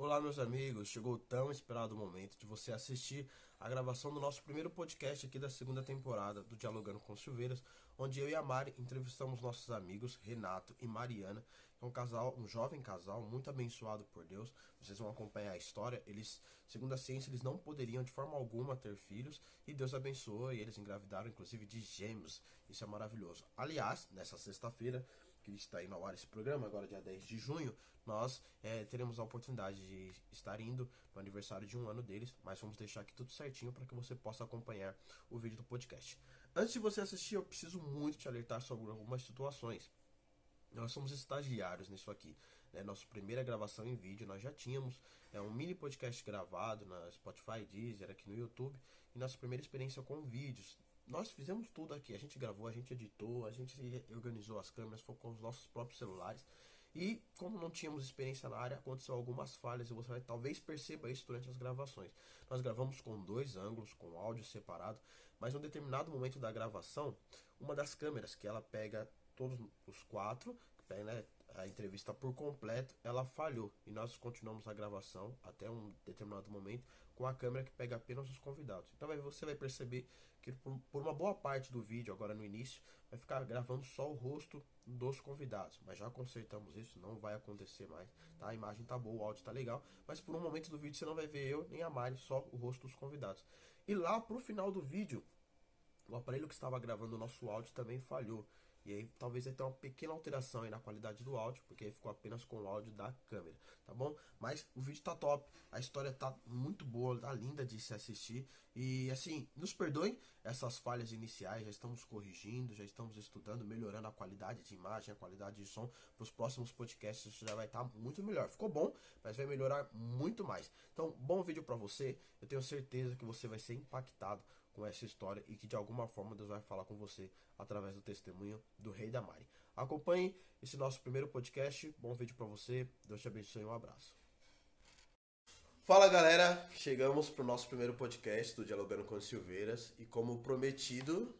Olá, meus amigos. Chegou o tão esperado momento de você assistir a gravação do nosso primeiro podcast aqui da segunda temporada do Dialogando com Silveiras, onde eu e a Mari entrevistamos nossos amigos Renato e Mariana, que é um casal, um jovem casal muito abençoado por Deus. Vocês vão acompanhar a história. Eles, segundo a ciência, eles não poderiam de forma alguma ter filhos e Deus abençoou e eles engravidaram inclusive de gêmeos. Isso é maravilhoso. Aliás, nessa sexta-feira, que está indo ao ar esse programa, agora dia 10 de junho, nós é, teremos a oportunidade de estar indo no aniversário de um ano deles, mas vamos deixar aqui tudo certinho para que você possa acompanhar o vídeo do podcast. Antes de você assistir, eu preciso muito te alertar sobre algumas situações. Nós somos estagiários nisso aqui. Né? Nossa primeira gravação em vídeo, nós já tínhamos é, um mini podcast gravado na Spotify, Deezer, aqui no YouTube. E nossa primeira experiência com vídeos. Nós fizemos tudo aqui. A gente gravou, a gente editou, a gente organizou as câmeras, foi com os nossos próprios celulares. E como não tínhamos experiência na área, aconteceu algumas falhas e você vai, talvez perceba isso durante as gravações. Nós gravamos com dois ângulos, com áudio separado, mas em um determinado momento da gravação, uma das câmeras que ela pega todos os quatro, né, a entrevista por completo, ela falhou e nós continuamos a gravação até um determinado momento com a câmera que pega apenas os convidados. Então você vai perceber que por, uma boa parte do vídeo, agora no início, vai ficar gravando só o rosto dos convidados. Mas já consertamos isso, não vai acontecer mais. Tá? A imagem tá boa, o áudio tá legal, mas por um momento do vídeo você não vai ver eu nem a Mari, só o rosto dos convidados. E lá pro final do vídeo, o aparelho que estava gravando o nosso áudio também falhou. E aí talvez ter uma pequena alteração aí na qualidade do áudio, porque aí ficou apenas com o áudio da câmera, tá bom? Mas o vídeo tá top, a história tá muito boa, tá linda de se assistir. E assim, nos perdoem essas falhas iniciais, já estamos corrigindo, já estamos estudando, melhorando a qualidade de imagem, a qualidade de som. Para os próximos podcasts isso já vai estar tá muito melhor. Ficou bom, mas vai melhorar muito mais. Então, bom vídeo para você. Eu tenho certeza que você vai ser impactado com essa história e que de alguma forma Deus vai falar com você através do testemunho do Rei da Mari. Acompanhe esse nosso primeiro podcast. Bom vídeo para você. Deus te abençoe. Um abraço. Fala galera, chegamos para o nosso primeiro podcast do Dialogando com Silveiras e como prometido,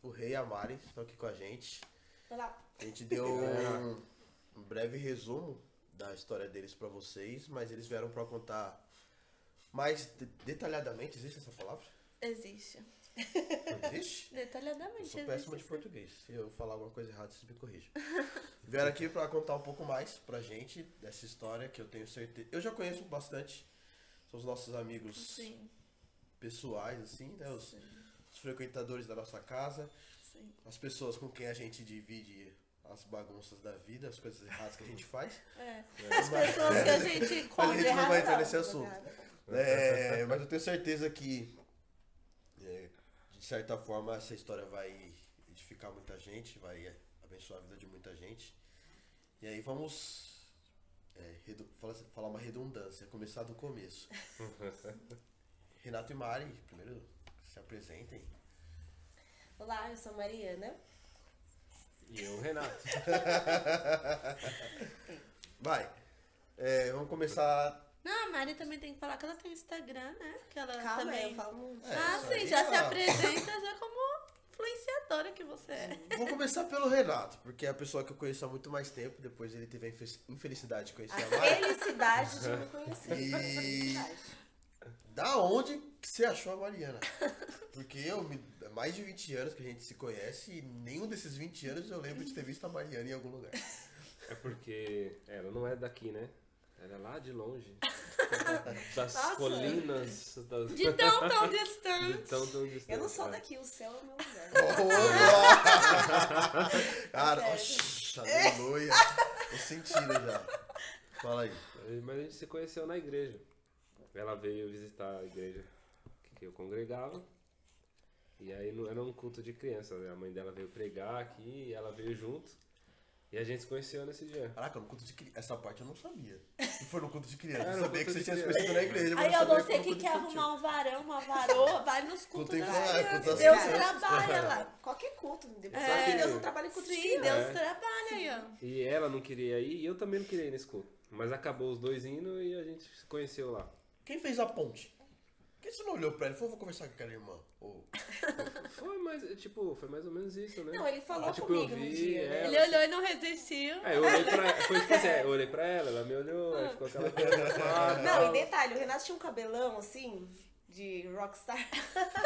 o Rei e a Mari estão aqui com a gente. Olá. A gente deu um, um breve resumo da história deles para vocês, mas eles vieram para contar mais de detalhadamente, existe essa palavra? Existe. Existe? Detalhadamente. Eu sou péssima de português. Se eu falar alguma coisa errada, vocês me corrijam. Vieram aqui para contar um pouco mais pra gente dessa história que eu tenho certeza. Eu já conheço bastante. São os nossos amigos Sim. pessoais, assim, né? Os, os, frequentadores da nossa casa. Sim. As pessoas com quem a gente divide as bagunças da vida, as coisas erradas que a gente faz. É. As pessoas que a gente Mas a gente não vai entrar nesse assunto. É, mas eu tenho certeza que de certa forma, essa história vai edificar muita gente, vai abençoar a vida de muita gente. E aí vamos é, falar uma redundância, começar do começo. Renato e Mari, primeiro se apresentem. Olá, eu sou Mariana. E eu, Renato. Vai. É, vamos começar não, a Mari também tem que falar que ela tem Instagram, né? Que ela Calma, também. eu falo É, ah, sim, já se apresenta já como influenciadora que você é. Vou começar pelo Renato, porque é a pessoa que eu conheço há muito mais tempo. Depois ele teve a infelicidade de conhecer a, a Mari. felicidade de me conhecer. E... Da onde que você achou a Mariana? Porque eu, mais de 20 anos que a gente se conhece e nenhum desses 20 anos eu lembro de ter visto a Mariana em algum lugar. É porque ela não é daqui, né? Era lá de longe. Das Nossa. colinas. Das... De tão, tão distante. De tão, tão distante. Eu não sou daqui, o céu é o meu lugar. Cara, oxi, aleluia. Tô sentindo já. Fala aí. Mas a gente se conheceu na igreja. Ela veio visitar a igreja que eu congregava. E aí não era um culto de criança. Né? A mãe dela veio pregar aqui e ela veio junto. E a gente se conheceu nesse dia. Caraca, no culto de criança. Essa parte eu não sabia. E foi no culto de criança. eu sabia que você tinha se conhecido na igreja. Aí, ó, você que quer arrumar um varão, uma varoa, vai nos cultos da criança. Deus trabalha lá. Qualquer culto. Deus, é, Deus não trabalha em culto Sim, de criança. Deus trabalha aí, ó. E ela não queria ir e eu também não queria ir nesse culto. Mas acabou os dois indo e a gente se conheceu lá. Quem fez a ponte? que você não olhou pra ele? Falou, vou conversar com aquela irmã. Ou... Foi mais, tipo, foi mais ou menos isso, né? Não, ele falou Ah, tipo, comigo vi dia, né? ela, Ele olhou e não resistiu. É, eu olhei pra foi tipo assim, é, eu olhei pra ela, ela me olhou, aí ficou aquela coisa. ah, Não, e detalhe, o Renato tinha um cabelão assim, de rockstar.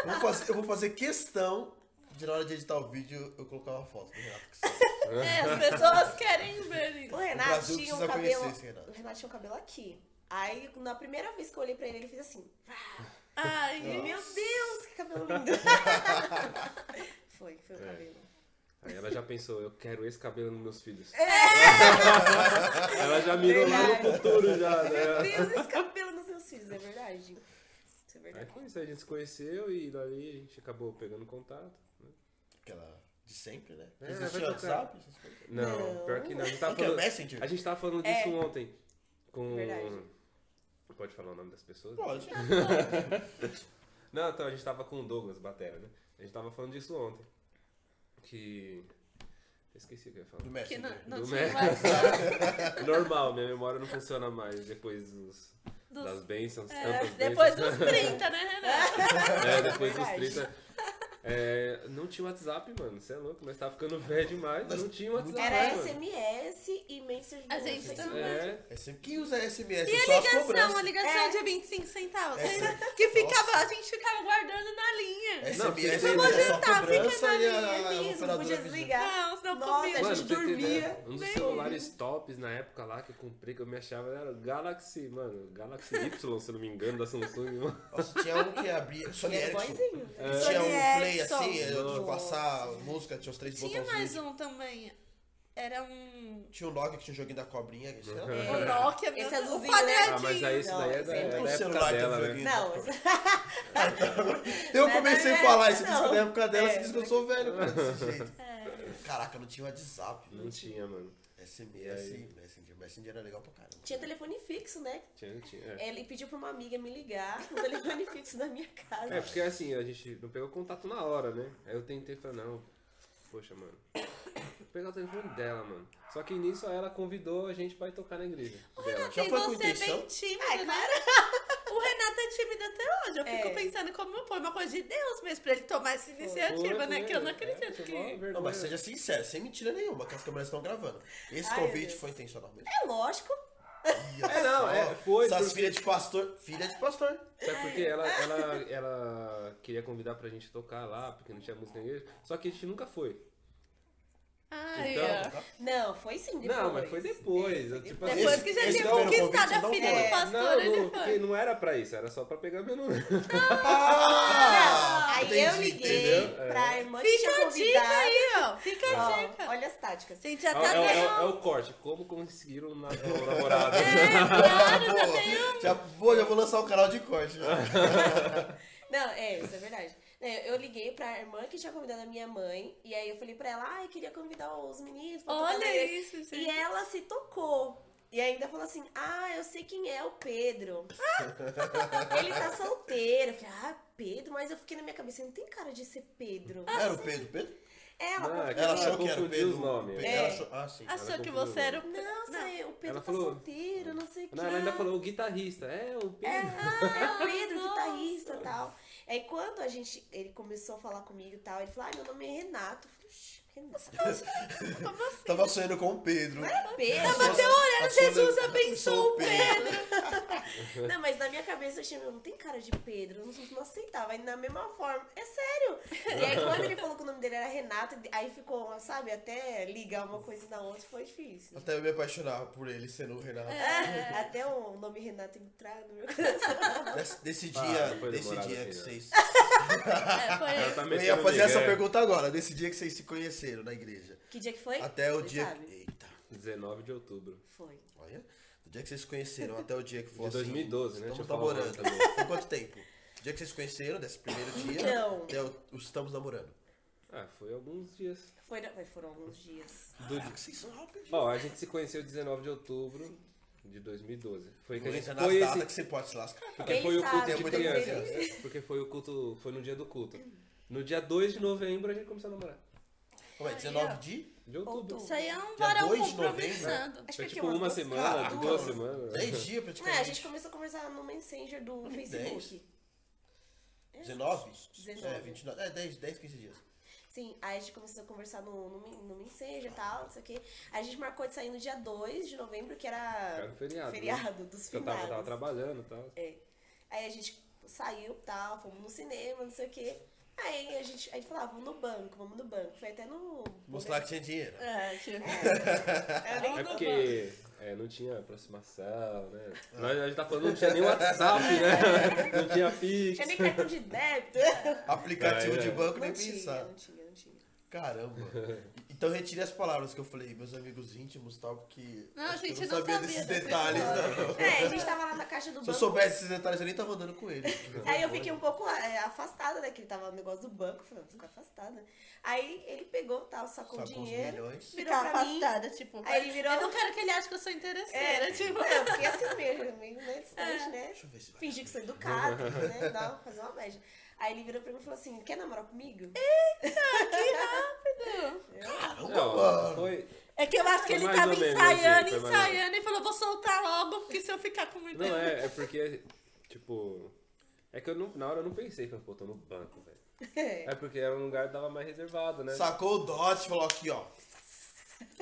Eu vou fazer, eu vou fazer questão de, na hora de editar o vídeo, eu colocar uma foto do Renato. Que É, as pessoas querem ver O isso. Renato Brasil tinha um cabelo. Renato. O Renato tinha um cabelo aqui. Aí, na primeira vez que eu olhei pra ele, ele fez assim. Ai, E, meu Deus, que cabelo lindo! foi, foi o É. cabelo. Aí ela já pensou, eu quero esse cabelo nos meus filhos. É. ela já mirou lá no Verdade. futuro já, Meu né? Deus, esse cabelo nos seus filhos, é verdade. Isso é Aí verdade. foi isso, a gente se conheceu e dali a gente acabou pegando contato. né? Aquela de sempre, né? É, Existe WhatsApp? Não, Não. pior que não. A gente tava é falando, Messenger? a gente tava falando É. disso ontem. Com. Verdade. Pode falar o nome das pessoas? Pode. Não, então a gente tava com o Douglas Batera, né? A gente tava falando disso ontem. Que. Eu esqueci o que eu ia falar. Do que Messenger. não, não Do tinha Messi. WhatsApp. Normal, minha memória não funciona mais depois dos, Dos- das bênçãos. É, tantas depois bênçãos. dos 30, né, Renato? É, depois dos Verdade. 30. É, não tinha WhatsApp, mano. Você é louco, mas tava ficando velho demais. Mas não tinha WhatsApp. Era mano. SMS e Messenger. A gente também. É. SM... Quem usa SMS? E É só a as ligação, a ligação É. de 25 centavos. É. Que ficava, a gente ficava guardando na linha. Não, SMS você é só jantar, fica na a, linha a mesmo, podia desligar. Não, senão Nossa, a gente pra dormia. Um dos celulares tops na época lá que eu comprei, que eu me achava, era o Galaxy, mano. Galaxy Y, se eu não me engano, da Samsung. mano. Nossa, tinha um que abria. Sony Ericsson. É. Tinha um play Ericsson. assim, de Nossa. passar música, tinha os três Tinha botõezinhos. mais um também. Era um. Tinha o Nokia que tinha o joguinho da cobrinha. Que lá. É. O Nokia, meu Esse o azulzinho, né? Ah, mas aí isso Não, daí é da, é da o época celular tem dela, né? Não, Eu é comecei da a falar isso, época, na época dela, É. você disse que eu sou velho, cara, desse jeito. Caraca, não tinha WhatsApp. Não tinha, mano. SMS? Messenger. Messenger era legal pra caramba. tinha telefone fixo, né? Tinha, tinha. É. Ele pediu pra uma amiga me ligar no telefone fixo da minha casa. É, porque assim, a gente não pegou contato na hora, né? Aí eu tentei falar, não, poxa, mano, vou pegar o telefone dela, mano. Só que nisso ela convidou a gente pra ir tocar na igreja dela. Já E foi com você intenção? bem tímido, É, né? O Renato é tímido até hoje. Eu fico É. pensando como foi uma coisa de Deus mesmo pra ele tomar essa iniciativa, né? Que eu não é, acredito mó que. Não, mas seja sincero, sem mentira nenhuma, que as câmeras estão gravando. Esse Ai, convite Deus. foi intencional mesmo. É lógico. É, não, é, foi Essas porque- filhas de pastor. Filha de pastor. Sabe por quê? Ela, ela, ela queria convidar pra gente tocar lá, porque não tinha música na igreja. Só que a gente nunca foi. Ai, Então, ó. Não, foi sim depois. Não, mas foi depois. eu, tipo, assim, Depois Esse- que já tinha conquistado a não filha do pastor, não, ele não, foi. não era pra isso, era só pra pegar meu número. Ah! Aí entendi, eu liguei entendeu? pra irmã que Fica tinha a dica aí, ó. Fica a dica. olha as táticas. Gente já É, tá é- é- é o corte, como conseguiram na, o namorado. É, claro, já tem um. já, vou, já vou lançar um canal de corte. já. Não, é, isso é verdade. Não, Eu liguei pra irmã que tinha convidado a minha mãe. E aí eu falei pra ela, ai, queria convidar os meninos pra Olha igreja." isso, gente. E ela se tocou. E ainda falou assim, ah, eu sei quem é o Pedro. Ele tá solteiro. Eu falei, ah, Pedro, mas eu fiquei na minha cabeça, não tem cara de ser Pedro. Era o Pedro, Pedro? Ela, Não, é que Ela achou que era o Pedro. os nomes. Pedro. É. Ela achou, ah, sim. Achou Ela que você era o. Não, sei, o Pedro Ela tá falou- solteiro, não sei o que. Não, ela ainda falou o guitarrista. É, o Pedro. É, ah, é o Pedro, guitarrista e tal. Aí quando a gente, ele começou a falar comigo e tal, ele falou, ai, meu nome é Renato. Eu falei, "Oxi, Renato. Como assim? Tava sonhando com o Pedro. Pedro. Tava até orando, Jesus abençoe o Pedro. Não, mas na minha cabeça eu achei, meu, não tem cara de Pedro, eu não, não aceitava. Aí na mesma forma, é sério. E aí quando ele falou que o nome dele era Renato, aí ficou, sabe, até ligar uma coisa na outra foi difícil. Até eu me apaixonar por ele sendo o Renato. É, até o nome Renato entrar no meu coração. Desse, desse Ah, dia, desse dia assim, que vocês. É, foi Eu ia fazer essa pergunta agora, desse dia que vocês se conheceram na igreja. Que dia que foi? Até o Você dia. sabe? Eita. 19 de outubro. Foi. Olha. Do dia que vocês se conheceram até o dia que foi De 2012, né? Estamos Deixa eu falar namorando. Foi quanto tempo? O dia que vocês se conheceram, desse primeiro dia, Então. até o, o estamos namorando. Ah, foi alguns dias. Foi, foram alguns dias. Do, vocês são rápidos. Ó, a gente se conheceu 19 de outubro de 2012. Foi que a Não gente entra foi esse. que você pode se lascar. Porque Ele foi o culto de muita criança. Porque foi o culto. Foi no dia do culto. No dia 2 de novembro a gente começou a namorar. Como é? 19 de? De outubro. Isso aí é um Dia varão 2 de novembro, compromissando. Acho Foi que tipo umas uma duas- semana, Caraca, duas mano. semanas. 10 dias É, praticamente. a gente começou a conversar no Messenger do Facebook. 19? 19. É, 29. É, 10, 10 15 dias. Sim, aí a gente começou a conversar no, no, no Menseja e tal, não sei o quê. Aí a gente marcou de sair no dia 2 de novembro, que era, Era um feriado, né? feriado dos Eu tava, finados. tava trabalhando e tal. É. Aí a gente saiu tal, fomos no cinema, não sei o quê. Aí a gente, a gente falava, vamos no banco, vamos no banco. Foi até no. Mostrar que tinha dinheiro. É, tipo. É, nem É no porque é, não tinha aproximação, né? Nós, a gente tá falando, não tinha nem WhatsApp, né? Não tinha Pix. Tinha nem cartão de débito. Aplicativo É, é. de banco, Não nem tinha, pensar. não tinha, não tinha. Caramba. Então retire as palavras que eu falei, meus amigos íntimos e tal, porque. Não, a gente eu não não sabia sabia desses detalhes, não. É, a gente tava lá na caixa do Se eu banco. soubesse esses detalhes, eu nem tava andando com ele. Aí eu fiquei um pouco é, afastada, né? Que ele tava no negócio do banco. Falei, vou ficar afastada. Aí ele pegou, tal, sacou o Sacou dinheiro. milhões. Virou Ficar pra mim. afastada, tipo. Aí ele virou- Eu não quero que ele ache que eu sou interesseira, É, tipo. eu fiquei assim mesmo, meio né, distante, né? Deixa eu ver se vai. Fingir que sou educada, né? Dar, fazer uma média. Aí ele virou pra mim e falou assim: quer namorar comigo? Não, foi. É que eu acho que Foi ele tava menos ensaiando, assim, ensaiando e falou, vou soltar logo, porque se eu ficar com muito. Não, é, é porque, tipo. É que eu não, na hora eu não pensei, falei, pô, tô no banco, velho. É. É porque era um lugar que tava mais reservado, né? Sacou o dot e falou aqui, ó.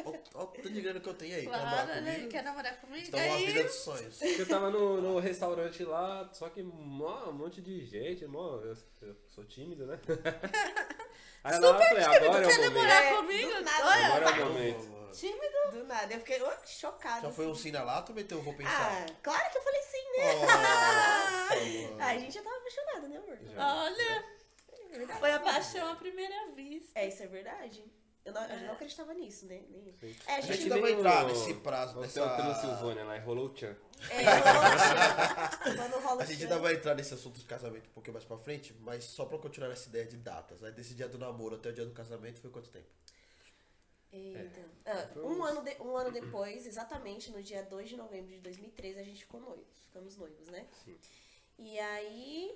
Olha o tanto de grana que eu tenho aí. Quer Claro, namorar né? comigo? Quer namorar comigo? Então, uma vida dos sonhos. Eu tava no, no restaurante lá, só que mó, um monte de gente, mó, eu, eu sou tímido, né? Aí lá eu falei, agora é quer o momento. namorar É, comigo? do nada. Olha, Agora é o Caramba, momento. tímido. Do nada. Eu fiquei oh, chocada. Já foi um assim. sim na lata ou meteu, vou pensar? Ah, claro que eu falei sim, né? Mano. Ah, a gente já tava apaixonada, né, amor? Olha, É foi a paixão à primeira vista. É, isso é verdade. Eu não, eu não acreditava nisso, né? Nem... É, a A gente gente que ainda vai entrar o- nesse prazo, o nessa... Hotel Transilvânia lá, e rolou o tchan. É, quando rola A gente o ainda vai entrar nesse assunto de casamento um pouquinho mais pra frente, mas só pra continuar essa ideia de datas. Aí desse dia do namoro até o dia do casamento foi quanto tempo? Eita. Ah, um, ano de- um ano depois, exatamente no dia 2 de novembro de 2013, a gente ficou noivos. Ficamos noivos, né? Sim. E aí.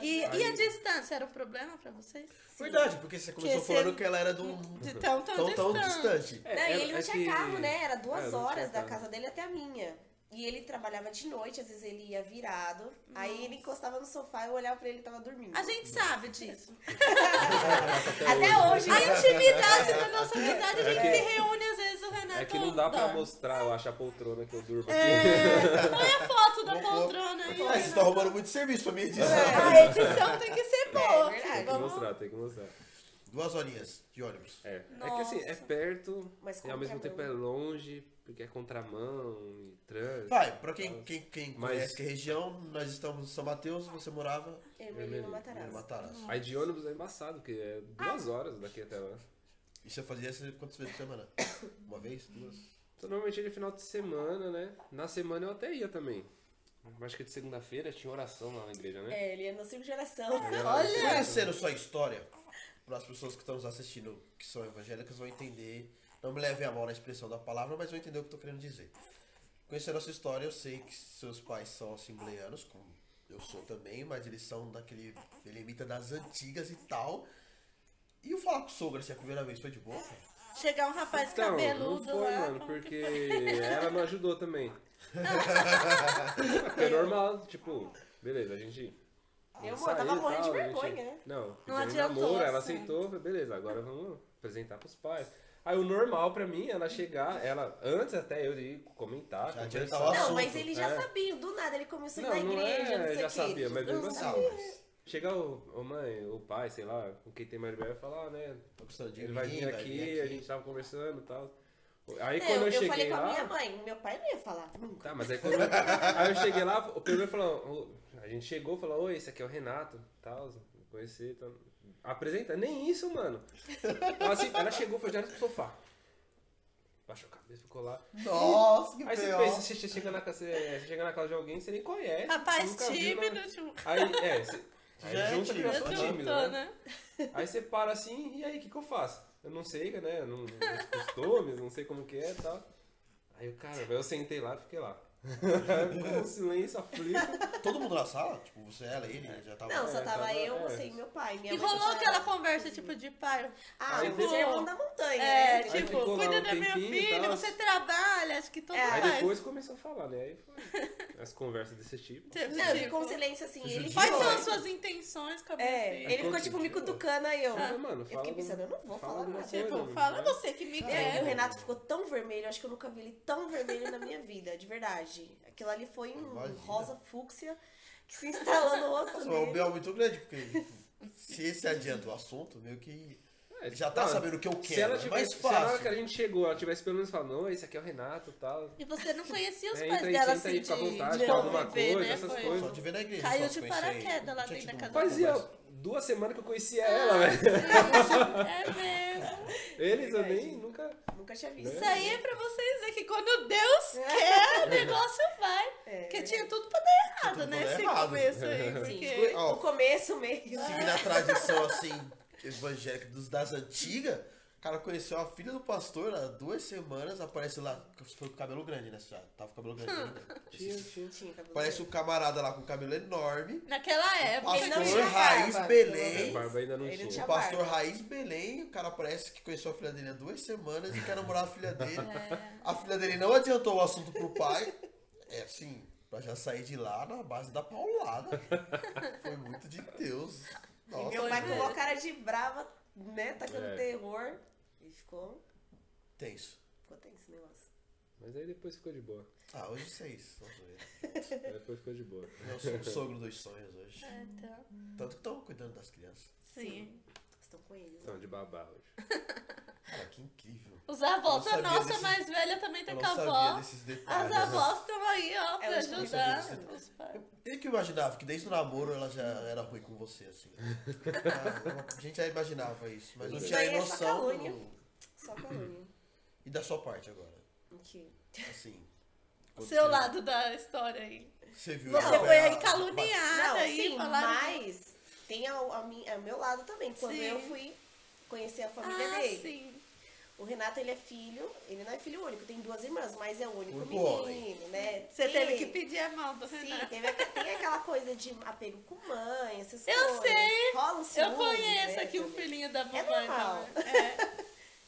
E, e a distância era um problema pra vocês? Verdade, porque você começou Que falando você- que ela era de um... De tão, tão, tão, tão distante. distante. É, Não, é- e ele não é tinha que- carro, né? Era duas É, horas da casa dele até a minha. E ele trabalhava de noite, às vezes ele ia virado. Aí ele encostava no sofá e eu olhava pra ele e tava dormindo. A gente sabe disso. Até hoje. A intimidade da nossa amizade, a gente É que- se reúne às. É que não dá pra dorme. mostrar, eu acho, a poltrona que eu durmo aqui. É, põe a foto da poltrona aí. Ah, vocês estão roubando muito serviço pra minha edição. A edição tem que ser boa. verdade. filho. Tem que Vamos- mostrar, tem que mostrar. Duas horinhas de ônibus. É, é que assim, é Nossa. perto Mas e ao mesmo tempo é contramão. longe, porque é contramão e trânsito. Vai, pra quem, quem, quem Mas- conhece que é região, nós estamos em São Mateus, você morava Ermelino Ermelino. em Matarazzo. Matarazzo. Aí de ônibus é embaçado, porque é duas horas daqui até lá. E você fazia isso quantas vezes por semana? Uma vez? Duas? Então, normalmente ele final de semana, né? Na semana eu até ia também. Acho que de segunda-feira tinha oração lá na igreja, né? É, ele é no cinco geração. Olha, Conhecendo sua história, para as pessoas que estão nos assistindo, que são evangélicas, vão entender. Não me levem a mal na expressão da palavra, mas vão entender o que eu tô querendo dizer. Conhecendo a sua história, eu sei que seus pais são assembleianos, como eu sou também, mas eles são daquele belemita das antigas e tal. E o falar com o sogro assim a primeira vez foi de boa? chegar um rapaz Então, não cabeludo foi, lá. mano, como que porque ela não ajudou também. É normal, tipo, beleza, a gente. Eu, saiu tava morrendo de vergonha, gente- né? Não, Não adiantou, namoro, ela assim. aceitou, falei, beleza, agora vamos apresentar pros pais. Aí o normal pra mim, ela chegar, ela, antes até eu ir comentar, Já conversar. Não, mas ele já É. sabia, do nada ele começou a ir Não, na não igreja, é, não sei já o quê. sabia, mas mesmo Não assim. Chegar o, o mãe, o pai, sei lá, com quem tem mais velho, vai falar, né? Gostando de Ele vai vir aqui, a gente tava conversando e tal. Aí É, quando eu, eu, eu cheguei falei com a lá. minha mãe, meu pai não ia falar nunca. Tá, mas aí quando eu, aí eu cheguei lá, o primeiro falou, a gente chegou e falou, oi, esse aqui é o Renato, tal, conhecer, tal. Apresenta, nem isso, mano. Ela, assim, ela chegou, foi direto pro sofá. Baixou a cabeça, ficou lá. Nossa, que Aí você pior. pensa, você chega na, casa- você chega na casa de alguém, você nem conhece. Rapaz nunca viu, né? tímido, tipo. Aí, é, você, aí Já é junta pessoa tô, tímida, né? Aí você para assim, e aí, o que, que eu faço? Eu não sei, né? Não, os costumes, não sei como que é e tal. Aí eu, cara, eu sentei lá e fiquei lá. Ficou um silêncio aflito. Todo mundo na sala? Tipo, você, ela, ele, já tava... Não, só É, tava tava- eu, é. você e meu pai. Minha E mãe rolou só aquela conversa, tipo, de pai. Ah, Aí o depois- sermão da montanha, É, né? Aí tipo, ficou lá cuida um da minha tempinho e filha, tal. você trabalha, acho que todo É, Aí pai. depois começou a falar, né? Aí foi. as conversas desse tipo. Teve Não, tipo, ficou um silêncio assim. Você Ele judiou, Quais são as suas intenções com a minha É, filha? ele ficou tipo me tipo, cutucando aí eu. Ah, mano, eu fala fiquei alguma- pensando, eu não vou fala falar alguma nada. coisa. Tipo, fala você que me E aí o quer. Renato ficou tão vermelho, acho que eu nunca vi ele tão vermelho na minha vida, de verdade. Aquilo ali foi um Imagina. rosa fúcsia que se instalou no rosto Nossa, dele. É muito grande, porque se esse adianta o assunto, meio que É, já tá não, sabendo o que eu Se quero. ela é tivesse, mais se na hora fácil. que a gente chegou, ela tivesse pelo menos falado, não, esse aqui é o Renato e tal. E você não conhecia os É, pais dela assim aí, de, vontade, de alguma conviver, coisa, né? essas Foi- coisas. Só te ver na igreja. Caiu de paraquedas não lá tinha dentro da casa. Fazia duas semanas que eu conhecia Ah, ela, velho. É mesmo. Eles eu nem nunca. Nunca tinha visto. Isso aí é pra vocês ver que quando Deus quer, o negócio vai. É, Porque é. tinha tudo pra dar errado, tudo né? Esse errado. começo aí. Porque... Ó, o começo, o meio. Seguindo a tradição, assim, evangélica dos, das antigas, cara conheceu a filha do pastor há duas semanas, aparece lá, foi com o cabelo grande, né? Já tava com o cabelo grande ainda. Tinha, tinha. Tinha cabelo Parece um camarada lá com o cabelo enorme, Naquela época. Ele não pastor tinha Raiz barba, Belém. menos. Barba ainda não Ele tinha. tinha O pastor barba. Raiz Belém, o cara parece que conheceu a filha dele há duas semanas e quer namorar a filha dele. A filha dele não adiantou o assunto pro pai. É assim, pra já sair de lá na base da paulada. Foi muito de Deus. E Nossa, meu pai uma cara de brava, né? Tacando É. terror. E ficou, tenso. ficou tenso esse negócio. Mas aí depois ficou de boa. Ah, hoje seis. Sou ele. Aí depois ficou de boa. Eu sou o sogro dos sonhos hoje. É, então, Tanto que estão cuidando das crianças. sim. Estão com eles. Estão de babá hoje. Cara, que incrível. Os avós, a nossa desses- mais velha também tá com a avó. As avós estão aí, ó, pra Elas ajudar sabiam os pais. Eu que imaginava que desde o namoro ela já era ruim com você, assim. Ah, a gente já imaginava isso, mas não Isso tinha aí é noção. só calúnia. do- Só calúnia. E da sua parte agora. Assim. O quando seu você- lado da história aí. Você viu Você foi aí caluniada Não, aí, sim, falaram. mas tem ao, ao, ao meu lado também. Quando Sim. eu fui conhecer a família Ah, dele. sim. O Renato, ele é filho, ele não é filho único, tem duas irmãs, mas é o único Único menino, homem. né? Você Tem- teve que pedir a mão do Sim, Renato. teve, aque- tem aquela coisa de apego com mãe, essas Eu coisas. sei. Rola um Eu ciúme, conheço né, aqui um também. filhinho da mamãe. normal. também. É,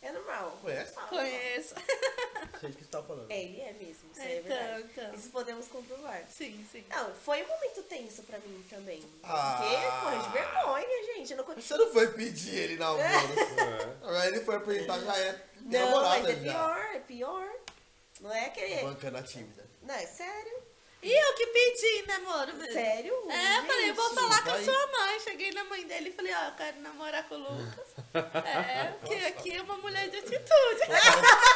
É normal. Conhece? conheço. Sei de que você tá falando. É, ele é mesmo, isso aí é Então, verdade. então. Isso podemos comprovar. Sim, sim. Não, foi um momento tenso pra mim também. Ah. Porque, pô, de vergonha, gente. Eu não... Você não foi pedir ele namoro. É. Aí ele foi apresentar, já é Não, namorada mas é já. pior, é pior. Não é aquele. Bancana tímida. Não, é sério. E eu que pedi namoro mesmo. Sério? É, eu falei, eu vou falar com a sua mãe. Cheguei na mãe dele e falei, ó, eu quero namorar com o Lucas. É, porque aqui é uma mulher de atitude.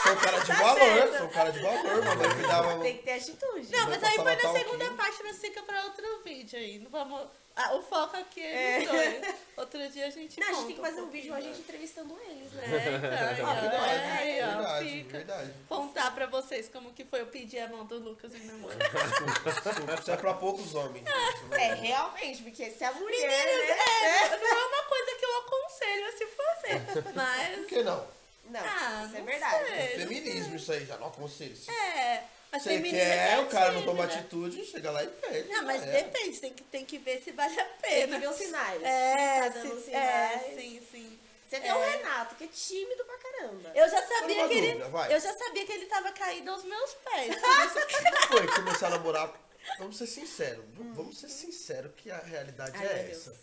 Sou um cara de Tá valor, certo. sou um cara de valor, mamãe me dava. Tem que ter atitude. Não, mas aí foi na segunda aqui. parte, mas fica pra outro vídeo aí. Não vamos... Ah, o foco aqui é É. eles dois. Outro dia a gente Não, a gente tem que fazer um pouquinho. vídeo a gente entrevistando eles, né? É, então, Ah, ó, verdade, é, aí, ó, verdade, fica. verdade. Contar pra vocês como que foi eu pedir a mão do Lucas em namoro. Desculpa, isso é pra poucos homens. não É, realmente, porque se a mulher, Meninas, né? é, não é uma coisa que eu aconselho a se fazer. Mas. Por que não? Não, Ah, isso é não verdade. sei. Feminismo isso aí, já não aconselho. Se É. Mas você tem quer, que é o cara não toma tímida. atitude, chega lá e pede. Não, mas era. depende, tem que, tem que ver se vale a Tem pena. que ver os sinais. É, tá dando se- sinais. é, sim, sim. Você tem É. o Renato, que é tímido pra caramba. Eu já sabia que ele. dúvida. Eu já sabia que ele tava caído aos meus pés. Por foi começar a namorar? Vamos ser sinceros. v- Vamos ser sinceros que a realidade Ai, é meu Deus. essa.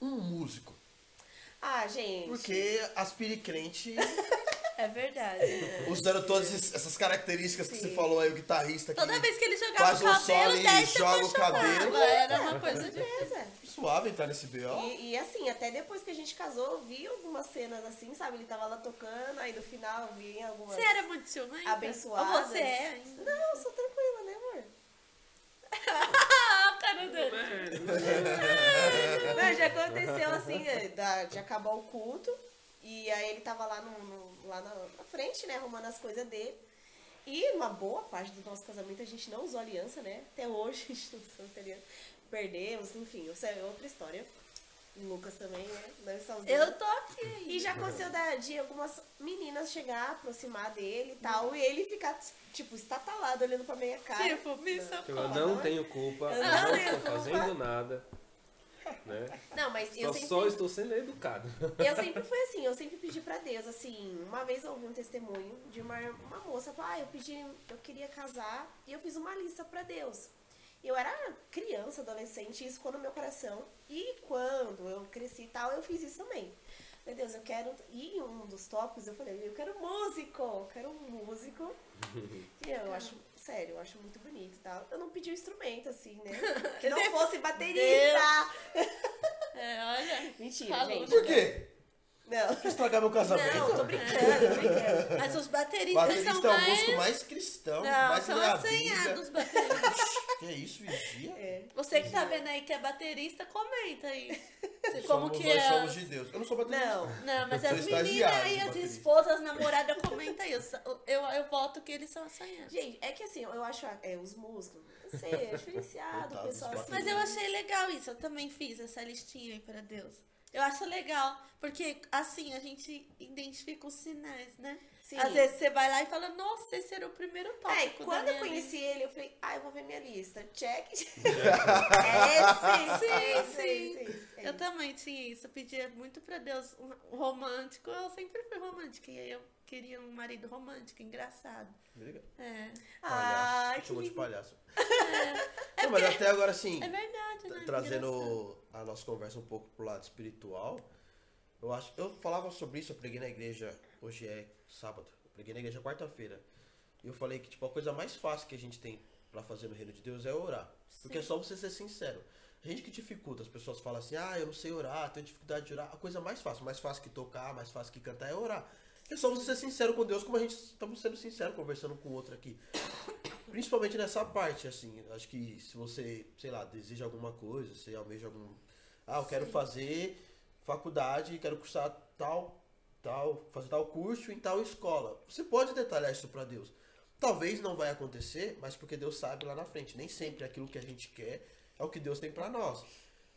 Um músico. Ah, gente. Porque aspire crente, É verdade. usando todas esses- essas características que Sim. você falou aí, o guitarrista que Toda vez que ele jogava faz o cabelo, solo e 10 joga o cabelo. Era uma coisa de. Beleza. suave entrar nesse BO. E, e assim, até depois que a gente casou, eu vi algumas cenas assim, sabe? Ele tava lá tocando, aí no final vinha algumas. Você era muito ciumenta? Abençoadas. Ou você é ainda? Não, eu sou tranquila, né, amor? A cara dele. Não, já aconteceu assim, é, da- de acabar o culto. E aí ele tava lá, no, no- lá na, na frente, né, arrumando as coisas dele. E uma boa parte do nosso casamento a gente não usou aliança, né? Até hoje a gente não usou aliança. Perdemos, enfim, isso é outra história. O Lucas também, né? Nós estamos Eu tô aqui. E já aconteceu da- de algumas meninas chegar, aproximar dele e tal, e ele ficar, tipo, estatalado olhando pra minha cara. Tipo, me Tipo, eu socorre. não tenho culpa, Eu não não tenho estou culpa. fazendo nada. Né? Não, mas eu Só, sempre, só estou sendo educado. eu sempre fui assim, eu sempre pedi pra Deus, assim, uma vez eu ouvi um testemunho de uma, uma moça, falou, ah, eu pedi, eu queria casar e eu fiz uma lista pra Deus. Eu era criança, adolescente, isso ficou no meu coração. E quando eu cresci e tal, eu fiz isso também. Meu Deus, eu quero. E um dos tópicos eu falei, eu quero músico, eu quero um músico. E eu acho, sério, eu acho muito bonito e tal. Eu não pedi o instrumento, assim, né? Que não fosse baterista. É, olha. Mentira, Falou. gente. Por quê? Não. Quer estragar meu casamento? Não, tô brincando, tô brincando. Mas os bateristas Baterista são é o mais... músico mais cristão, Não, mais são assanhados os bateristas. Que isso, vigia? É. Você que tá vendo aí que é baterista, comenta aí. Você- Como somos, que nós é? somos de Deus. Eu não sou baterista. Não. Não, mas Eu as meninas aí, as esposas, as namoradas, comenta aí. Eu, eu, eu voto que eles são assanhados. Gente, é que assim, eu acho é, os músicos, não sei, é diferenciado, o pessoal assim. Mas eu achei legal isso, eu também fiz essa listinha aí pra Deus. Eu acho legal, porque assim a gente identifica os sinais, né? Sim. Às vezes você vai lá e fala, nossa, esse era o primeiro É, tópico. da quando eu conheci vida." ele, eu falei, ah, eu vou ver minha lista. Check. É, sim, é sim, sim. é é Eu também tinha isso, eu pedia muito pra Deus um romântico, eu sempre fui romântica, e aí eu queria um marido romântico, engraçado. Legal. É, Ah, Palhaço. que Chamou de palhaço. Não, mas até agora, assim, é verdade, né? Engraçado. trazendo a nossa conversa um pouco pro lado espiritual, eu acho. Eu falava sobre isso, eu preguei na igreja, hoje é sábado, eu preguei na igreja quarta-feira. E eu falei que, tipo, a coisa mais fácil que a gente tem pra fazer no reino de Deus é orar. Porque é só você ser sincero. A gente que dificulta, as pessoas falam assim, ah, eu não sei orar, tenho dificuldade de orar. A coisa mais fácil, mais fácil que tocar, mais fácil que cantar é orar. É só você ser sincero com Deus, como a gente estamos sendo sinceros conversando com o outro aqui. Principalmente nessa parte, assim, acho que se você, sei lá, deseja alguma coisa, você almeja algum. Ah, eu quero fazer faculdade, quero cursar tal, tal, fazer tal curso em tal escola. Você pode detalhar isso pra Deus. Talvez não vai acontecer, mas porque Deus sabe lá na frente. Nem sempre aquilo que a gente quer é o que Deus tem pra nós.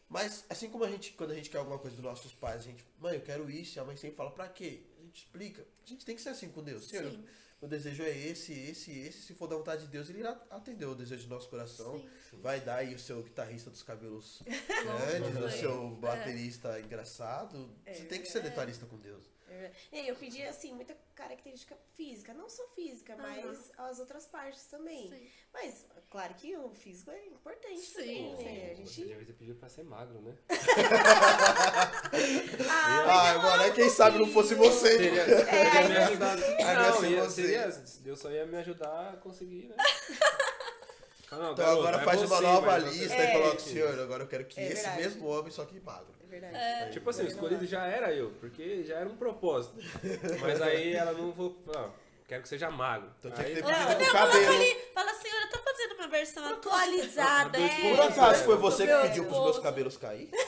Mas assim como a gente, quando a gente quer alguma coisa dos nossos pais, a gente, mãe, eu quero isso, e a mãe sempre fala, pra quê? A gente explica. A gente tem que ser assim com Deus. Senhor, Sim. meu desejo é esse, esse, esse. Se for da vontade de Deus, ele irá atender o desejo do nosso coração. Sim. Vai dar aí o seu guitarrista dos cabelos grandes, o seu baterista engraçado. Você tem que ser detalhista com Deus. É, eu pedi, assim, muita característica física. Não só física, mas as outras partes também. Sim. Mas, claro que o físico é importante Sim, também, sim. né? A Você gente... já você pediu pra ser magro, né? Ah, Ah, mano, aí quem sabe não fosse você. Teria, É, teria me eu- ajudado. Aí não, ia você. Deus só ia me ajudar a conseguir, né? Ah, não, Então garoto, agora é faz você, uma nova lista É. e coloca, senhor, agora eu quero que É esse mesmo homem, só que magro. É verdade. Tipo assim, o escolhido já era eu, porque já era um propósito. Mas aí ela não vou. Ó, quero que seja magro. Então tinha aí, que ter Não, pedido não, cabelo. ali, fala assim, eu tô fazendo uma versão atualizada. É. Por acaso foi você que pediu pros meus cabelos cair?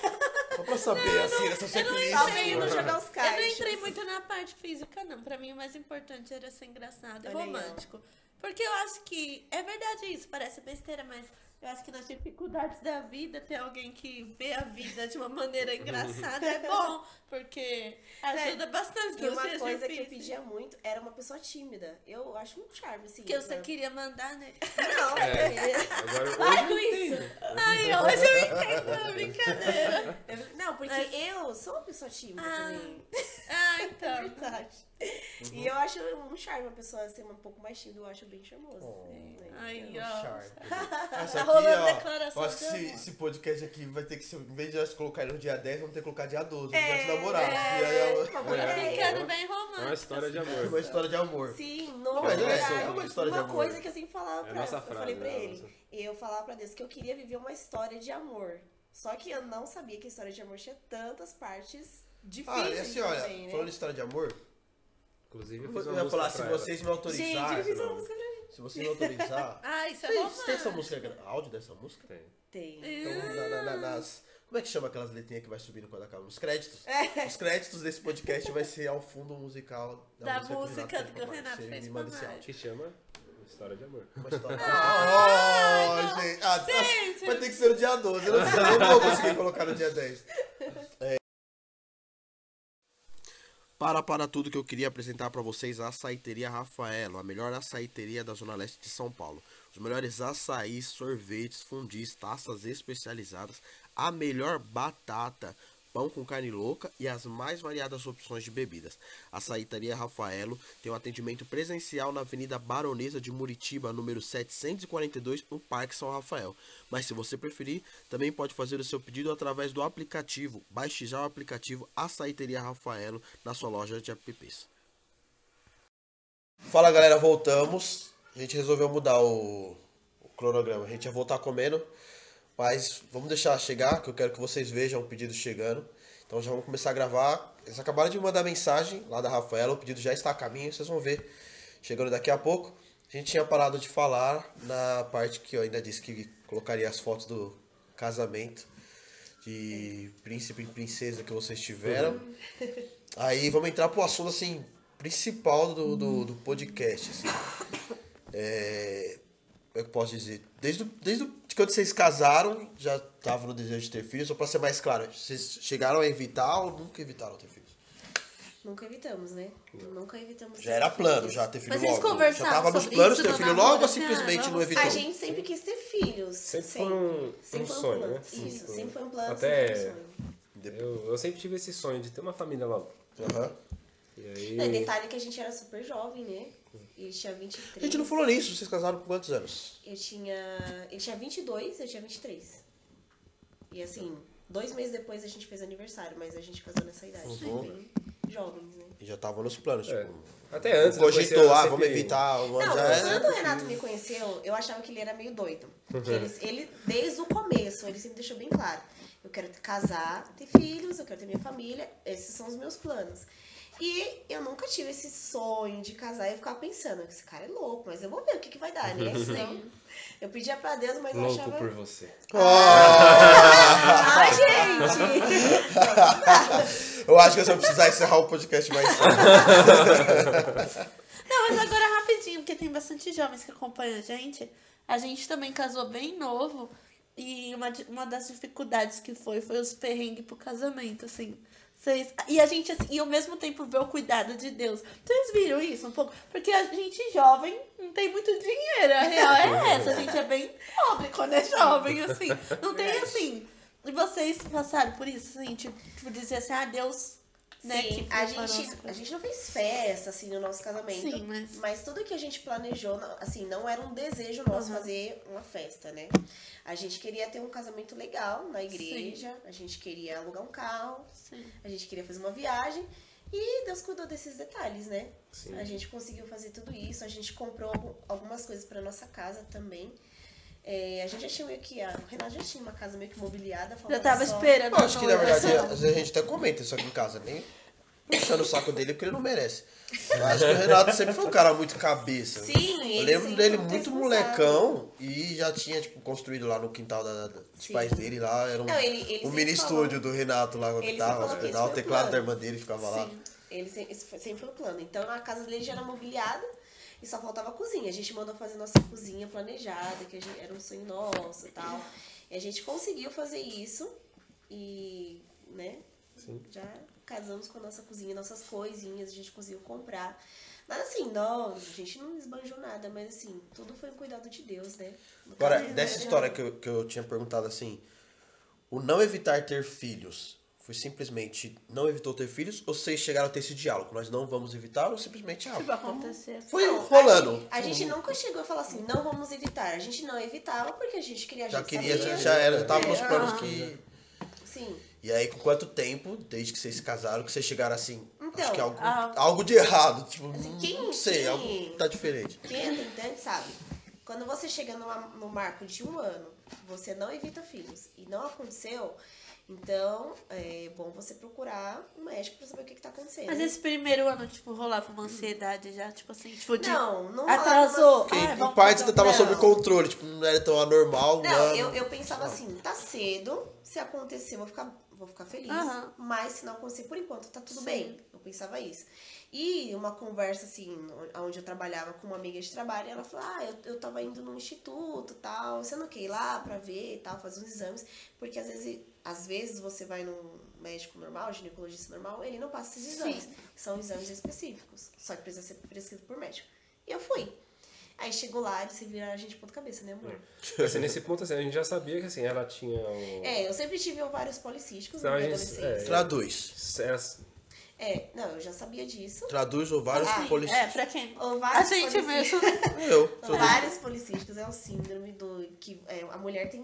Só pra saber, assim, essa checklist. No jogar os Eu não entrei muito na parte física, não. Pra mim, o mais importante era ser engraçado e romântico. Porque eu acho que é verdade isso, parece besteira, mas eu acho que nas dificuldades da vida, ter alguém que vê a vida de uma maneira engraçada é bom, porque ajuda bastante E uma coisa que eu difíceis. pedia muito era uma pessoa tímida. Eu acho um charme, assim. Que você né? queria mandar, né? Não, É. é. Agora, Para hoje com isso! entendo. Ai, hoje eu entendo a brincadeira. Não, porque Mas- eu sou uma pessoa tímida Ah, também. Ah, É então. verdade. E eu acho um charme uma pessoa ser um pouco mais tímida, eu acho bem charmoso. Oh. É, Ai, Um ó. charme. Rolando ó, declaração eu acho que de esse, esse podcast aqui vai ter que ser, em vez de nós colocar ele no dia 10, vamos ter que colocar dia 12, É, dia dos namorados. é, aí é uma uma- É. ideia. Ficando bem É romântico. uma história de é amor. uma história de amor. Sim, não, mas é é, é uma história de Uma amor. coisa que eu sempre falava É pra nossa eu falei pra é a ele. nossa. Eu falava pra Deus que eu queria viver uma história de amor. Só que eu não sabia que a história de amor tinha tantas partes difíceis Ah, e assim, olha, também, né? falando de história de amor, Inclusive, eu eu fiz uma ia falar, se vocês me Gente, autorizarem, eu fiz uma não. música pra. Se vocês me autorizar... Ah, isso é Vocês romântico. tem essa música, áudio dessa música? Tem. Tem. Então, na- na- na- nas... Como é que chama aquelas letrinhas que vai subindo quando acaba? Os créditos. É. Os créditos desse podcast vai ser ao fundo musical Da o música fez que pra o nós. Renato Você fez me pra manda esse nós. áudio. Que chama História de Amor. Uma história. Ai, Oh, não. gente. Ah, Gente. Vai ter que ser no dia 12. Eu não, sei, eu não vou conseguir colocar no dia 10. Para para tudo que eu queria apresentar para vocês a Açaiteria Rafaelo, a melhor açaiteria da Zona Leste de São Paulo. Os melhores açaís, sorvetes, fundis, taças especializadas, a melhor batata, pão com carne louca e as mais variadas opções de bebidas. A Açaítaria Rafaelo tem um atendimento presencial na Avenida Baronesa de Muritiba, número 742, no Parque São Rafael. Mas se você preferir, também pode fazer o seu pedido através do aplicativo. Baixe já o aplicativo Açaíteria Rafaelo na sua loja de apps. Fala galera, voltamos. A gente resolveu mudar o, o cronograma. A gente ia voltar comendo, mas vamos deixar chegar, que eu quero que vocês vejam o pedido chegando. Então já vamos começar a gravar. Eles acabaram de mandar mensagem lá da Rafaela, o pedido já está a caminho, vocês vão ver chegando daqui a pouco. A gente tinha parado de falar na parte que eu ainda disse que colocaria as fotos do casamento de príncipe e princesa que vocês tiveram. Aí vamos entrar pro assunto assim principal do, do, do podcast. Assim. É, eu posso dizer? Desde, desde quando vocês casaram, já estavam no desejo de ter filhos, ou para ser mais claro, vocês chegaram a evitar ou nunca evitaram ter filhos? Nunca evitamos, né? Nunca evitamos. Já era plano, filhos. já ter filho Mas vocês logo. Já conversaram tava nos planos isso ter filho namoro, logo ou simplesmente não evitou? A gente sempre quis ter filhos. Sempre foi um- Sempre um sonho, plano. né? Isso, Sim. sempre foi um plano. Até- sempre um. Eu, eu sempre tive esse sonho de ter uma família logo. Aham. E aí. Não, detalhe que a gente era super jovem, né? Ele tinha 23. A gente não falou nisso, vocês casaram com quantos anos? Eu tinha. Ele tinha 22, eu tinha 23. E assim, dois meses depois a gente fez aniversário, mas a gente casou nessa idade. Uhum. Bem jovens, né? E já tava nos planos, É. tipo. Até antes. Cogitou, ah, vamos evitar. Vamos Não, já quando o Renato me conheceu, eu achava que ele era meio doido. Porque ele, ele, desde o começo, ele sempre deixou bem claro. Eu quero casar, ter filhos, eu quero ter minha família, esses são os meus planos. E eu nunca tive esse sonho de casar e eu ficava pensando, esse cara é louco, mas eu vou ver o que, que vai dar, né? Senão, eu pedia pra Deus, mas eu Louco achava. por você. Ai, gente! Eu acho que eu só precisar encerrar o podcast mais cedo. Não, mas agora rapidinho, porque tem bastante jovens que acompanham a gente. A gente também casou bem novo. E uma, uma das dificuldades que foi, foi os perrengues pro casamento, assim. Vocês, e a gente, assim, e ao mesmo tempo ver o cuidado de Deus. Vocês viram isso um pouco? Porque a gente jovem não tem muito dinheiro. A real é essa. A gente é bem pobre quando é jovem, assim. Não tem assim. E vocês passaram por isso, assim, tipo, tipo dizer assim, ah, Deus. Né, Sim, que a gente, a gente não fez festa, assim, no nosso casamento. Sim, mas- Mas tudo que a gente planejou, não- assim, não era um desejo nosso Uhum. fazer uma festa, né? A gente queria ter um casamento legal na igreja, a gente queria alugar um carro, Sim. a gente queria fazer uma viagem. E Deus cuidou desses detalhes, né? Sim. A gente conseguiu fazer tudo isso, a gente comprou algum- algumas coisas pra nossa casa também. É, a gente já tinha meio que. A, o Renato já tinha uma casa meio que mobiliada. Já tava só- esperando. Eu acho que na verdade, a gente até comenta isso aqui em casa, nem puxando o saco dele porque ele não merece. Eu acho que o Renato sempre foi um cara muito cabeça. Sim, Eu ele lembro sempre dele muito molecão e já tinha, tipo, construído lá no quintal da, da- dos Sim. pais dele lá. Era um, Não, ele- ele um mini falou- estúdio do Renato lá com a Ele guitarra, pedal, o teclado da plano. irmã dele ficava lá. Sim, ele sempre, sempre foi o plano. Então a casa dele já era mobiliada e só faltava a cozinha. A gente mandou fazer nossa cozinha planejada, que gente- era um sonho nosso e tal. E a gente conseguiu fazer isso e, né, Sim. já casamos com a nossa cozinha, nossas coisinhas, a gente conseguiu comprar. Mas assim, não, a gente não esbanjou nada, mas assim, tudo foi um cuidado de Deus, né? Agora, dessa história que eu, que eu tinha perguntado assim, o não evitar ter filhos foi simplesmente não evitou ter filhos ou vocês chegaram a ter esse diálogo? Nós não vamos evitar ou simplesmente ah, Tipo, acontecer. foi Não, rolando? A gente, a gente nunca chegou a falar assim, não vamos evitar. A gente não evitava porque a gente queria a já gente queria, sabia. já, já era, já tava É, nos planos aham. que. Sim. E aí, com quanto tempo, desde que vocês se casaram, que vocês chegaram assim? Então, acho que algo, ah, algo de errado. Tipo, Assim, não- quem- não sei, quem- algo tá diferente. Quem é tentante sabe. Quando você chega numa- no marco de um ano, você não evita filhos e não aconteceu, então é bom você procurar um médico pra saber o que, que tá acontecendo. Mas esse primeiro ano, tipo, rolava uma ansiedade já, tipo assim, tipo, de. Não, não atrasou. Porque Ah, em fazer ainda tava sob controle, tipo, não era tão anormal. Não, ano. eu, eu pensava assim, tá cedo, se acontecer, eu vou ficar, vou ficar feliz. Aham. Mas se não acontecer por enquanto, tá tudo Sim. bem. Eu pensava isso. E uma conversa, assim, onde eu trabalhava com uma amiga de trabalho, ela falou, ah, eu, eu tava indo num instituto tal, você não quer ir lá pra ver e tal, fazer uns exames, porque às vezes, às vezes você vai num médico normal, ginecologista normal, ele não passa esses exames. São exames específicos, só que precisa ser prescrito por médico. E eu fui. Aí chegou lá, eles se viraram a gente de ponta cabeça, né, amor? Assim, nesse ponto, assim, a gente já sabia que assim, ela tinha um. É, eu sempre tive ovários policísticos Não, na a minha gente- adolescência. Traduz. Ela- É, não, eu já sabia disso. Traduz ovários Ah, É, policísticos. pra quem? A Ovários gente policísticos. mesmo. Eu. Ovários policísticos é um síndrome do que é, a mulher tem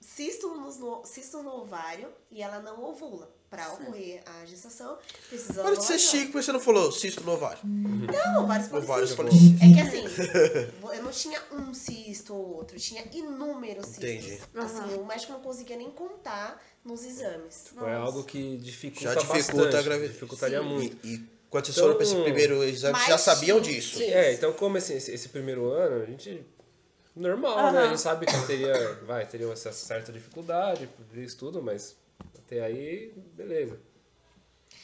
cisto, no, cisto no ovário e ela não ovula. Pra ocorrer a gestação, precisa Para de ser chique, porque você não falou cisto no ovário. Não, ovários Ovários policísticos. policísticos. É que assim, eu não tinha um cisto ou outro, tinha inúmeros cistos. Entendi. Assim, o médico não conseguia nem contar nos exames. Tipo, é algo que dificulta, Já dificulta bastante. a gravidez. Dificultaria Sim. muito. E, e quando vocês Então- foram pra esse primeiro exame, vocês já sabiam disso. Sim, é, então como assim, esse, esse primeiro ano, a gente. Normal, né? A gente sabe que teria, vai, teria essa certa dificuldade por isso tudo, mas até aí, beleza.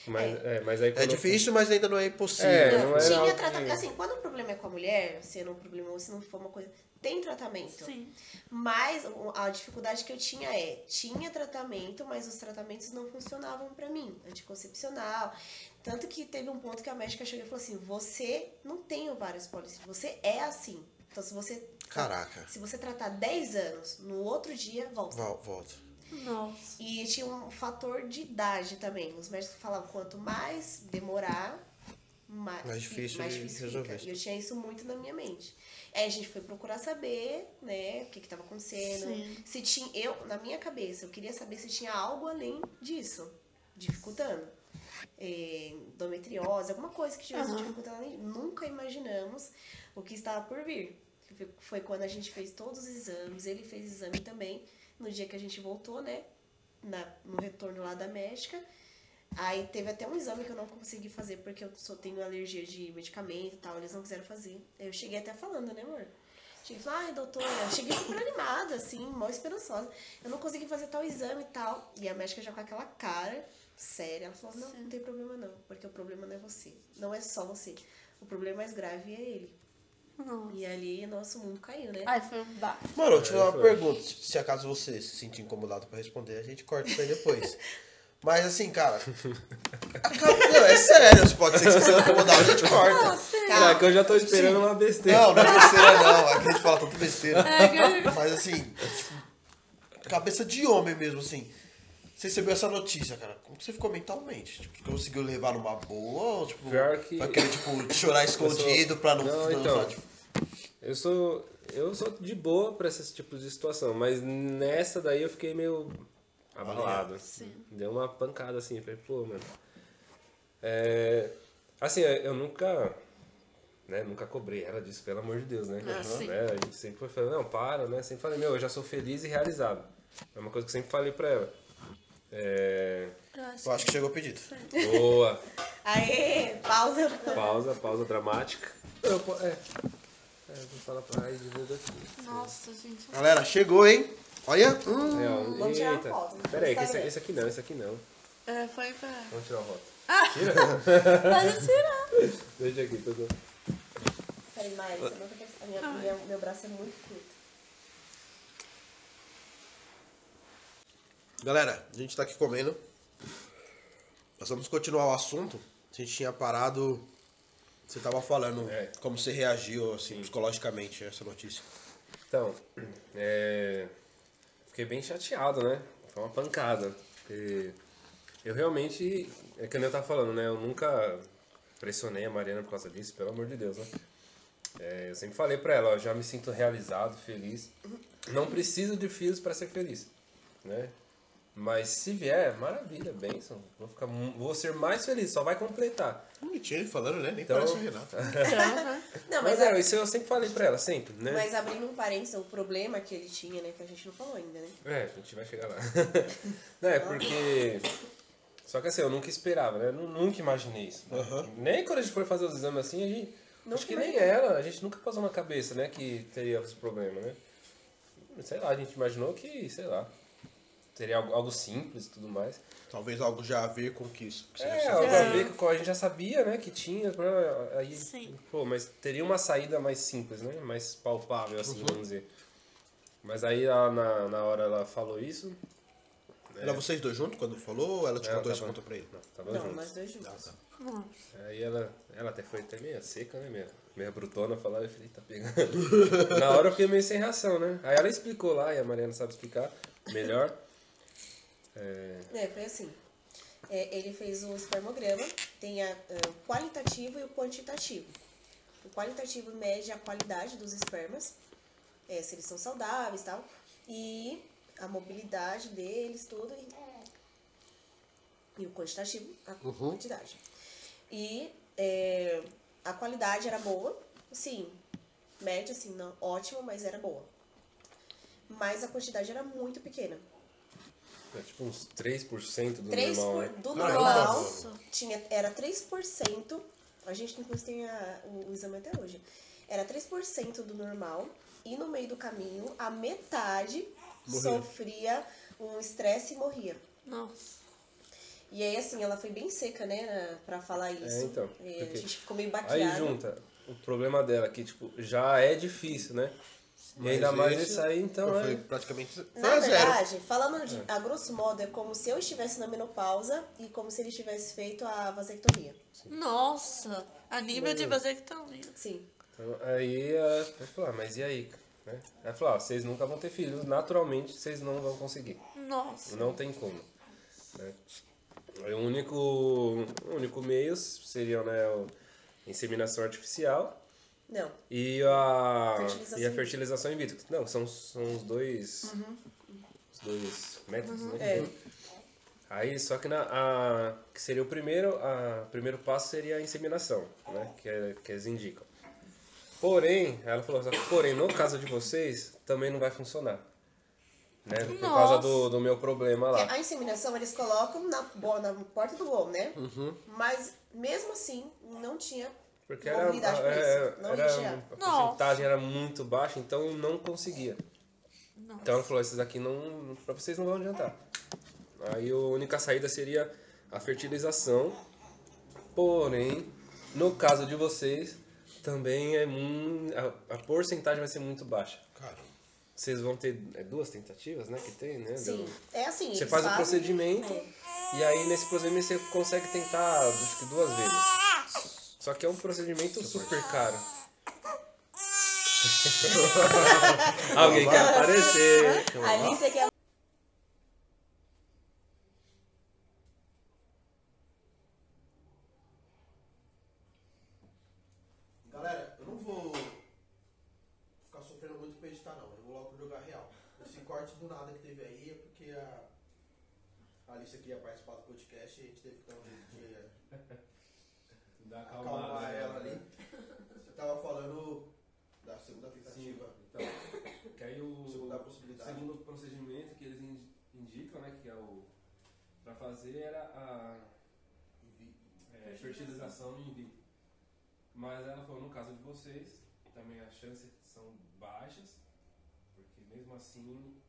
Mas, é. mas aí É difícil, mas ainda não é impossível. É, Não, não tinha tratamento. que- Assim, quando o problema é com a mulher, se não um problema ou se não for uma coisa. Tem tratamento. Sim. Mas a dificuldade que eu tinha é, tinha tratamento, mas os tratamentos não funcionavam pra mim, anticoncepcional. Tanto que teve um ponto que a médica chegou e falou assim: "Você não tem ovários policísticos, você é assim". Então se você Caraca. se você tratar 10 anos, no outro dia volta. Vol- Volta. Nossa. E tinha um fator de idade também. Os médicos falavam quanto mais demorar, mais, Mais difícil mais de difícil resolver. fica. E eu tinha isso muito na minha mente. Aí a gente foi procurar saber, né, o que que tava acontecendo. Sim. Se tinha, eu, na minha cabeça, eu queria saber se tinha algo além disso, dificultando. É, endometriose, alguma coisa que estivesse Aham. dificultando. além- Nunca imaginamos o que estava por vir. Foi- Foi quando a gente fez todos os exames, ele fez exame também, no dia que a gente voltou, né? na- no retorno lá da médica. Aí teve até um exame que eu não consegui fazer porque eu só tenho alergia de medicamento e tal, eles não quiseram fazer. Eu cheguei até falando, né, amor? Cheguei falei, ai, doutora, eu cheguei super animada, assim, mal esperançosa. Eu não consegui fazer tal exame e tal. E a médica já com aquela cara séria, ela falou, não, não tem problema não, porque o problema não é você. Não é só você. O problema mais grave é ele. Nossa. E ali nosso mundo caiu, né? Ai, foi um baixo. Mano, eu te uma foi. pergunta. Se acaso você se sentir incomodado pra responder, a gente corta isso aí depois. Mas assim, cara. acaba- Não, é sério, pode ser que você seja incomodado, a gente corta. Cara, que eu já tô esperando uma besteira. Não, não é besteira não. Aqui a gente fala tanta besteira. É, que- Mas assim, tipo, cabeça de homem mesmo, assim. Você recebeu essa notícia, cara. Como que você ficou mentalmente? Tipo, conseguiu levar numa boa? Ou, tipo, Pior que- vai querer, tipo, chorar escondido pra não... Não, não- então. tipo, Eu sou. Eu sou de boa pra esse tipo de situação, mas nessa daí eu fiquei meio abalado. Sim. Deu uma pancada assim, falei, pô, mano. É, assim, eu nunca. Né, nunca cobrei ela disso, pelo amor de Deus, né? Ah, sim. Né, A gente sempre foi falando, não, para, né? Sempre falei, meu, eu já sou feliz e realizado. É uma coisa que eu sempre falei pra ela. É, eu acho eu acho que chegou o pedido. boa. Aê, pausa. Pausa, pausa dramática. Eu, é. É, vou falar pra ele divulga aqui. Nossa, gente. Galera, chegou, hein? Olha. Hum. É, ó, Vamos tirar eita. foto. Pera aí, que esse, esse aqui não, esse aqui não. É, foi pra. Vamos tirar a foto. Pode tirar. Deixa aqui, tô com... Peraí, Mari, você minha- meu braço é muito curto. Galera, a gente tá aqui comendo. Nós vamos continuar o assunto. A gente tinha parado. Você tava falando É. como você reagiu, assim, psicologicamente a essa notícia. Então, é... fiquei bem chateado, né? Foi uma pancada. Porque eu realmente, é que eu tava falando, né? Eu nunca pressionei a Mariana por causa disso, pelo amor de Deus, né? É, eu sempre falei pra ela, ó, já me sinto realizado, feliz. Não preciso de filhos pra ser feliz, né? Mas se vier, maravilha, bênção. Vou, ficar, vou ser mais feliz, só vai completar. Bonitinho ele falando, né? Nem Então- parece o Renato. Não, Mas, mas, é, a- isso eu sempre falei pra ela, sempre, né? mas abrindo um parênteses, o problema que ele tinha, né, que a gente não falou ainda, né? É, a gente vai chegar lá. não, é porque. Só que assim, eu nunca esperava, né? Eu nu- nunca imaginei isso. né? Aham. Nem quando a gente foi fazer os exames assim, a gente. Nunca acho que nem ela, a gente nunca passou na cabeça, né, que teria esse problema, né? Sei lá, a gente imaginou que, sei lá, seria algo, algo simples e tudo mais. Talvez algo já a ver com o que isso. Que É, algo sabe. a ver com a gente já sabia, né, que tinha, aí, Sim. pô, mas teria uma saída mais simples, né, mais palpável, assim, vamos dizer. Mas aí ela, na, na hora ela falou isso, Era vocês dois juntos quando falou ou ela te Ela contou esse tava- ponto pra ele? não, tava Não, junto. nós dois juntos. tá. Nossa. Aí ela, ela até foi até meio seca, né, mesmo? meia brutona falava, eu falei, tá pegando. Na hora eu fiquei meio sem reação, né? Aí ela explicou lá, e a Mariana sabe explicar melhor. É, É, foi assim. É, ele fez o espermograma, tem a, é, o qualitativo e o quantitativo. O qualitativo mede a qualidade dos espermas, é, se eles são saudáveis e tal, e a mobilidade deles, tudo. E, e o quantitativo, a quantidade. E é, a qualidade era boa, sim, média, assim, não ótima, mas era boa. Mas a quantidade era muito pequena. É tipo uns 3% do 3 normal, por, né? do Caramba. normal tinha, era 3%. A gente inclusive tem a- o, o exame até hoje. Era 3% do normal. E no meio do caminho, a metade Morria. sofria um estresse e morria. Nossa. E aí, assim, ela foi bem seca, né, pra falar isso. então, E porque- a gente ficou meio baqueada. Aí junta o problema dela, que tipo, já é difícil, né? E ainda Mas mais esse isso aí, então Foi é. praticamente. Foi Na a zero. verdade, falando de, a grosso modo, é como se eu estivesse na menopausa e como se ele tivesse feito a vasectomia. Nossa. A nível de vasectomia. Sim. Então, aí a vai falar, mas e aí? Né? Ela falou, ó, vocês nunca vão ter filhos, naturalmente vocês não vão conseguir. Nossa. Não tem como. Né? O único, o único meio seriam né, o inseminação artificial Não. e a, Fertilização e a fertilização in vitro. Não, são, são os dois. Os dois métodos, né? É. Aí, só que na, a, que seria o primeiro, a primeiro passo seria a inseminação, né? Que, é, que eles indicam. Porém, ela falou, porém, no caso de vocês, também não vai funcionar. Né? Por causa do, do meu problema lá. a inseminação eles colocam na, na porta do bom, né? Uhum. Mas mesmo assim, não tinha Porque era, é, isso. Não era, a Nossa. porcentagem era muito baixa, então eu não conseguia. Nossa. Então ela falou, esses aqui não, pra vocês não vão adiantar. Aí a única saída seria a fertilização. Porém, no caso de vocês, também é muito, a, a porcentagem vai ser muito baixa. Cara, Vocês vão ter é, duas tentativas, né, que tem, né? Sim. do- É assim. Você faz o procedimento É. e aí nesse procedimento você consegue tentar acho que duas vezes. Só que é um procedimento super caro. Alguém quer aparecer. A Alicia que é galera, eu não vou ficar sofrendo muito pra editar, não. Eu vou logo jogar real. Esse corte do nada que teve aí é porque a a Alicia queria participar do podcast e a gente teve que dar um jeito de Dá acalmar ela ali. Você tava falando da segunda Sim, tentativa. então. Que aí o Segunda possibilidade. segundo procedimento que eles in- indicam, né, que é o para fazer era a é, fertilização in vitro. Mas ela falou, no caso de vocês, também as chances são baixas, porque mesmo assim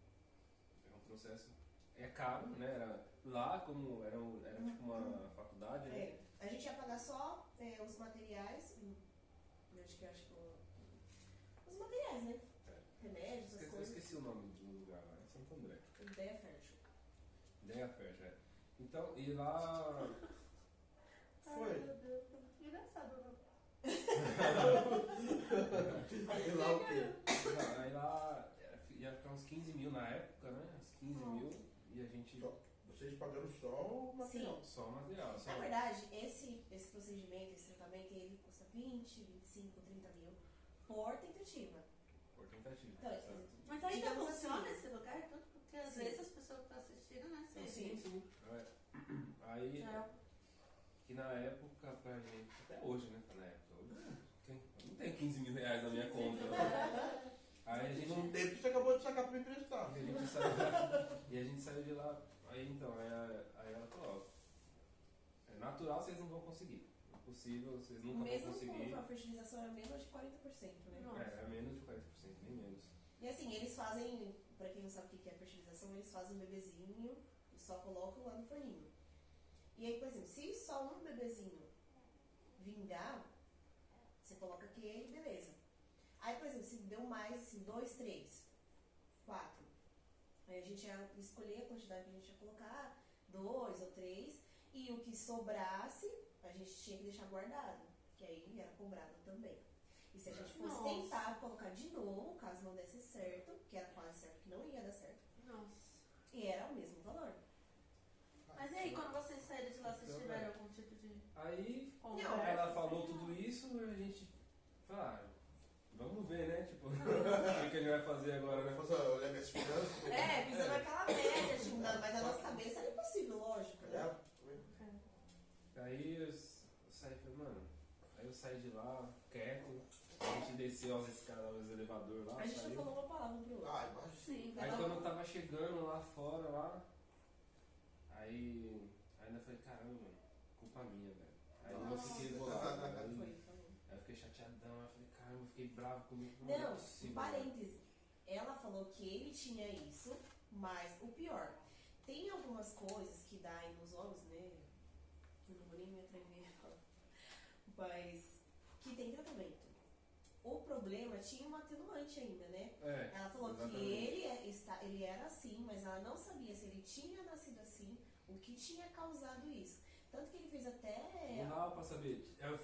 é um processo é caro, né? Era, lá como era, era tipo uma faculdade, né? É, a gente ia pagar só é, os materiais. hum, eu Acho que acho que o- os materiais, né? Remédios, essas Esqueci, eu coisas. esqueci o nome do lugar lá, é Santo André. Ideia fértil. Ideia Fest, é. Então, e lá Foi. meu Deus. Engraçado. né? E lá o quê? Não, aí lá ia ficar uns 15 mil na época, né? Uns 15 mil e a gente. Vocês pagando só o material. Só o material. Só Na verdade, esse, esse procedimento, esse tratamento, ele custa 20, 25, 30 mil por tentativa. por tentativa. Então, certo? Mas ainda Digamos funciona assim. esse lugar? Tanto porque às Sim. vezes as pessoas que estão assistindo, né? se- Sim, sim. É. Aí, Já é que na época pra gente, até hoje, né? Na época, hoje tem, não tem 15 mil reais na minha conta. né? Aí a gente. Não tem porque você acabou de sacar pra me emprestar. E a gente saiu de lá. Aí então, aí, aí ela falou, ó, é natural vocês não vão conseguir. Impossível, vocês nunca Mesmo vão conseguir. com a fertilização é menos de 40%, né? Nossa. É, é menos de 40%, nem menos. E assim, eles fazem, pra quem não sabe o que é fertilização, eles fazem um bebezinho e só colocam lá no forninho. E aí, por exemplo, se só um bebezinho vingar, você coloca aquele, beleza. Aí, por exemplo, se deu mais, assim, dois, três, quatro. Aí a gente ia escolher a quantidade que a gente ia colocar, dois ou três, e o que sobrasse, a gente tinha que deixar guardado, que aí era cobrado também. E se a gente fosse Nossa. tentar colocar de novo, caso não desse certo, que era quase certo que não ia dar certo, Nossa. e era o mesmo valor. Mas e aí, quando vocês saíram de lá, vocês tiveram algum tipo de Aí conversa? ela falou tudo isso e a gente falou, vamos ver, né? Tipo, o que, que a gente vai fazer agora, né? Fazer olhar minhas finanças. É, visando aquela média, tipo, mas na nossa cabeça era impossível, lógico. Né? É, Aí eu, saí e falei, mano, aí eu saí de lá, quieto, a gente desceu as escadas, os elevadores lá, A gente não saiu. falou uma palavra pro outro. Ah, imagina. Sim, Aí quando eu tava chegando lá fora, lá, aí ainda falei, caramba, mano, culpa minha, velho. Aí eu Nossa. fiquei bolado, aí, foi. aí eu fiquei chateadão, aí eu falei, caramba, eu fiquei bravo comigo. é Não, possível, um parêntese. Ela falou que ele tinha isso, mas o pior, tem algumas coisas que dá aí nos homens, né? Eu não vou nem me atrever a falar. Mas que tem tratamento. O problema tinha um atenuante ainda, né? É, Ela falou que exatamente. ele, é- está, ele era assim, mas ela não sabia se ele tinha nascido assim, o que tinha causado isso. Tanto que ele fez até. Não dava pra saber. Eu-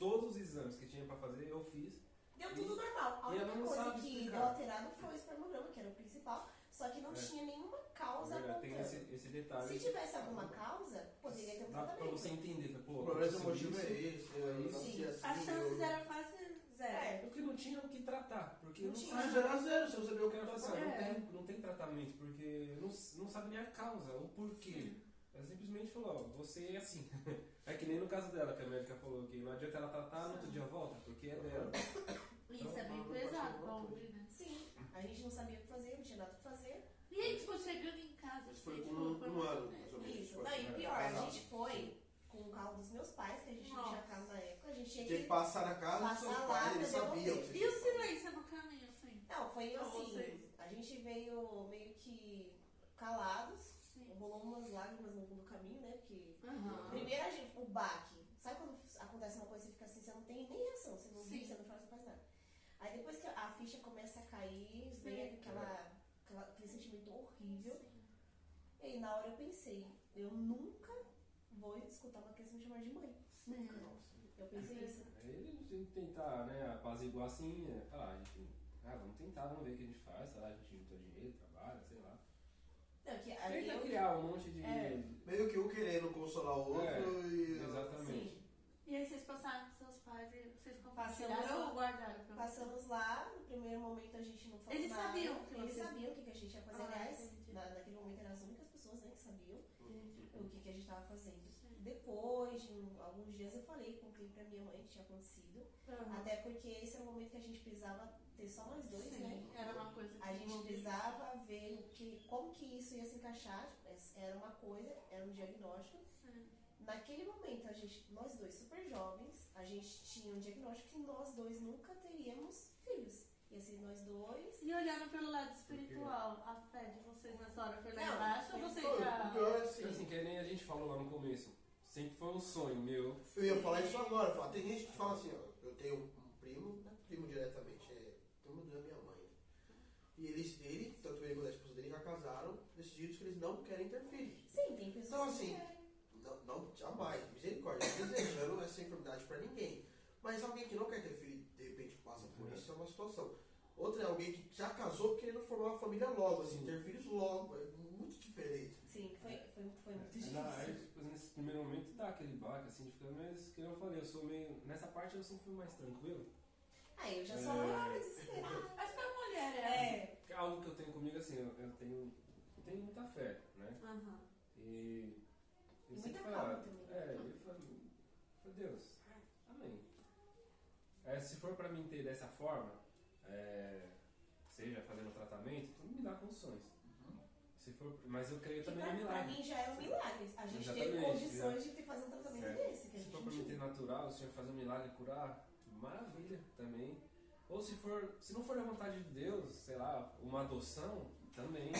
todos os exames que tinha pra fazer, eu fiz. Deu tudo normal. A e única coisa sabe que deu alterado foi o espermograma, que era o principal, só que não É. tinha nenhuma causa Verdade, tem esse, esse detalhe. Se tivesse alguma causa, poderia ter um Dá pra tratamento. você entender, fala, pô, O problema do motivo isso. é esse. Eu Sim. nasci assim. As chances eu- eram quase zero. É. Porque não tinha o que tratar. Porque Não não, tinha. Mas era zero, se você sabia o Eu que quero era assim, ó, É. não, tem, não tem tratamento, porque não, não sabe nem a causa, o porquê. Ela simplesmente falou, ó, você é assim. É que nem no caso dela, que a médica falou que não adianta ela tratar, no outro dia volta, porque é dela. Isso é bem pesado pra ouvir, né? Sim, a gente não sabia o que fazer, não tinha nada o que fazer. E aí, tipo, chegando em casa, Isso foi assim, com tipo, um, foi um muito ano, tempo. mais ou menos. Isso. Foi. Não, e É, pior, a gente foi com o carro dos meus pais, que a gente não tinha carro na época, a gente tinha que. que passar na casa dos Passar seus lá pais, eles sabiam. E o silêncio no caminho, assim? Não, foi assim, a gente veio meio que calados. Rolou umas lágrimas no, no caminho, né? Porque Aham. primeiro a gente, o baque, sabe quando acontece uma coisa e você fica assim, você não tem nem reação, você não Sim. você não faz, não faz nada. Aí depois que a ficha começa a cair, Sim. vem aquela, aquela- aquele sentimento horrível. E aí na hora eu pensei, eu nunca vou escutar uma criança me chamar de mãe. Nunca. Eu pensei isso. Aí a gente tem que tentar, né, apaziguar assim, é, falar, a gente, ah, vamos tentar, vamos ver o que a gente faz, sei lá, a gente juntou dinheiro, sei lá. Não, que aí Tenta eu, criar um monte de. É. Meio que um querendo consolar o outro É, e. Exatamente. sim, E aí vocês passaram com seus pais e vocês Passamos- compartilharam ou guardaram pra passamos lá, no primeiro momento a gente não falou Eles nada. sabiam que Eles vocês- sabiam o que, que a gente ia fazer. Ah, Aliás, na, naquele momento eram as únicas pessoas né, que sabiam Entendi. o que, que a gente estava fazendo. Sim. Depois de um- alguns dias eu falei, contei pra minha mãe que tinha acontecido. Aham. Até porque esse era o momento que a gente precisava ter só nós dois, Sim, né? era uma coisa que A gente envolvia. precisava ver o que, como que isso ia se encaixar. Era uma coisa, era um diagnóstico. Sim. Naquele momento, a gente, nós dois super jovens, a gente tinha um diagnóstico que nós dois nunca teríamos filhos. Ia ser nós dois. E olhando pelo lado espiritual, a fé de vocês nessa hora foi lá embaixo ou vocês já. O pior é Assim, assim. que nem a gente falou lá no começo, sempre foi um sonho meu. Eu ia falar isso agora. falar, Tem gente que fala assim, ó, eu tenho um primo, é primo diretamente, é primo da minha mãe. E eles, ele, tanto ele quanto a esposa dele já casaram, decidiram que eles não querem ter filhos. Sim, tem pessoas Então, que assim, querem. Não, não, jamais, misericórdia, não desejando essa enfermidade pra ninguém. Mas alguém que não quer ter filho, de repente passa por isso, é uma situação. Outra é alguém que já casou querendo formar uma família logo, assim, ter filhos logo. É muito diferente. Sim, foi, foi, foi muito Aí, difícil. na- aí, tipo, nesse primeiro momento dá aquele baque, assim, de ficar, mas que eu falei, eu sou meio. Nessa parte eu sempre fui mais tranquilo. Ah, eu já sou É. ah, desesperada. Que a mulher é. É. É algo que eu tenho comigo assim, eu, eu tenho, eu tenho muita fé, né? Aham. E. E muita calma também. É, eu falo, Deus, amém. É, se for pra mim ter dessa forma, é, seja fazendo tratamento, tu me dá condições. Se for, mas eu creio Que também pra, no pra milagre. mim já é um milagre. A gente Exatamente, condições de ter, fazer um tratamento É. desse. Que a Se gente for pra mim ter natural, o Senhor fazer um milagre e curar, maravilha também. Ou se for, se não for da vontade de Deus, sei lá, uma adoção, também.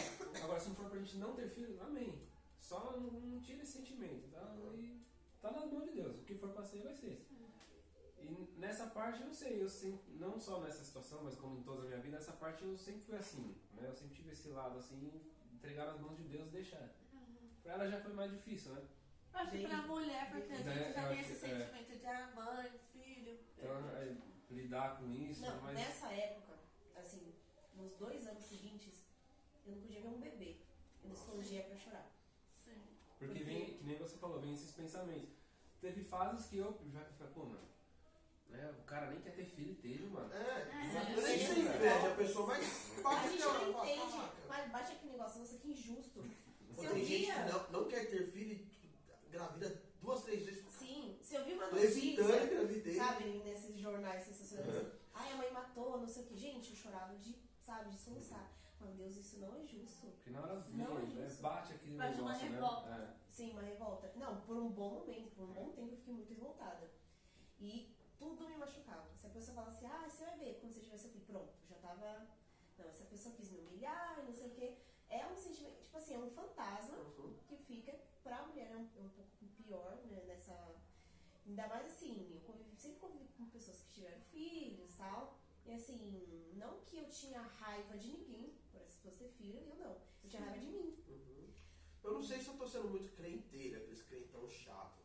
Agora, se não for pra gente não ter filho, amém. Só não, não tira esse sentimento, tá? E tá nas mãos de Deus. O que for pra ser, vai ser. E nessa parte eu não sei, eu sempre, não só nessa situação, mas como em toda a minha vida, nessa parte eu sempre fui assim, né? Eu sempre tive esse lado assim, entregar nas mãos de Deus e deixar. Pra ela já foi mais difícil, né? Acho que pra mulher, porque a É, gente já tem esse é. sentimento de ah, mãe, filho. Então, aí, lidar com isso, Não, mas. nessa época, assim, nos dois anos seguintes, eu não podia ver um bebê. Eu me escondia pra chorar. Sim. Porque Porque- vem, que nem você falou, vem esses pensamentos. Teve fases que eu já falei, pô, mano, né, o cara nem quer ter filho e teve, mano. É, É, mas nem se inveja a pessoa, mas A gente não entende, mas bate aquele negócio, nossa, que injusto. Se eu Tem gente via, que não, não quer ter filho e gravida duas, três vezes. Se eu vi uma notícia, sabe, nesses jornais sensacionalistas, Uhum. ai, a mãe matou, não sei o que, gente, eu chorava de, sabe, de soluçar. Falando, Deus, isso não é justo. Porque na hora vem, Não, é né, bate aquele Bate uma negócio, revolta. né? Sim, uma revolta. Não, por um bom momento, por um bom tempo eu fiquei muito revoltada. E tudo me machucava. Se a pessoa fala assim, ah, você vai ver quando você seu filho, pronto, já tava. Não, essa pessoa quis me humilhar e não sei o quê. É um sentimento, tipo assim, é um fantasma Uhum. que fica pra mulher é um, é um pouco pior, né, nessa. Ainda mais assim, eu convivi, sempre convivi com pessoas que tiveram filhos e tal. E assim, não que eu tinha raiva de ninguém por essa pessoa ter filho, eu não. Eu tinha raiva de mim. Uhum. Eu não sei se eu tô sendo muito crenteira, aqueles crentão chato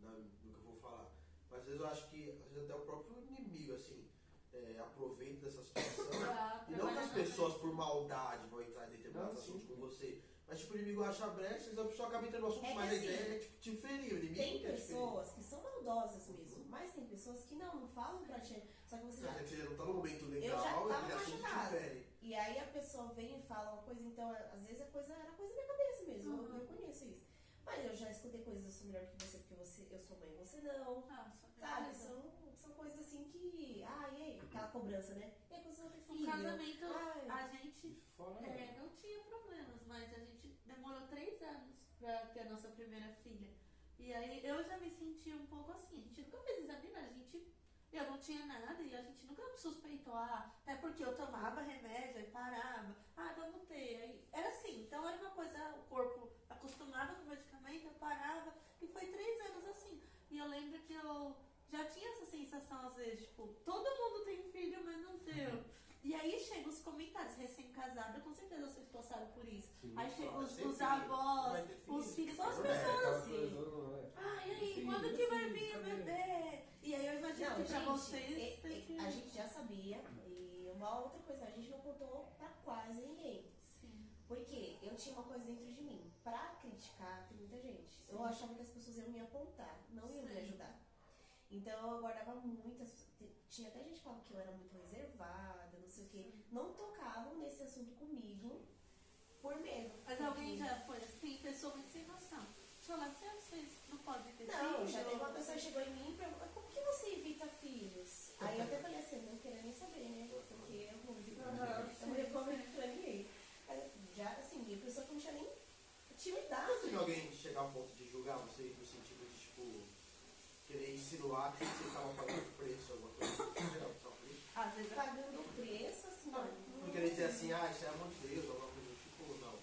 na, no que eu vou falar. Mas às vezes eu acho que às vezes até o próprio inimigo, assim, é, aproveita dessa situação. Pra E não que as pessoas por maldade vão entrar em determinados sim. assuntos com você. Mas tipo, o inimigo acha brechas, a pessoa acaba entrando no assunto, É mas a assim, ideia é tipo, te ferir, o inimigo Tem não ferir. pessoas que são maldosas mesmo, mas tem pessoas que não, não falam pra ti. Só que você já. É que você não tá no momento legal, Eu já tava machucada. fere. E aí a pessoa vem e fala uma coisa, então às vezes a coisa era coisa da minha cabeça mesmo, Uhum. eu reconheço isso. Mas eu já escutei coisas, eu sou melhor que você porque você, eu sou mãe e você não. Nossa, Sabe? São, são coisas assim que. Ah, e aí? Aquela cobrança, né? E aí quando você vai ter Um filho? casamento, Ai. a gente fora. é, não tinha problemas, mas a gente demorou três anos pra ter a nossa primeira filha. E aí eu já me senti um pouco assim. A gente nunca fez exame, né? A gente. Eu não tinha nada e a gente nunca suspeitou, ah, até porque eu tomava remédio e parava. Ah, vamos ter. Aí, era assim, então era uma coisa, o corpo acostumava com o medicamento, eu parava. E foi três anos assim. E eu lembro que eu já tinha essa sensação, às vezes, tipo, todo mundo tem filho, mas não teu. E aí chegam os comentários, recém-casada, com certeza vocês passaram por isso. Sim. Aí chegam os, os avós, os filhos, são as É, pessoas Aquela assim. é? Ai, aí, quando que vai vir o bebê? E aí eu imagino Não, que pra vocês a gente já sabia. E uma outra coisa, a gente não contou pra quase ninguém. Sim. Porque eu tinha uma coisa dentro de mim. Pra criticar, tem muita gente. Eu Sim. achava que as pessoas iam me apontar, não iam me Sim. ajudar. Então eu guardava muitas. Tinha até gente que falava que eu era muito reservada, quê. Não tocavam nesse assunto comigo por medo. Mas Porque- alguém já foi assim, tem pessoa muito sem noção. Falar assim, vocês não podem ter Não, filho, já teve uma pessoa que chegou em mim e perguntou, como que você evita filhos? Aí eu até falei assim, eu não queria nem saber, né? Porque eu não Aham, eu não recomendo pra Já, assim, a pessoa que não tinha nem intimidade. Não teve alguém chegar ao ponto de julgar você no sentido de, tipo, querer insinuar que você tava pagando preço, alguma coisa assim? Às vezes Pagando o preço, assim, ó. Não querer dizer assim, ah, isso é amor de Deus, alguma coisa do tipo, não.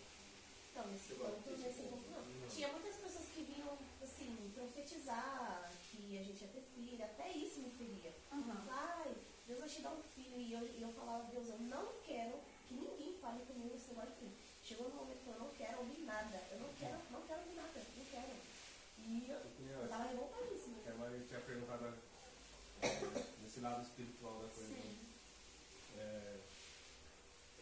Então, nesse ponto, desse nesse ponto? não. Não. Tinha muitas pessoas que vinham, assim, profetizar que a gente ia ter filho, até isso me feria. Aham. Ai, Deus vai te dar um filho. E eu, e eu falava, Deus, eu não quero que ninguém fale comigo esse negócio de filho. Chegou no momento que eu não quero ouvir nada. Eu não quero, não quero ouvir nada, não quero. E eu, tava revoltadíssima. que a Maria tinha perguntado é, nesse lado espiritual da coisa. né? Sim. É,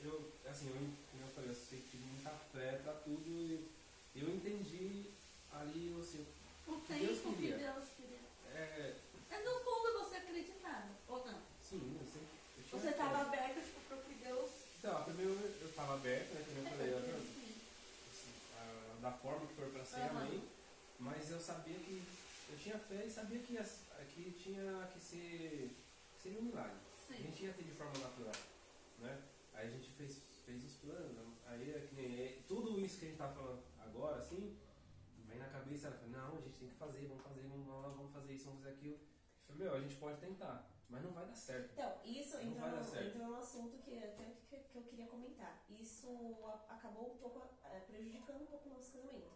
eu, assim, eu, como eu falei, eu sempre tive muita fé pra tudo e eu entendi ali, assim, O Deus tempo que queria. Deus queria. é, Mas no fundo você acreditava, ou não? sim, eu sempre. eu Você estava aberto tipo, pro que Deus. Então, primeiro eu estava aberto, né, como eu falei, eu, Sim. assim, a- da forma que for pra ser, Aham. amém. Mas eu sabia que, eu tinha fé e sabia que, que tinha que ser, que seria um milagre. A Sim. gente ia ter de forma natural, né? Aí a gente fez, fez os planos, aí é que nem, é, tudo isso que a gente tá falando agora, assim, vem na cabeça, ela fala, não, a gente tem que fazer, vamos fazer, vamos lá, vamos fazer isso, vamos fazer aquilo. Eu falei, meu, a gente pode tentar, mas não vai dar certo. Então, isso Não dar no- num assunto que até que, que eu queria comentar. Isso acabou um pouco eh, prejudicando um pouco o nosso casamento.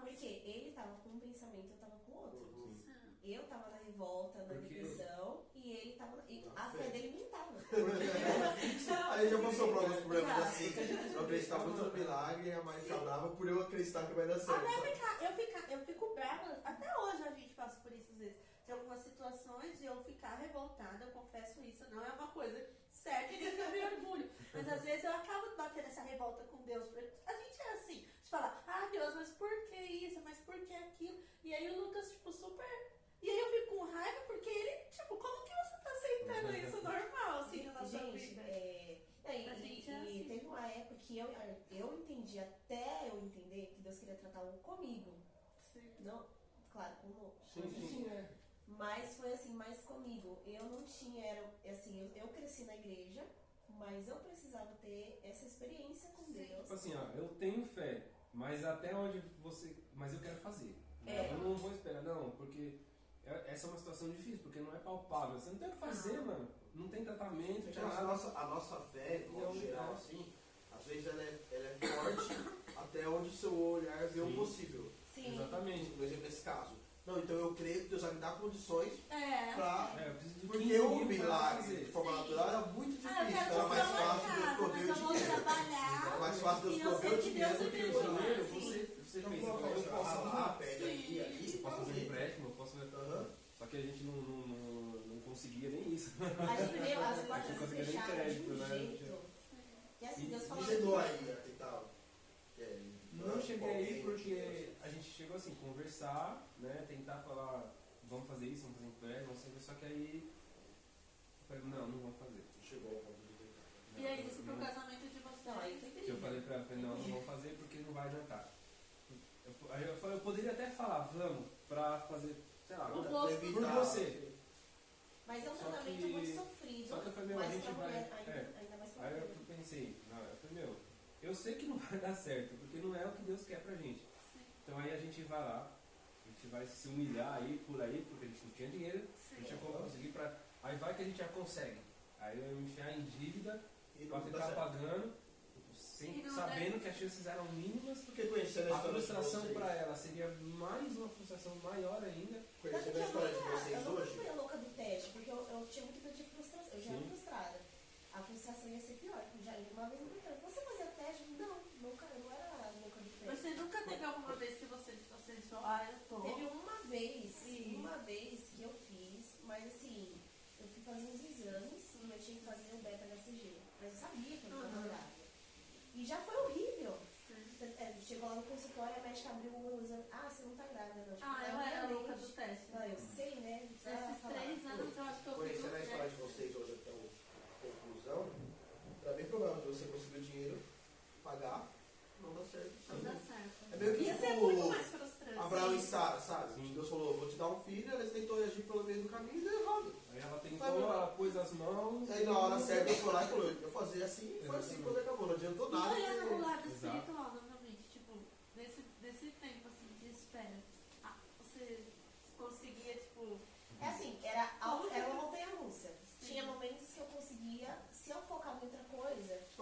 Porque ele tava com um pensamento, eu tava com outro. Uhum. Eu tava na revolta, na Porque- depressão, e ele tava. na- e a fé. dele nem tava. Aí já passou por alguns problemas assim. Eu acreditar muito no milagre e a Mari saudável por eu acreditar que vai dar certo. Até ficar, eu, eu fico brava, até hoje a gente passa por isso às vezes. de algumas situações e eu ficar revoltada, eu confesso isso, não é uma coisa certa e nem que eu me orgulho. Mas às vezes eu acabo batendo essa revolta com Deus. porque A gente é assim, de falar, ah Deus, mas por que isso? Mas por que aquilo? E aí o Lucas, tipo, super. E aí eu fico com raiva porque ele, tipo, como que você tá aceitando isso normal, assim, na nossa Gente, vida? é, é, e, A gente é e assim. teve uma época que eu, eu entendi, até eu entender, que Deus queria tratar um comigo. Sim. Não, claro, com. Sim, sim. Sim, é. Mas foi assim, mais comigo. Eu não tinha, era assim, eu, eu cresci na igreja, mas eu precisava ter essa experiência com Sim. Deus. Tipo assim, ó, eu tenho fé, mas até onde você. Mas eu quero fazer. É. Eu não vou esperar, não, porque é- essa é uma situação difícil, porque não é palpável. Você não tem o que fazer, Não. mano. Não tem tratamento, não Porque tem a nada. nossa, a nossa fé, modo Não, geral, é. assim, às vezes ela é, ela é forte até onde o seu olhar vê o possível. Sim. Exatamente. Por exemplo, nesse caso. Não, então eu creio que Deus vai me dar condições É. pra. É, eu de 15 Porque o milagre de forma natural era muito difícil. Ah, eu quero era mais fácil Deus prover o dinheiro. É mais fácil Deus eu prover o dinheiro do que o dinheiro. Você, você Então, pensa, eu eu posso pede aqui, ali, posso fazer empréstimo, eu posso. Aham. Só que a gente não, não, não, não conseguia nem isso. A gente as portas se conseguia nem fecharam de crédito, um né? Que assim, Deus E falou chegou assim, aí e tal. É, Não cheguei aí porque a gente chegou assim, conversar, né? Tentar falar, vamos fazer isso, vamos fazer empréstimo, vamos fazer, só que aí eu falei, não, não vamos fazer. Chegou ao ponto de E é isso pro Não- casamento de Não, aí vocês. que eu falei pra ela, falei, não, não vamos fazer porque não vai adiantar. Eu, aí eu, falei, eu poderia até falar, vamos, pra fazer, sei lá, O por gosto. evitar- você. Mas é um Só que- muito sofrido. só que eu falei, meu, a mas gente pra vai- mulher ainda, é. Aí eu pensei, não, eu falei, meu, eu sei que não vai dar certo, porque não é o que Deus quer pra gente. Então aí a gente vai lá, a gente vai se humilhar aí por aí, porque a gente não tinha dinheiro, a gente ia conseguir pra. Aí vai que a gente já consegue. Aí eu ia me enfiar em dívida E pra ficar pagando, sem, sabendo que as chances eram mínimas. Porque conhecendo a A história de frustração vocês, pra ela seria mais uma frustração maior ainda. Conhecendo a eu história de nunca, eu vocês nunca hoje, fui a louca do teste, porque eu, eu tinha muito medo de frustração. Eu já era Sim. frustrada. A frustração ia ser pior. Eu já ia uma vez me perguntaram, você fazia teste? Não, nunca, eu não era a louca do teste. Você nunca teve alguma vez que você, você disse, ah, eu tô. Teve uma vez, Sim. uma vez que eu fiz, mas assim, eu fui fazer uns exames e eu tinha que fazer o beta-HCG. Mas eu sabia que eu não estava Uhum. grávida. E já foi horrível. É, Chegou lá no consultório, a médica abriu o exame. Ah, você não tá grávida, não. Tipo, Ah, eu era a louca do teste. Não, eu sei, né? Nesses falar. três anos eu acho que eu fiz conhecendo a os história de vocês hoje o provável de você conseguir o dinheiro, pagar, não dá certo. Não dá certo. É meio que Ia ser tipo muito mais frustrante. Abraão e. Sara, sabe? Sim. Deus falou, vou te dar um filho, ela tentou agir pelo meio do caminho e deu errado. Aí ela tentou, Sabe, ela pôs as mãos. Aí na hora certa eu fui lá e falou, eu fazia assim e foi assim Exatamente. quando acabou, não adiantou E nada. olhando o lado espiritual novamente, tipo, nesse, nesse tempo assim de espera, ah, você conseguia, tipo, É assim, era, era uma montanha russa. Tinha momentos que eu conseguia, se eu focava em outra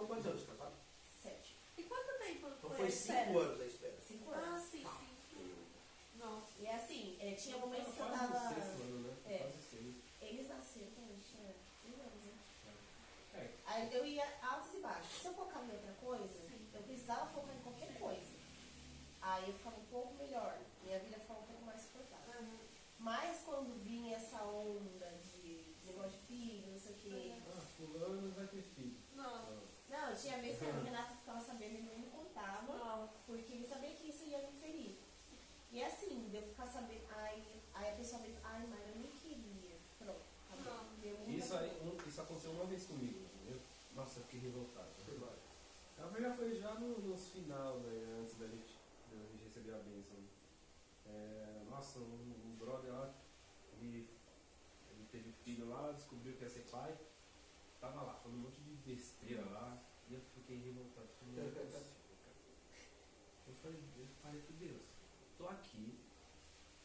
quantos anos, casado? sete, e quanto tempo Então foi, cinco anos a espera. cinco Ah, anos. sim, sim. Nossa. E é assim, é, tinha momentos que eu Quase tava. sexto ano, né? É. Quase seis. Eles nasceram tinha um anos, né? É. Aí eu ia altos e baixos. Se eu focava em outra coisa, Sim. eu precisava focar em qualquer coisa. Aí eu ficava um pouco melhor. Minha vida ficava um pouco mais suportável. Uhum. Mas quando vinha essa onda de negócio de filho, não sei o quê. Ah, fulano vai ter filho. Não. Não, tinha vezes que o Renato ficava sabendo e não me contava, Não. porque ele sabia que isso ia me ferir. E assim, de eu ficar sabendo, aí, aí a pessoa me ai, mas eu nem queria. Pronto, acabou. Deu Isso, aí, um- isso aconteceu uma vez comigo. Eu, nossa, eu fiquei revoltado. Na verdade, já foi já no, nos final, né, antes da gente, da gente receber a bênção. É, nossa, um, um brother lá, ele, ele teve filho lá, descobriu que ia ser pai, tava lá, falando um monte de besteira lá, e eu fiquei revoltado. Falei, não é possível, cara. Eu falei, eu falei, Deus, tô aqui,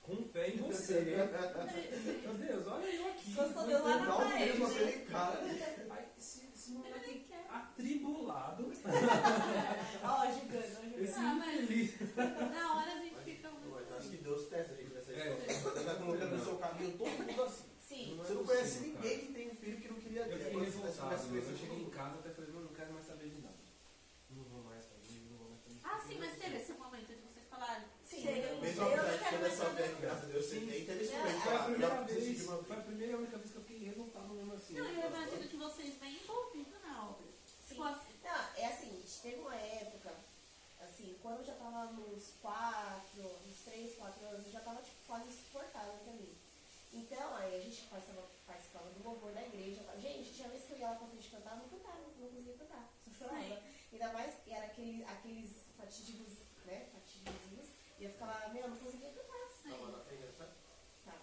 com fé em você. Meu Deus, olha eu aqui. Gostou Deus lá na parede. aquele cara. Aí, esse, esse Ele moleque nem quer. atribulado, Ó, julgando, ó, esse Ah, mas-. Na hora a gente fica muito. Acho que Deus testa a gente nessa É. história. Ele vai colocando no seu caminho todo mundo assim. Sim. Você não conhece ninguém que tem um filho que não queria Eu fiquei revoltado, a ver mano. Eu cheguei em casa até falei, não quero mais saber de nada. Não vou mais fazer, não vou mais fazer. Ah, sim, mas teve esse momento de vocês falarem. Sim, Chega, eu- não quero mais saber. graças a Deus É, momento. Foi a Ah, primeira vez foi a primeira e única vez que eu fiquei revoltado mesmo assim. Não, eu imagino que vocês bem envolvidos na obra. Sim. Tipo assim, Não, é assim, teve uma época, assim, quando eu já tava nos quatro, nos três, quatro anos, eu já tava tipo, quase insuportável pra mim. Então, aí a gente do louvor da igreja. Gente, tinha vez que eu ia lá pra frente cantar, não cantava, não conseguia cantar, só chorava. Sim. Ainda mais que era aquele, aqueles fatídicos, né, fatídicos, e eu ficava, meu, não conseguia cantar. Tava na trilha? Tá.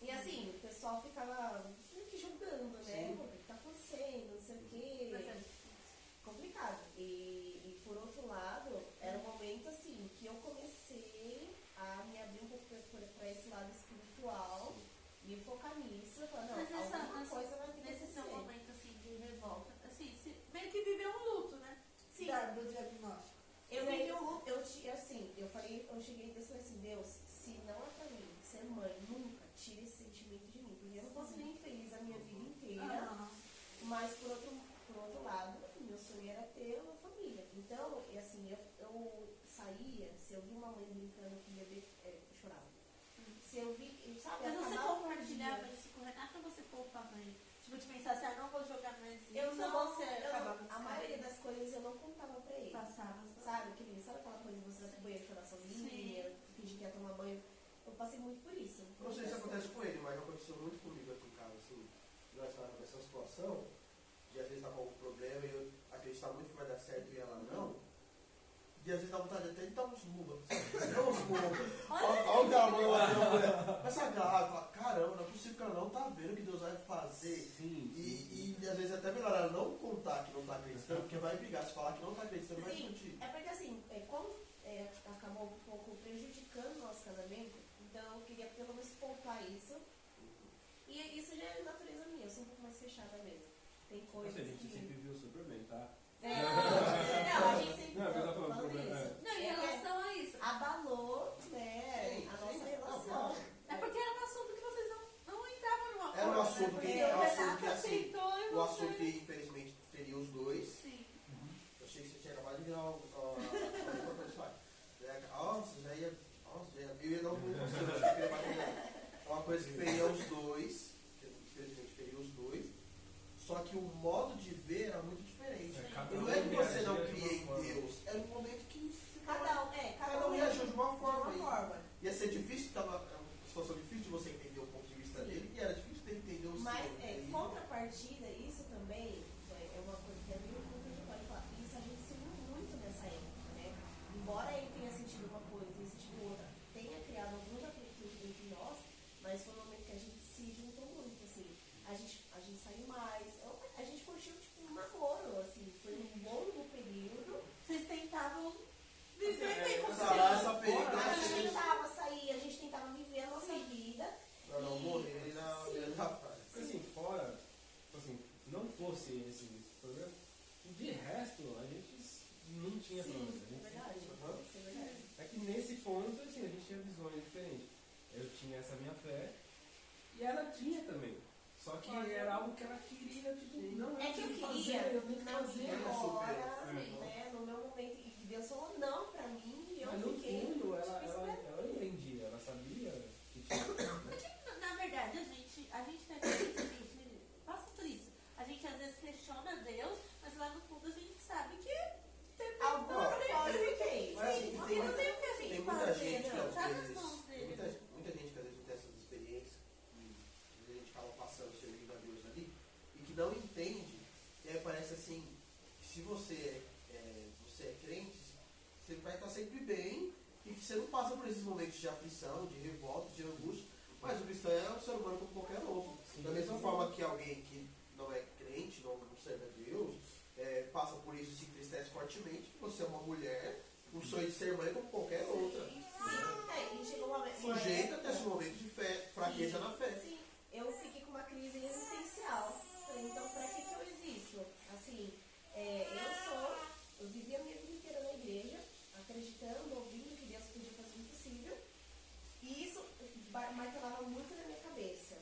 E assim, o pessoal ficava meio que julgando, né? Sim. Pô, O que tá acontecendo, não sei o quê mas é complicado. E, e por outro lado, era um momento assim que eu comecei a me abrir um pouco para esse lado me focar nisso, eu falei, não, Mas nessa- alguma nessa- coisa vai ter que nesse seu momento assim de revolta, assim, se, meio que viveu um luto, né? Sim. Da- do diagnóstico. Eu vivi um luto, eu ti- assim, eu falei, eu cheguei e falei assim, Deus, se não é pra mim ser mãe, nunca tire esse sentimento de mim, porque eu não posso nem feliz a minha vida inteira. Ah, Mas por outro, por outro lado, meu sonho era ter uma família. Então, e assim, eu, eu saía, se eu vi uma mãe brincando com o bebê, é, eu chorava. Se eu vi, eu- sabe, Mas você acabava o compartilhava dia. isso com o Renato ou você poupa mãe? Tipo, de pensar assim, ah, não vou jogar mais isso. Eu ou não, você eu a maioria das coisas eu não contava pra ele. passava. Sabe, que nem- sabe aquela coisa de você vai banheiro chorar sozinha, fingir que ia tomar banho? Eu passei muito por isso. Não sei se acontece com ele, mas aconteceu muito comigo aqui em casa, assim. Nós estávamos nessa situação, de às vezes tá com algum problema e eu acreditar muito que vai dar certo e ela não. E às vezes dá vontade até de dar uns murros. Dá uns murros. Olha o mulher. Mas essa garra, fala, caramba, não é possível que ela não tá vendo o que Deus vai fazer. Sim, E, e às vezes é até melhor ela não contar que não tá acreditando, porque vai brigar. Se falar que não tá acreditando, vai Sim, discutir. é porque assim, é, como é, acabou um pouco prejudicando o nosso casamento, então eu queria pelo menos poupar isso. E isso já é natureza minha, eu sou um pouco mais fechada mesmo. Tem Nossa, coisas a gente que. sempre viu super bem, tá? É, não, a gente sempre Não, mas eu tô tô falando falando problema, isso. Não, em É relação a isso. abalou, né, Sim, a sim. nossa Não, relação. claro. É porque era um assunto que vocês não, não entravam numa Era um assunto né? que- é um o assunto que, assim, e O assunto que infelizmente feria os dois. Sim. Eu achei que você tinha acabado de virar o. o- o- pessoal. Nossa, já ia. Nossa, já ia. Eu ia dar um. É uma coisa que feria os dois. Infelizmente feria os dois. Só que o modo de ver era muito diferente. É, E não um é que você não de cria em uma. Deus. Era um momento que. Cada um, é, cada, Cada um reagiu de uma de forma. uma e- forma. Ia ser difícil, tava, é uma situação difícil de você entender o ponto de vista Sim. dele. E era difícil de entender o Mas, seu. é, E- contrapartida, isso também é é uma coisa que é meio contraditória falar. Isso a gente se uniu muito nessa época, né? Embora ele tenha sentido uma coisa, tenha sentido outra, tenha criado alguns atritos entre nós, mas foi um momento que a gente se juntou muito, assim. A gente, a gente saiu mais, eu- a gente curtiu, tipo, um namoro, assim. Foi um longo período. Vocês tentavam viver É, bem com essa vocês. lá, essa ferida, A essa gente ferida. tentava sair, a gente tentava viver a nossa vida. Pra não E- morrer na Sim. beira da praia. Porque assim, fora, tipo assim, não fosse esse problema, de resto, a gente não tinha. Sim, é verdade. Isso é verdade. É que nesse ponto, assim, a gente tinha visões diferentes. Eu tinha essa minha fé e ela tinha também. Só que era algo que ela queria, tipo, não É que eu queria, fazer, eu tenho que fazer. minha né? hora, Sim. né, no meu momento, e Deus falou não pra mim, e eu Mas no fiquei. fundo, ela, tipo, ela, esperando. ela entendia, ela sabia que tinha. né? Na- Na verdade, a gente, a gente tem a gente passa por isso. A gente às vezes questiona Deus, mas lá no fundo a gente sabe que tem Algum propósito tem. Mas assim, Porque tem, não tem o que a tem gente muita gente que não. às vezes. muita, muita gente que às vezes não tem essas experiências, e às vezes a gente acaba passando, servindo a Deus ali, e que não entende, e aí parece assim, que se você é, é, você é crente, você vai estar sempre bem, e que você não passa por esses momentos de aflição, de revolta, de angústia, mas o cristão é um ser humano como qualquer outro. Sim. Da mesma forma que alguém que não é crente, não, não serve a Deus, é, passa por isso e se entristece fortemente, você é uma mulher, o sonho de ser mãe como qualquer outra. Sim, é, e chegou uma, uma A época- momento de fé, fraqueza na fé. Sim, eu fiquei com uma crise existencial. Falei, então pra que, que eu existo? Assim, é, eu sou, eu vivi a minha vida inteira na igreja, acreditando, ouvindo que Deus podia fazer o impossível. E isso martelava muito na minha cabeça.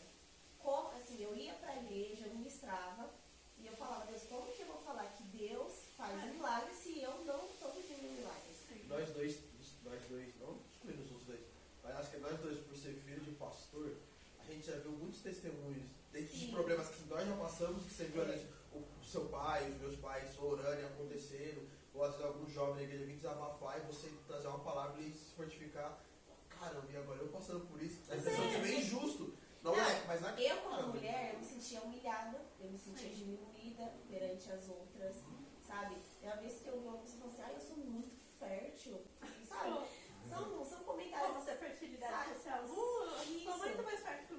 Como, assim, eu ia pra igreja, eu ministrava, e eu falava, Deus, como que eu vou falar que Deus faz um milagre se eu não estou vivendo um milagre? Nós dois, nós dois, não excluindo os outros dois, mas acho que nós dois, por ser filho de pastor, a gente testemunhos, desses Sim. problemas que nós já passamos, que você viu ali o o seu pai, os meus pais orando e acontecendo, ou às vezes algum jovem na igreja vir desabafar e você trazer uma palavra e se fortificar. Caramba, e agora eu passando por isso? A impressão que vem injusto. Não, é, mas na Eu, como Caramba. mulher, eu me sentia humilhada, eu me sentia diminuída perante as outras, sabe? É uma vez que eu vi uma pessoa assim, ah, eu sou muito fértil, sabe? São, são comentários Nossa, fertilidade Sabe? social. Uh, Isso. sou muito mais você. Nossa,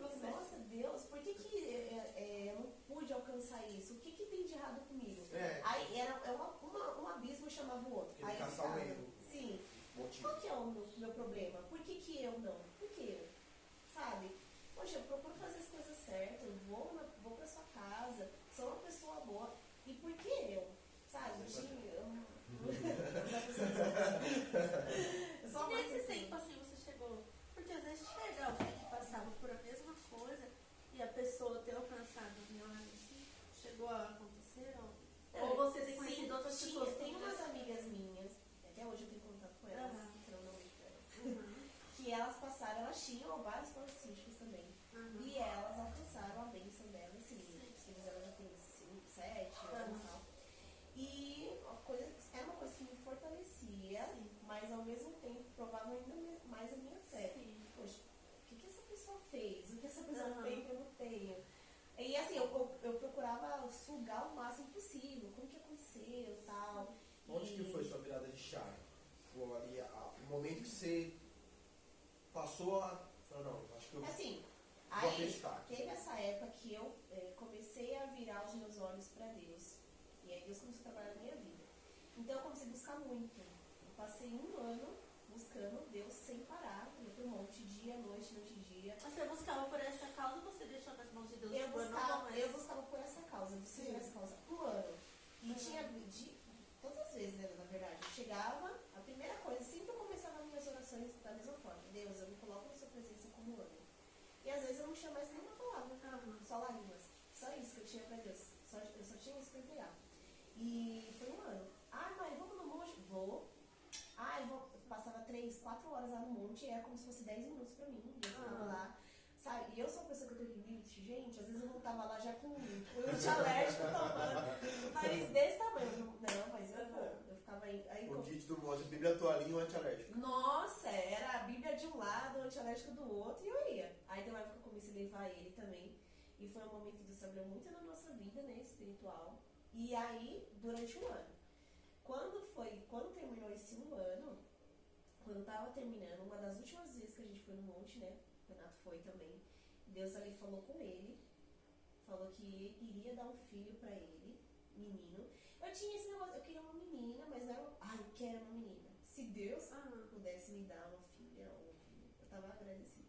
Deus, por que, que é, é, eu não pude alcançar isso? O que, que tem de errado comigo? É. Aí era é uma, uma, um abismo chamava o outro. Aí eu caçar o ficava, erro. Sim. motivo. Qual que é o meu, meu problema? Por que, que eu não? Por que eu? Sabe? Poxa, eu procuro fazer as coisas certas, eu vou, na, vou pra sua casa, sou uma pessoa boa. E por que eu? Sabe? Tinha- eu- eu uma nesse tempo, assim, você chegou. Porque às vezes chega alguém que passava por a mesma coisa e a pessoa ter alcançado milagre, assim, chegou a acontecer? Ou, ou você tem Sim, conhecido outras tinha- pessoas? Tem como umas essa? amigas minhas, até hoje eu tenho contato com elas, Aham. que eu não Uhum, que elas passaram, elas tinham vários policísticos também. uhum. E elas alcançaram a bênção delas, assim, os filhos delas já têm 5, 7 anos e tal. E a coisa, era uma coisa que me fortalecia, Sim. mas ao mesmo tempo provava ainda me- mais a minha fé. Sim. Poxa, o que, que essa pessoa fez? O que essa pessoa Aham. tem que eu não tenho? E assim, eu, eu, eu procurava sugar o máximo possível, como que aconteceu tal. Onde E- que foi sua virada de chave? Ali, a- o momento que você passou a. Falou, não, acho que eu Assim, vou aí acreditar. teve essa época que eu eh, comecei a virar os meus olhos para Deus. E aí Deus começou a trabalhar na minha vida. Então eu comecei a buscar muito. Eu passei um ano buscando Deus sem parar. Eu ia pro monte, dia, noite, noite, dia. Você buscava por essa causa ou você deixou nas mãos de Deus? Eu Tipo, eu buscava por essa causa, eu busquei por essa causa um ano. E tinha de, todas as vezes, né, na verdade, eu chegava, a primeira coisa, sempre eu começava as minhas orações da mesma forma. Deus, eu me coloco na sua presença como ano. E às vezes eu não tinha mais nenhuma palavra. Só lágrimas. Só isso que eu tinha pra Deus. Só, eu só tinha isso pra entregar. E foi um ano. Ah, mãe, vamos no monte? Vou. Ah, eu vou. eu Passava três, quatro horas lá no monte e era como se fosse dez minutos pra mim. Eu Ah. lá. Sabe? E eu sou uma pessoa que eu tenho limite, gente. Às vezes eu voltava lá já com com o antialérgico tomando. Nariz desse tamanho. Não, mas eu vou. Eu ficava aí. aí O kit do monte, Bíblia toalhinha um antialérgico. nossa, era a Bíblia de um lado, o antialérgico do outro, e eu ia. Aí tem uma época que eu comecei a levar ele também. E foi um momento que abriu muito na nossa vida, né, espiritual. E aí, durante um ano. Quando foi, quando terminou esse um ano, quando tava terminando, uma das últimas vezes que a gente foi no monte, né, Renato foi também, Deus ali falou com ele, falou que iria dar um filho pra ele, menino. Eu tinha esse negócio, eu queria uma menina, mas não era, ai, eu quero uma menina. Se Deus Aham. pudesse me dar uma filha ou um filho, eu tava agradecida.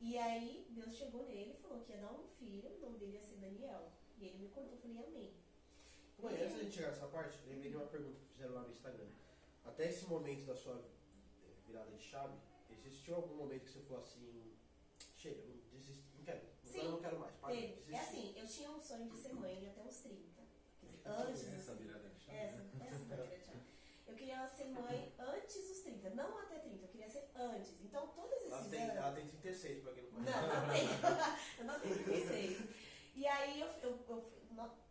E aí, Deus chegou nele e falou que ia dar um filho, o nome dele ia ser Daniel. E ele me contou, eu falei, amém. Mãe, antes de a gente chegar nessa parte, lembrei de uma pergunta que fizeram lá no Instagram. Até esse momento da sua eh, virada de chave, existiu algum momento que você falou assim, chega, não desisto, não quero, Sim, eu não quero mais, para, Teve. desisti. É assim, eu tinha um sonho de ser mãe até uns 30. Quer dizer, antes Essa virada de chave, Essa, né? essa foi a grande chave. Eu queria ser mãe antes dos 30, não até 30, eu queria ser antes. Então, todos esses Ela tem, anos. ela tem 36, pra quem não Não, conhece. não tenho. eu não tenho 36. E aí, eu, eu, eu-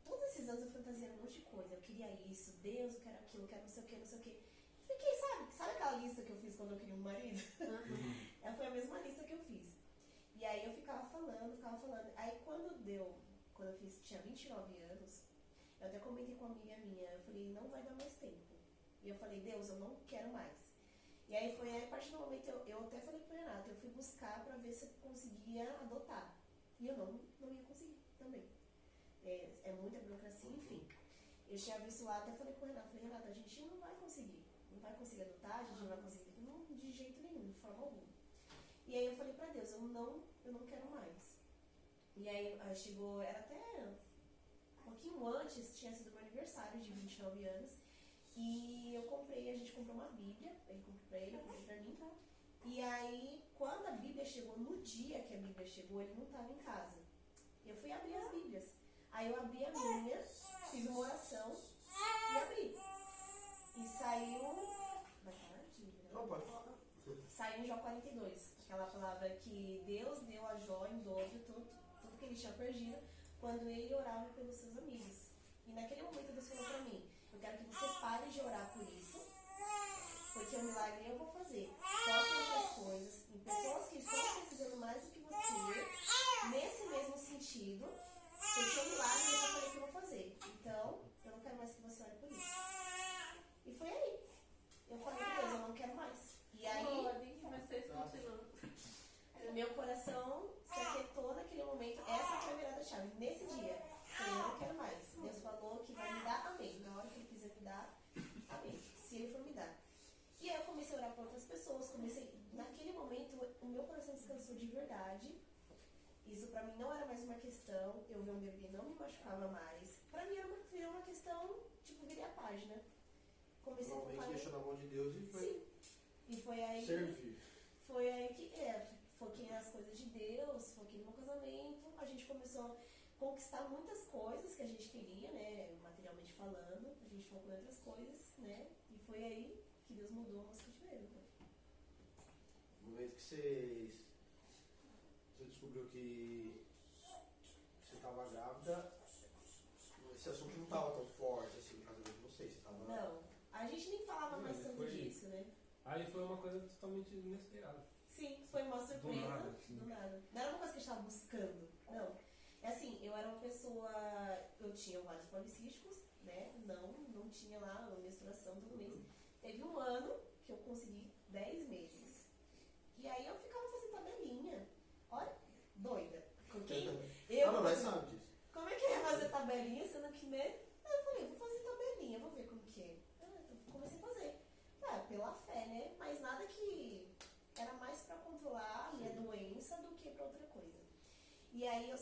todos esses anos eu fantasiando um monte de coisa. Eu queria isso, Deus, eu quero aquilo, eu quero não sei o que, não sei o que. Fiquei, sabe? Sabe aquela lista que eu fiz quando eu queria um marido? Ela foi a mesma lista que eu fiz. E aí eu ficava falando, ficava falando. Aí quando deu, quando eu fiz, tinha 29 anos, eu até comentei com uma amiga minha, eu falei, não vai dar mais tempo. E eu falei, Deus, eu não quero mais. E aí foi aí, a partir do momento, eu, eu até falei pro Renato, eu fui buscar pra ver se eu conseguia adotar. E eu não, não ia conseguir também. É, é muita burocracia, enfim. Eu tinha visto lá, até falei pro Renato, falei, Renato, a gente não vai conseguir. Não vai conseguir adotar, a gente não vai conseguir. Não, de jeito nenhum, de forma alguma. E aí eu falei pra Deus, eu não, eu não quero mais. E aí aí chegou, era até um pouquinho antes, tinha sido meu aniversário de 29 anos. E eu comprei, a gente comprou uma Bíblia, ele comprou pra ele, eu comprei pra mim. E aí, quando a Bíblia chegou, no dia que a Bíblia chegou, ele não estava em casa. Eu fui abrir as Bíblias. Aí eu abri a minha, fiz uma oração e abri. E saiu. Vai tarde? Não, pode. Saiu em Jó 42. Aquela palavra que Deus deu a Jó em dobro tudo, tudo ele tinha perdido quando ele orava pelos seus amigos. E naquele momento Deus falou pra mim, eu quero que você pare de orar por isso, porque o milagre eu vou fazer. Em outras coisas, em pessoas que estão precisando mais do que você, nesse mesmo sentido, porque o milagre eu já falei que eu vou fazer. Então, eu não quero mais que você ore por isso. E foi aí. Eu falei, Deus, eu não quero mais. E aí, Pode, mas vocês continuam. meu coração se aquietou naquele momento. Essa foi a virada chave. Nesse dia, eu falei, eu não quero mais. Deus falou que vai me dar, amém. Na hora que ele quiser me dar, amém. Se ele for me dar. E aí eu comecei a orar para outras pessoas. Comecei, naquele momento, o meu coração descansou de verdade. Isso pra mim não era mais uma questão. Eu ver um bebê não me machucava mais. Pra mim era uma, virou uma questão, tipo, virei a página. Comecei a Normalmente focar. deixou na mão de Deus e foi Sim. E foi aí. que- servir. foi aí que é, foquei nas coisas de Deus, foquei no meu casamento, a gente começou a conquistar muitas coisas que a gente queria, né, materialmente falando, a gente focou em outras coisas, né, e foi aí que Deus mudou o nosso cativeiro. Né? No momento que você, você descobriu que você estava grávida, esse assunto não estava tão forte assim no casamento de vocês. Você tava... Não, a gente nem falava mais foi- disso, né. Aí foi uma coisa totalmente inesperada. Sim, foi uma surpresa. nada, assim. do nada. Não era uma coisa que a gente estava buscando. Não. É assim, eu era uma pessoa. Eu tinha vários policísticos, né? Não, não tinha lá uma menstruação todo mês. Teve um ano que eu consegui 10 meses. E aí eu ficava fazendo tabelinha. Olha, doida. Com quem? Eu. Ah, não, mas sabe disso. Como é que é fazer tabelinha, sendo que, né? Aí eu falei, vou fazer tabelinha, vou ver como que é. Ah, então comecei a fazer. Ah, pela fé, né? Mas nada que era mais pra controlar a minha doença do que pra outra coisa. E aí, eu,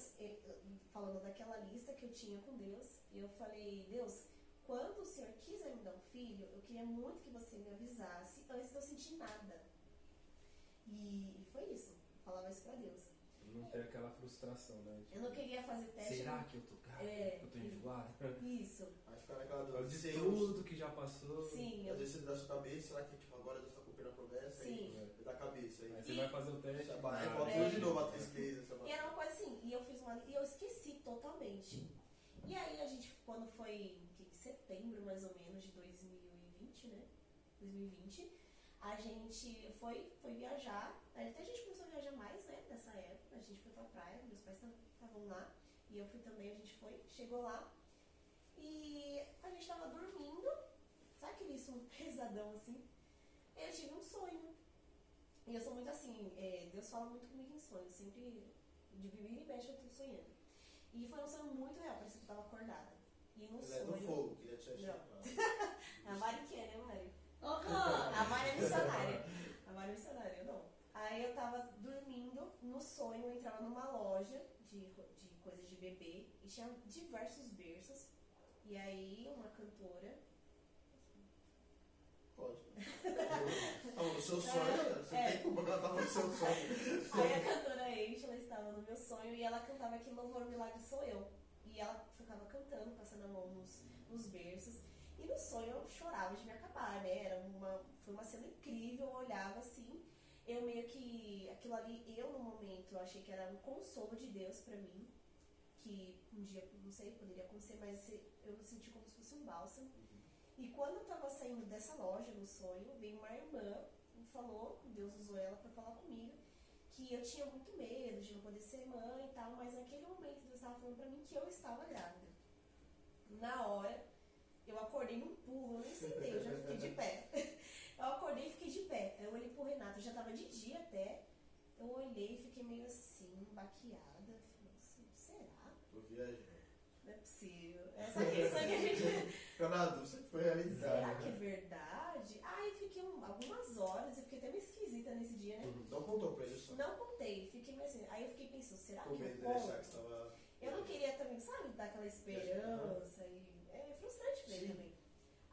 falando daquela lista que eu tinha com Deus, eu falei, Deus, quando o Senhor quiser me dar um filho, eu queria muito que você me avisasse antes de eu sentir nada. E, foi isso. Eu falava isso pra Deus. Não ter aquela frustração, né? Eu não queria fazer teste. Será que eu tô grávida? É. Eu tô enjoada? Isso. Aí fica naquela dúvida. de tudo que já passou. Sim, eu Às vezes você dá sua cabeça, será que tipo, agora Deus está cumprindo a promessa? Sim. Aí você dá a cabeça. Aí Aí você você vai fazer o teste. vai, volta É. de novo a tristeza. E vai... era uma coisa assim, e eu fiz uma. E eu esqueci totalmente. E aí a gente, quando foi em setembro mais ou menos de 2020, né? 2020, a gente foi, foi viajar. Até a gente começou a viajar mais, né? Nessa época. A gente foi pra praia, meus pais estavam lá. E eu fui também, a gente foi, chegou lá. E a gente tava dormindo. Sabe aquele som pesadão assim? Eu tive um sonho. E eu sou muito assim, é, Deus fala muito comigo em sonho. Eu sempre, de vira e mexe, eu tô sonhando. E foi um sonho muito real, parecia que eu tava acordada. E no Ele é do sonho. fogo, queria te achar. A Mari que é, né, Mari? Aham. A Mari é missionária. A Mari é missionária, eu não. Aí eu tava dormindo, no sonho eu entrava numa loja de, de coisas de bebê e tinha diversos berços. E aí uma cantora. Pode. No seu sonho, você É. tem culpa que ela tava no seu sonho. Aí a cantora Angela estava no meu sonho e ela cantava aquele louvor milagre sou eu. E ela ficava cantando, passando a mão nos, nos berços. E no sonho eu chorava de me acabar, né? Era uma, foi uma cena incrível, eu olhava assim. Eu meio que, aquilo ali, eu no momento, eu achei que era um consolo de Deus pra mim. Que um dia, não sei, poderia acontecer, mas eu senti como se fosse um bálsamo. E quando eu tava saindo dessa loja no sonho, veio uma irmã e falou, Deus usou ela pra falar comigo, que eu tinha muito medo de não poder ser mãe e tal, mas naquele momento Deus estava falando pra mim que eu estava grávida. Na hora, eu acordei num pulo, eu nem sentei, eu já fiquei de pé. Eu acordei e fiquei de pé. Aí eu olhei pro Renato, eu já tava de dia até. Eu olhei e fiquei meio assim, baqueada. Falei, "Nossa, será? Tô viajando. Não é possível. Essa questão que a gente. Dúvida, sempre foi realidade. Será que é verdade? Aí fiquei um- algumas horas, eu fiquei até meio esquisita nesse dia, né? Uhum. Não contou pra ele só. Não contei, fiquei meio assim. Aí eu fiquei pensando, será Com que medo eu de ele achar conto? que. Eu não queria também, sabe, dar aquela esperança e é frustrante pra ele Sim. também.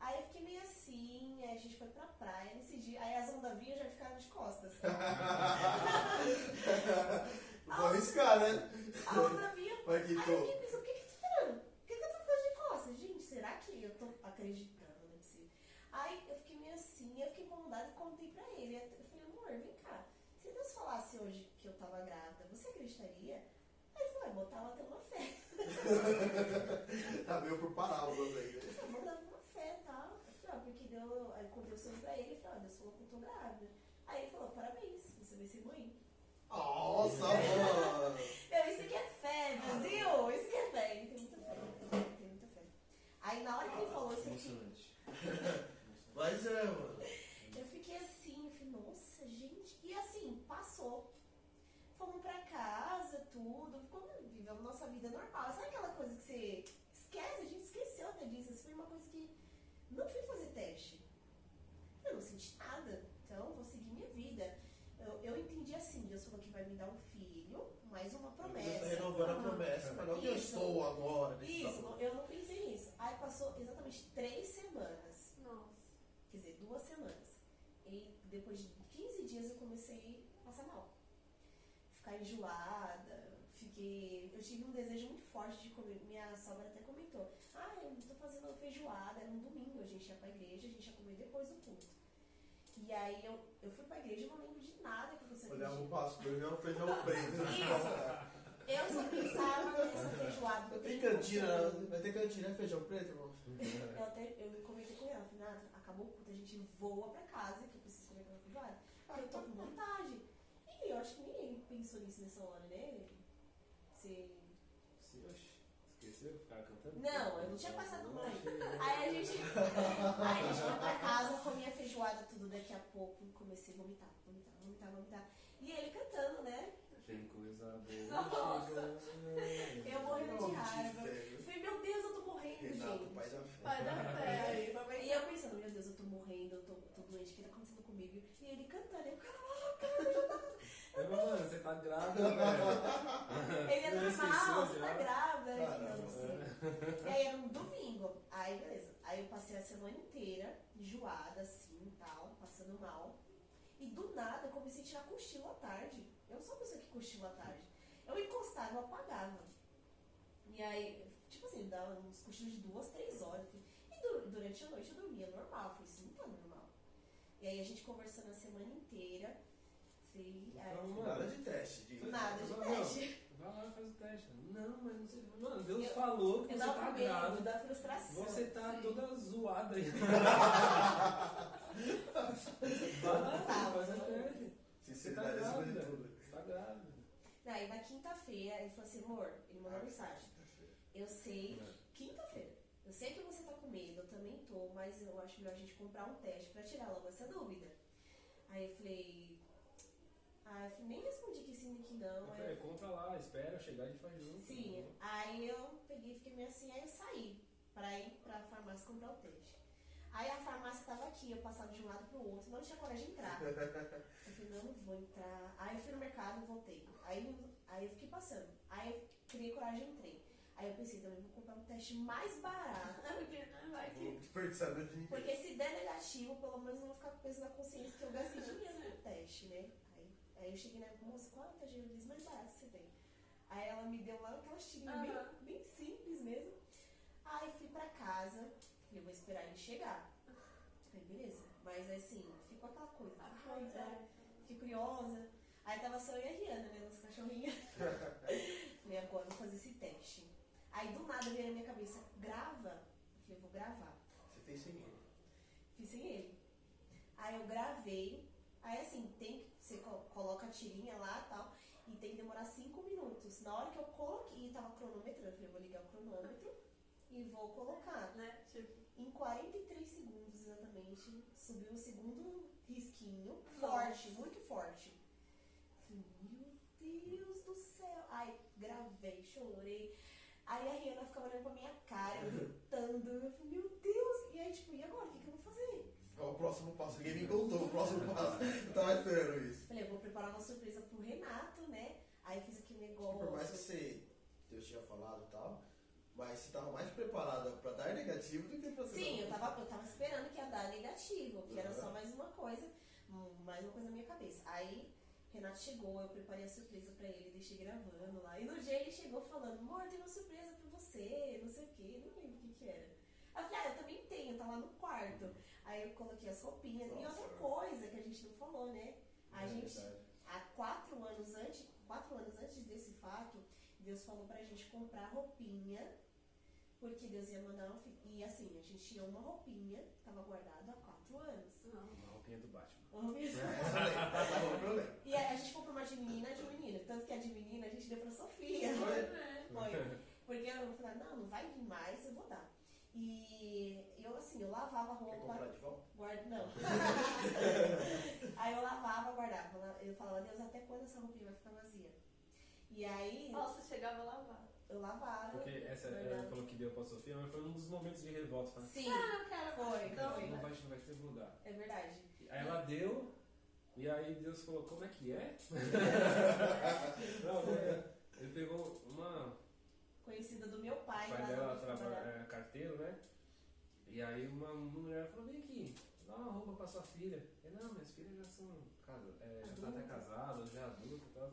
Aí eu fiquei meio assim, aí a gente foi pra praia nesse dia, aí as ondas vinham já ficaram de costas. Vou arriscar, né? A onda vinha, aí eu fiquei pensando, o que que eu tô esperando? Por que que eu tô ficando de costas? Gente, será que eu tô acreditando? Não é possível. Aí eu fiquei meio assim, eu fiquei incomodada e contei pra ele. Eu falei, amor, vem cá, se Deus falasse hoje que eu tava grávida, você acreditaria? Aí ele falou, botar ela até uma. Tá meio por parábolas aí, né? Eu dar uma fé e tal. Eu falei, ó, porque deu. Aí eu contei o sonho pra ele e falei, ó, Deus falou que eu tô grávida. Aí ele falou, parabéns, você vai ser mãe. Nossa, mano! Eu, isso aqui é fé, Brasil! Isso aqui é fé. Ele tem muita fé, tem muita fé. Aí na hora que ele falou isso aqui, Emocionante. Mas é, mano. eu fiquei assim, eu falei, nossa, gente. E assim, passou. Fomos pra casa, tudo, ficou, vivemos nossa vida normal. Sabe aquela coisa que você esquece? A gente esqueceu até disso. Isso foi uma coisa que não fui fazer teste. Eu não senti nada. Então, vou seguir minha vida. Eu, eu entendi assim, Deus falou que vai me dar um filho, mais uma promessa. Deus renovando a promessa, mas não que eu Isso. estou agora. nesse Isso, tamanho. eu não pensei nisso. Aí passou exatamente três semanas. Nossa. Quer dizer, duas semanas. E depois de 15 dias eu comecei a passar mal. Ficar enjoada, fiquei. Eu tive um desejo muito forte de comer. Minha sogra até comentou. Ah, eu tô fazendo feijoada, era um domingo, a gente ia pra igreja, a gente ia comer depois do culto. E aí eu, eu fui pra igreja e não lembro de nada que Olhava dia. o pastor e era um feijão preto. Isso. Eu só pensava nessa feijoada. Não tem cantina, vai ter cantina, é feijão preto, irmão? Eu até eu comentei com ela, Nata, acabou o culto, a gente voa pra casa, que eu preciso comer aquela feijoada. Porque eu tô com vontade. E eu acho que ninguém pensou nisso nessa hora, né? Sim, oxe. Esqueceu? Ficava cantando? Não, eu não tinha passado mal. Aí a gente. Aí a gente foi pra casa, comia feijoada tudo daqui a pouco, comecei a vomitar, vomitar, vomitar, vomitar. E ele cantando, né? Tem coisa boa. Nossa. Eu morrendo de raiva. Eu falei, meu Deus, eu tô morrendo, Renato, gente. pai da fé. Vai dar fé E eu pensando, meu Deus, eu tô morrendo, eu tô, tô doente, o que tá acontecendo comigo? E ele cantando, eu, caramba, já tá. Eu, mano, você tá grávida, velho. Ele é normal, você tá grávida. Falei, Caramba. não, sim. E aí era um domingo. Aí, beleza. Aí eu passei a semana inteira, enjoada, assim e tal, passando mal. E do nada eu comecei a tirar cochilo à tarde. Eu não sou uma pessoa que cochila à tarde. Eu encostava, eu apagava. E aí, tipo assim, dava uns cochilos de duas, três horas. E du- durante a noite eu dormia normal. Eu falei, isso não tá normal. E aí a gente conversando a semana inteira. Aí, Então, Nada de teste. De... nada de Não, teste. vai lá e faz o teste. Não, mas não sei. Mano, Deus Eu- falou que você tá medo grávida. da frustração. Você tá Sim. toda zoada aí. Vai lá, Tá, faz o teste. Você tá Sinceridade acima de grávida. tudo. Você tá grávida. Aí na quinta-feira ele falou assim, amor, ele mandou mensagem. Eu sei, quinta-feira. Eu sei que você tá com medo, eu também tô, mas eu acho melhor a gente comprar um teste pra tirar logo essa dúvida. Aí eu falei. Ah, eu nem respondi que sim nem que não. Eu Aí falei, compra lá, espera chegar e a gente faz junto. Sim, aí eu peguei e fiquei meio assim, aí eu saí pra ir pra farmácia comprar o teste. Aí a farmácia tava aqui, eu passava de um lado pro outro, não tinha coragem de entrar. Eu falei, não, não vou entrar. Aí eu fui no mercado e voltei. Aí, aí eu fiquei passando. Aí eu criei coragem e entrei. Aí eu pensei, também vou comprar um teste mais barato. Porque não vai Vou que. dinheiro. Porque se der negativo, pelo menos eu não vou ficar com peso na consciência que eu gastei dinheiro no teste, né? Aí, aí eu cheguei na moça, qual é o teste de gravidez mais barato que você tem? Aí ela me deu lá aquelas tirinhas Aham. bem, bem simples mesmo. Aí fui pra casa, falei, vou esperar ele chegar. Aí beleza. Mas assim, ficou aquela coisa. Ai, é. né? Fiquei curiosa. Aí tava só eu e a Rihanna, né? Nossa cachorrinha. falei, agora eu vou fazer esse teste. Aí do nada veio na minha cabeça, grava. Eu falei, vou gravar. Você fez sem ele. Fiz sem ele. Aí eu gravei. Aí assim, tem que. Você co- coloca a tirinha lá e tal. E tem que demorar 5 minutos. Na hora que eu coloquei, tava cronometrando. Eu falei, vou ligar o cronômetro e vou colocar. Né? Tipo, Em 43 segundos exatamente, subiu o segundo risquinho. Forte, muito forte. Falei, meu Deus do céu. Aí gravei, chorei. Aí a Rihanna ficava olhando pra minha cara, gritando. Eu falei, meu Deus. E aí, tipo, e agora? O que, que eu vou fazer? Qual o próximo passo? Ninguém me contou o próximo passo. Eu tava esperando isso. Falei, eu vou preparar uma surpresa pro Renato, né? Aí fiz aquele negócio. Por mais que você, Deus tinha falado e tal, mas você tava mais preparada pra dar negativo do que pra ser Sim, eu tava, eu tava esperando que ia dar negativo, que era Uhum. só mais uma coisa, mais uma coisa na minha cabeça. Aí Renato chegou, eu preparei a surpresa pra ele, deixei gravando lá. E no dia ele chegou falando, amor, tem uma surpresa pra você, não sei o quê, não lembro o que que era. Aí eu falei, ah, eu também tenho, tá lá no quarto. Aí eu coloquei as roupinhas. E Nossa. outra coisa que a gente não falou, né? A É gente, verdade. há quatro anos antes, quatro anos antes desse fato, Deus falou pra gente comprar roupinha, porque Deus ia mandar um filho. E assim, a gente tinha uma roupinha, tava guardado há quatro anos. Uma roupinha do Batman. Uma roupinha. Essa foi o problema. E a, a gente comprou uma de menina e de menina. Tanto que a de menina a gente deu pra Sofia. Foi. Porque eu falei, não, não vai vir mais, eu vou dar. E eu assim, eu lavava roupa. comprar de volta? Guarda, não. aí eu lavava, guardava. Eu falava, Deus, até quando essa roupinha vai ficar vazia? E aí Nossa, chegava a lavar. eu lavava. Porque essa, ela falou que deu pra Sofia, mas foi um dos momentos de revolta. Falando, Sim, Ah, eu quero Foi, Então, foi. não vai, não vai ter lugar. é verdade. Aí ela deu, e aí Deus falou, como é que é? não, é, ele pegou uma. Conhecida do meu pai. O pai dela eu trabalha, é carteiro, né? E aí uma mulher falou, vem aqui, dá uma roupa pra sua filha. Ele, não, minhas filhas já são casa, é, já tá até Adultas. casadas, já adulta e tal.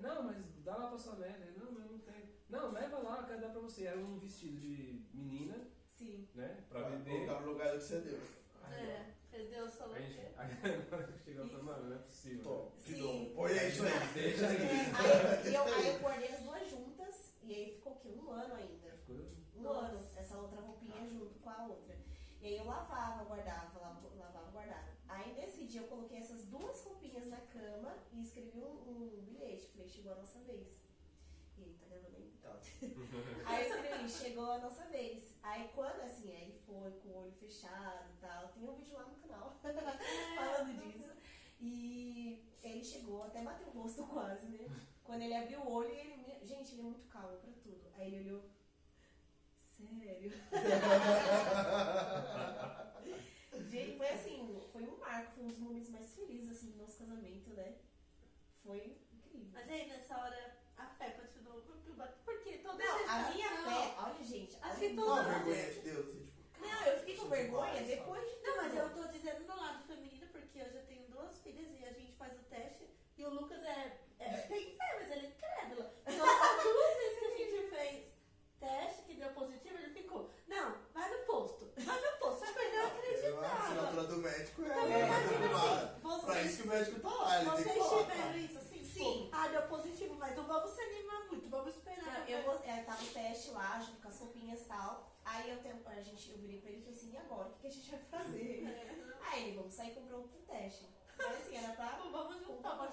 Não, mas dá lá pra sua neta. Ele, não, mas eu não tenho. Não, leva lá, eu quero dar pra você. Era um vestido de menina, Sim. né? Pra Pra beber. colocar no lugar do que você deu. Aí, É, Deus falou ó, a que gente, aí chegou e falou, mano, não é possível. Sim. novo. Põe aí isso aí. Deixa aí. Aí eu, aí eu guardei as duas juntas e aí ficou o quê? Um ano ainda. Ficou Um Nossa. ano, essa outra roupinha junto com a outra. E aí eu lavava, guardava, lavava, guardava. Aí nesse dia eu coloquei essas duas roupinhas na cama e escrevi um, um bilhete. Falei, chegou a nossa vez. E aí, tá gravando aí? Tá. Aí eu escrevi, chegou a nossa vez. Aí quando assim, aí foi com o olho fechado e tal. Tem um vídeo lá no canal falando disso. E ele chegou, até bateu o rosto quase, né? Quando ele abriu o olho, ele. me- Gente, ele é muito calmo pra tudo. Aí ele olhou. Sério? Gente, foi assim, foi um marco, foi um dos momentos mais felizes assim, do nosso casamento, né? Foi incrível. Mas aí nessa hora a fé continuou. Porque toda Não, a minha fé, olha gente, Acho que Não, toda vergonha de Deus. assim, tipo, Não, eu fiquei com vergonha depois de Não, mas eu tô dizendo do lado feminino porque eu já tenho duas filhas e a gente faz o teste e o Lucas é, é tem fé, mas ele é crédulo. Então as duas vezes que a gente fez teste que deu positivo, ele ficou, não, vai no posto, vai no posto, só que ele não A acreditava. assinatura do médico é. Então, é imagina confirmada. assim, Pra vocês, isso que o médico tá lá, ele tem vocês tiveram isso assim, Sim. tipo, ah, deu positivo, mas não vamos se animar muito, vamos esperar. Não, eu, vou- é, tava o teste lá, junto com as roupinhas e tal. Aí eu, tenho, a gente, eu virei pra ele e falei assim, e agora? O que, que a gente vai fazer? É, Aí ele, vamos sair comprar outro teste. Mas assim, era pra... Vamos juntar um.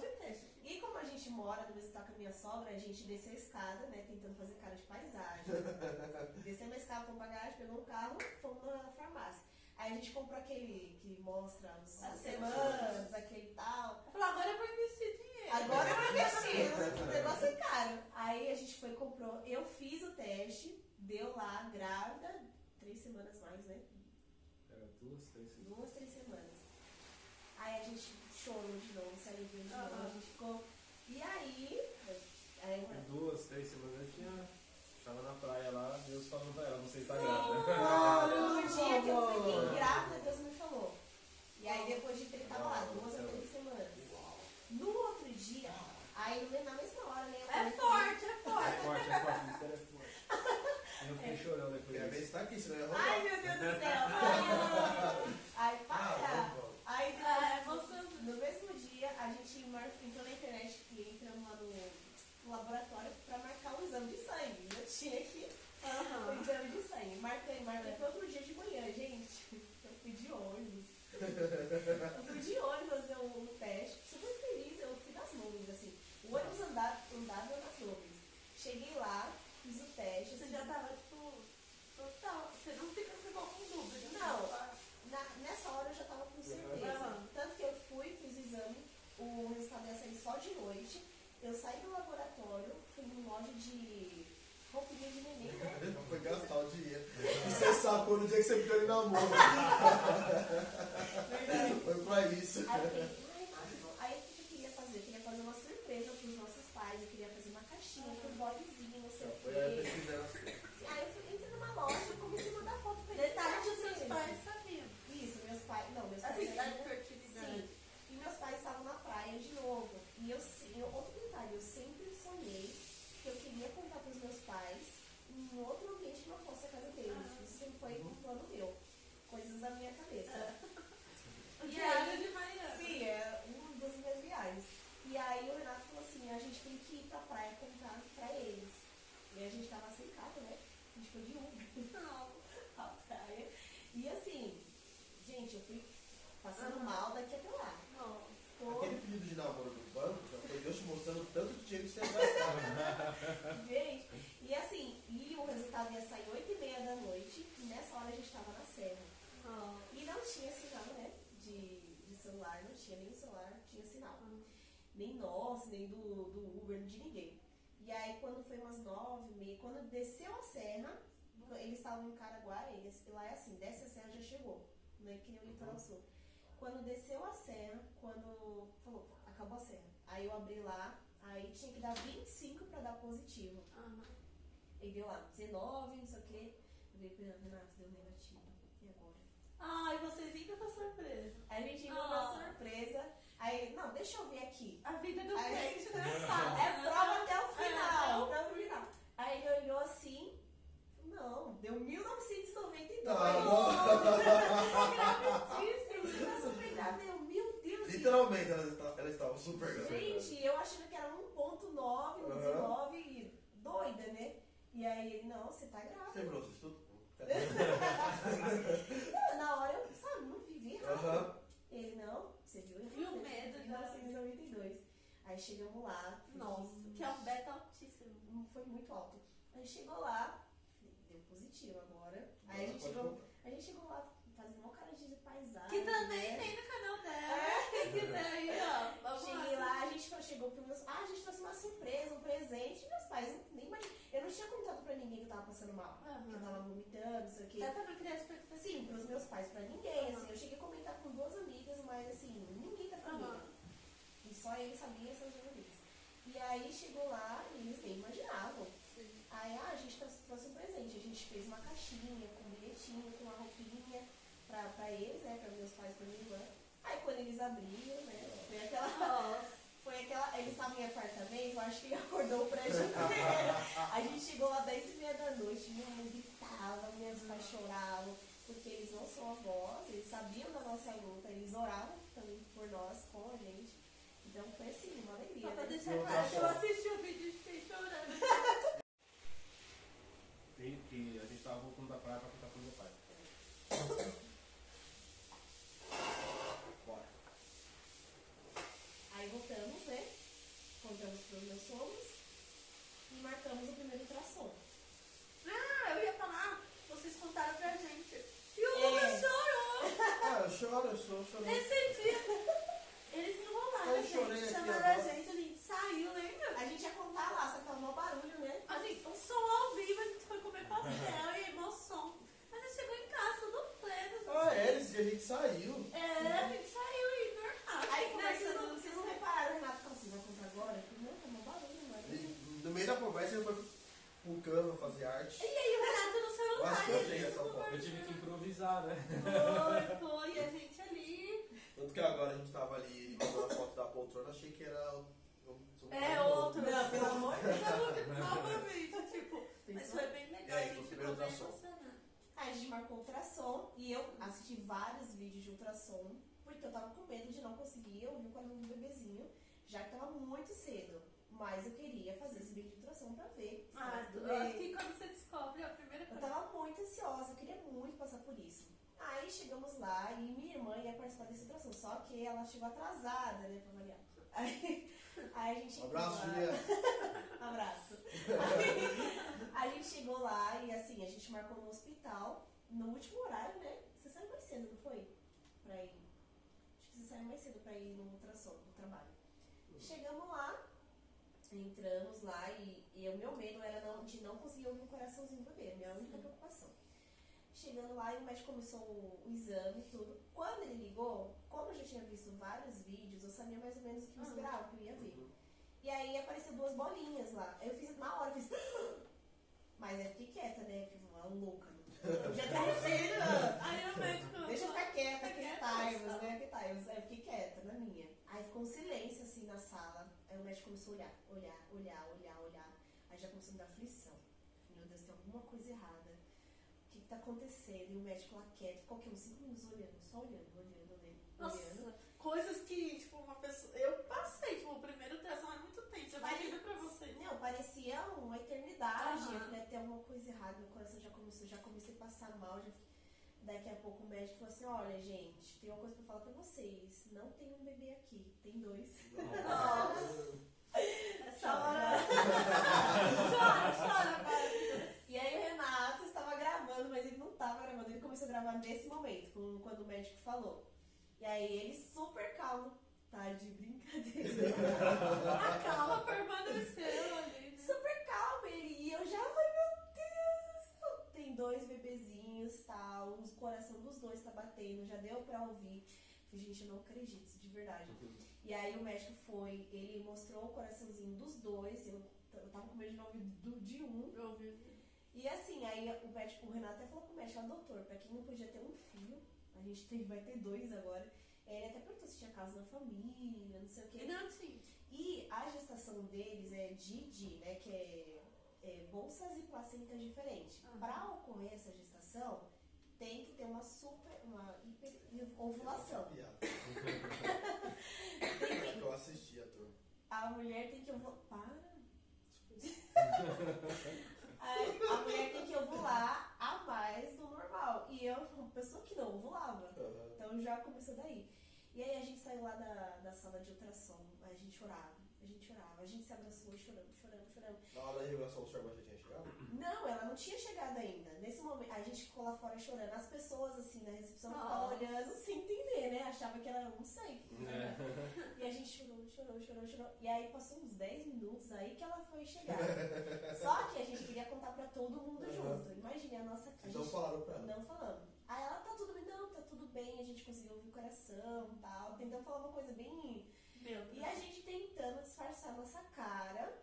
E como a gente mora no mesmo estado com a minha sogra, a gente desceu a escada, né, tentando fazer cara de paisagem. Descemos a escada, fomos pra garagem, pegou um carro, fomos na farmácia. Aí a gente comprou aquele que mostra os- as As semanas, aquele tal. Eu falei, agora eu vou investir dinheiro. Agora eu vou investir. O negócio é caro. Aí a gente foi e comprou. Eu fiz o teste, deu lá, grávida, três semanas mais, né? Era duas, três, Duas, três semanas. Aí a gente chorou de novo, se alegrou de novo. Aham. A gente ficou. E aí. aí duas, três semanas eu tinha. Tava na praia lá, Deus falando pra ela, você tá Sim. grávida. no dia que eu fiquei grávida, Deus me falou. E aí depois de ele tava lá, duas a três semanas. No outro dia, aí na mesma hora, né? É forte, é É forte. forte, é forte, o mistério é forte. Eu fiquei chorando depois disso. se tá aqui, senão eu ia Ai meu Deus do céu! Ai, Aí Ah, para! vamos, vamos. Aí Ah, é depois, emocionante. no mesmo dia, a gente mar- entrou na internet e entramos lá no, no laboratório pra marcar um exame de sangue. Eu tinha aqui o Aham. exame de sangue. Marquei, marquei foi outro dia de manhã, gente. Eu fui de ônibus. Eu fui de ônibus fazer um, um teste. Super feliz, eu fui nas nuvens, assim. O ônibus andava, andava nas nuvens. Cheguei lá, fiz o teste. Você assim, já tava, tipo, total. Você não fica igual com dúvida. Não. Na- nessa hora eu já tava com certeza. Aham. Tanto que eu fui, fiz o exame, o resultado ia sair só de noite. Eu saí do laboratório, fui numa loja de roupinha de neném, né? Foi gastar o dinheiro. E você sacou no dia que você ficou em namoro. Verdade. Foi pra isso. Aí da minha cabeça. e aí, sim, é uma das minhas viagens. E aí o Renato falou assim, a gente tem que ir pra praia comprar pra eles. E a gente tava sem carro, né? A gente foi de Uber pra praia. E assim, gente, eu fui passando uhum. mal daqui até lá. Não. Aquele pedido de namoro do banco, foi Deus te mostrando tanto dinheiro que você vai gastar. Gente, e assim, e o resultado ia sair 8 celular, não tinha nem o celular, tinha sinal. Nem nosso, nem do, do Uber, de ninguém. E aí quando foi umas nove e meia, quando desceu a serra, eles estavam em Caraguá, eles, lá é assim, desce a serra já chegou, né? Que nem o litoral sul. Quando desceu a serra, quando falou, acabou a serra. Aí eu abri lá, aí tinha que dar 25 pra dar positivo. Aham. Aí deu lá, 19, não sei o quê. Eu falei, Renato, deu negativo. E agora? Ai, vocês indo com surpresa. Aí a gente viu Ah. uma surpresa. Aí, não, deixa eu ver aqui. A vida do Aí- crente não é fácil. É prova até o É, final. até até o final. Aí ele olhou assim. Não, deu 1992. Gravíssimo. Ela super grávida, eu, meu Deus. Literalmente, ela estava, ela estava super grávida. Gente, eu achando que era 1.9, 1.19 e doida, né? E aí ele, não, você tá Você grávida. lembrou disso tudo? Não, na hora eu, sabe, não vivi errado. Ele, não, você viu errado. E o medo já. 1992. Aí chegamos lá. Nossa, que é um beta altíssimo. Não foi muito alto. Aí chegou lá, deu positivo agora. Aí a gente, chegou, a gente chegou lá fazendo uma cara de paisagem. Que também né? tem no canal dela. Quem quiser aí, ó. Vamos Cheguei lá, a gente chegou pro meus. Ah, a gente trouxe uma surpresa, um presente. Meus pais nem imaginaram. Eu não tinha contado pra ninguém que eu tava passando mal. Aham. Que eu tava vomitando, não sei o quê. Já tava criando expectativa. Assim, pros meus pais, pra ninguém. Assim, eu cheguei a comentar com duas amigas, mas assim, ninguém da família. Aham. E só eles sabiam essas duas amigas. E aí chegou lá e eles nem imaginavam. Sim. Aí ah, a gente trouxe, trouxe um presente. A gente fez uma caixinha com um bilhetinho, com uma roupinha pra, pra eles, né? Pra meus pais, pra minha irmã. Aí quando eles abriram, né? Foi aquela. Nossa. Aquela. Eles estavam em apartamento, eu acho que acordou o prédio inteiro. A gente chegou lá 10 e meia da noite, minha mãe gritava, meus pais choravam, porque eles não são avós, eles sabiam da nossa luta, eles oravam também por nós, com a gente. Então foi assim, uma alegria. Só pra né? deixar Não, claro, tá eu assisti o vídeo e fiquei chorando. Tem que a gente tava voltando da praia pra contar pro meu pai. Bora. Aí voltamos, né? Meus sogros e marcamos o primeiro ultrassom. Ah, eu ia falar, vocês contaram pra gente. E o É. Lucas chorou. Ah, eu choro, eu sou chorando. Nesse dia, eles enrolaram Eu gente, chamaram a gente, a gente saiu, lembra? A gente ia contar lá, só que tava mó barulho, né? A gente, um som ao vivo, a gente foi comer pastel e emoção. A gente chegou em casa, tudo pleno. Ah, é, dia a gente saiu. É, a gente saiu e normal. Aí Né, conversando, vocês não- vocês não repararam, Renato falou assim, vai contar agora? Eu falei, não, tá mó barulho, mano. E no meio da conversa ele foi pro Canva fazer arte. E aí o Renato no Eu celular. acho que eu tenho essa foto. Eu tive que improvisar, né? Foi, foi, e a gente ali. Tanto que agora a gente tava ali, ele mandou a foto da poltrona, achei que era. É outro. Não, pelo amor de Deus. Novamente, tipo. Mas foi bem legal, E aí, a gente ficou bem emocionado. Aí a gente marcou ultrassom e eu assisti vários vídeos de ultrassom, porque eu tava com medo de não conseguir ouvir o barulho do bebezinho, já que tava muito cedo. Mas eu queria fazer esse vídeo de ultrassom pra ver. se Ah, tudo eu acho bem. que quando você descobre é a primeira Eu coisa. tava muito ansiosa, eu queria muito passar por isso. Aí chegamos lá e minha irmã ia participar desse ultrassom, só que ela chegou atrasada, né, pra variar. Aí, aí a gente Um abraço, chegou lá- Juliana. Um abraço. Aí, a gente chegou lá e assim, a gente marcou no hospital, no último horário, né? Você saiu mais cedo, não foi? Pra ir. Acho que você saiu mais cedo pra ir no ultrassom, no trabalho. Chegamos lá, entramos lá e, e o meu medo era não, de não conseguir ouvir o coraçãozinho do bebê, minha única preocupação. Chegando lá e o médico começou o, o exame e tudo. Quando ele ligou, como eu já tinha visto vários vídeos, eu sabia mais ou menos o que me Ah. esperava, o que eu ia ver. E aí apareceu duas bolinhas lá. Eu fiz, na hora, eu fiz. Mas aí fiquei quieta, né? Porque uma louca. Eu já tava filho. Aí o médico. Deixa eu ficar quieta, que times, tá. né? Que times. Aí eu fiquei quieta na minha. Aí ficou um silêncio assim na sala. Aí o médico começou a olhar, olhar, olhar, olhar, olhar. Aí já começou a me dar aflição. Meu Deus, tem alguma coisa errada. O que, que tá acontecendo? E o médico lá quieto, ficou o quê? Uns 5 minutos olhando, só olhando, olhando, olhando. olhando. Nossa, coisas que, tipo, uma pessoa. Eu passei, tipo, o primeiro ultrassom é muito tenso. Eu imagino pra você. Não, parecia uma eternidade. Aham. Eu falei, tem alguma coisa errada, meu coração já começou, já comecei a passar mal, já fiquei- Daqui a pouco o médico falou assim, olha, gente, tem uma coisa pra falar pra vocês. Não tem um bebê aqui, tem dois. Essa hora. chora, chora, cara. E aí o Renato estava gravando, mas ele não estava gravando. Ele começou a gravar nesse momento, quando o médico falou. E aí ele super calmo. Tá de brincadeira. A calma permaneceu ali. né? super calmo ele. E eu já, ai meu. Tem dois bebezinhos, tal. O coração dos dois tá batendo. Já deu pra ouvir. Falei, Gente, eu não acredito, de verdade. E aí o médico foi, ele mostrou o coraçãozinho dos dois. Eu, eu tava com medo de não ouvir do, de um. Eu ouvi. E assim, aí o médico, o Renato até falou pro médico, ó, doutor, pra quem não podia ter um filho, a gente tem, vai ter dois agora. Ele até perguntou se tinha caso na família, não sei o quê. não tinha. E a gestação deles é DID, né, que é, é bolsas e placentas diferentes. Aham. Pra ocorrer essa gestação, tem que ter uma super, uma hiper ovulação. Tem que, eu assisti a turma. a mulher tem que ovular. Para! a, a mulher tem que ovular a mais do normal. E eu, uma pessoa que não ovulava. Então já começou daí. E aí a gente saiu lá da, da sala de ultrassom, a gente chorava, a gente se abraçou e choramos, choramos, choramos. Na hora da revelação, o senhor já tinha chegado? Não, ela não tinha chegado ainda. Nesse momento, a gente ficou lá fora chorando. As pessoas, assim, na recepção ficavam olhando sem entender, né? Achava que era, não sei. É. E a gente chorou, chorou, chorou, chorou. E aí passou uns 10 minutos aí que ela foi chegar. Só que a gente queria contar pra todo mundo Aham. junto. Imagine a nossa. A Vocês não falaram pra ela. Não falamos. Aí ela tá tudo bem, não, tá tudo bem, a gente conseguiu ouvir o coração e tal. Tentando falar uma coisa bem. Meu E a gente tentando disfarçar nossa cara.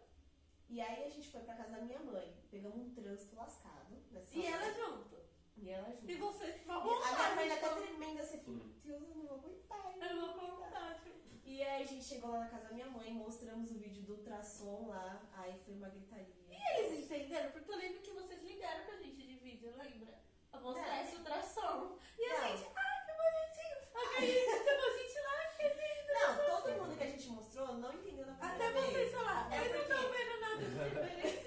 E aí a gente foi pra casa da minha mãe. Pegamos um trânsito lascado. Nessa E ela hora. junto. E ela junto. E vocês a E a minha mãe até então. tremenda assim, falou, Deus, eu não vou aguentar. eu não vou aguentar." E aí a gente chegou lá na casa da minha mãe, mostramos o vídeo do ultrassom lá. Aí foi uma gritaria. E eles entenderam? Porque eu lembro que vocês ligaram pra gente de vídeo, lembra? A mostrar É. esse ultrassom. E a Não. gente, ai, que bonitinho. A gente que lindo. Não, todo mundo que a gente mostrou não entendeu na primeira Até vez. vocês falaram, É eles não estão vendo nada de diferente.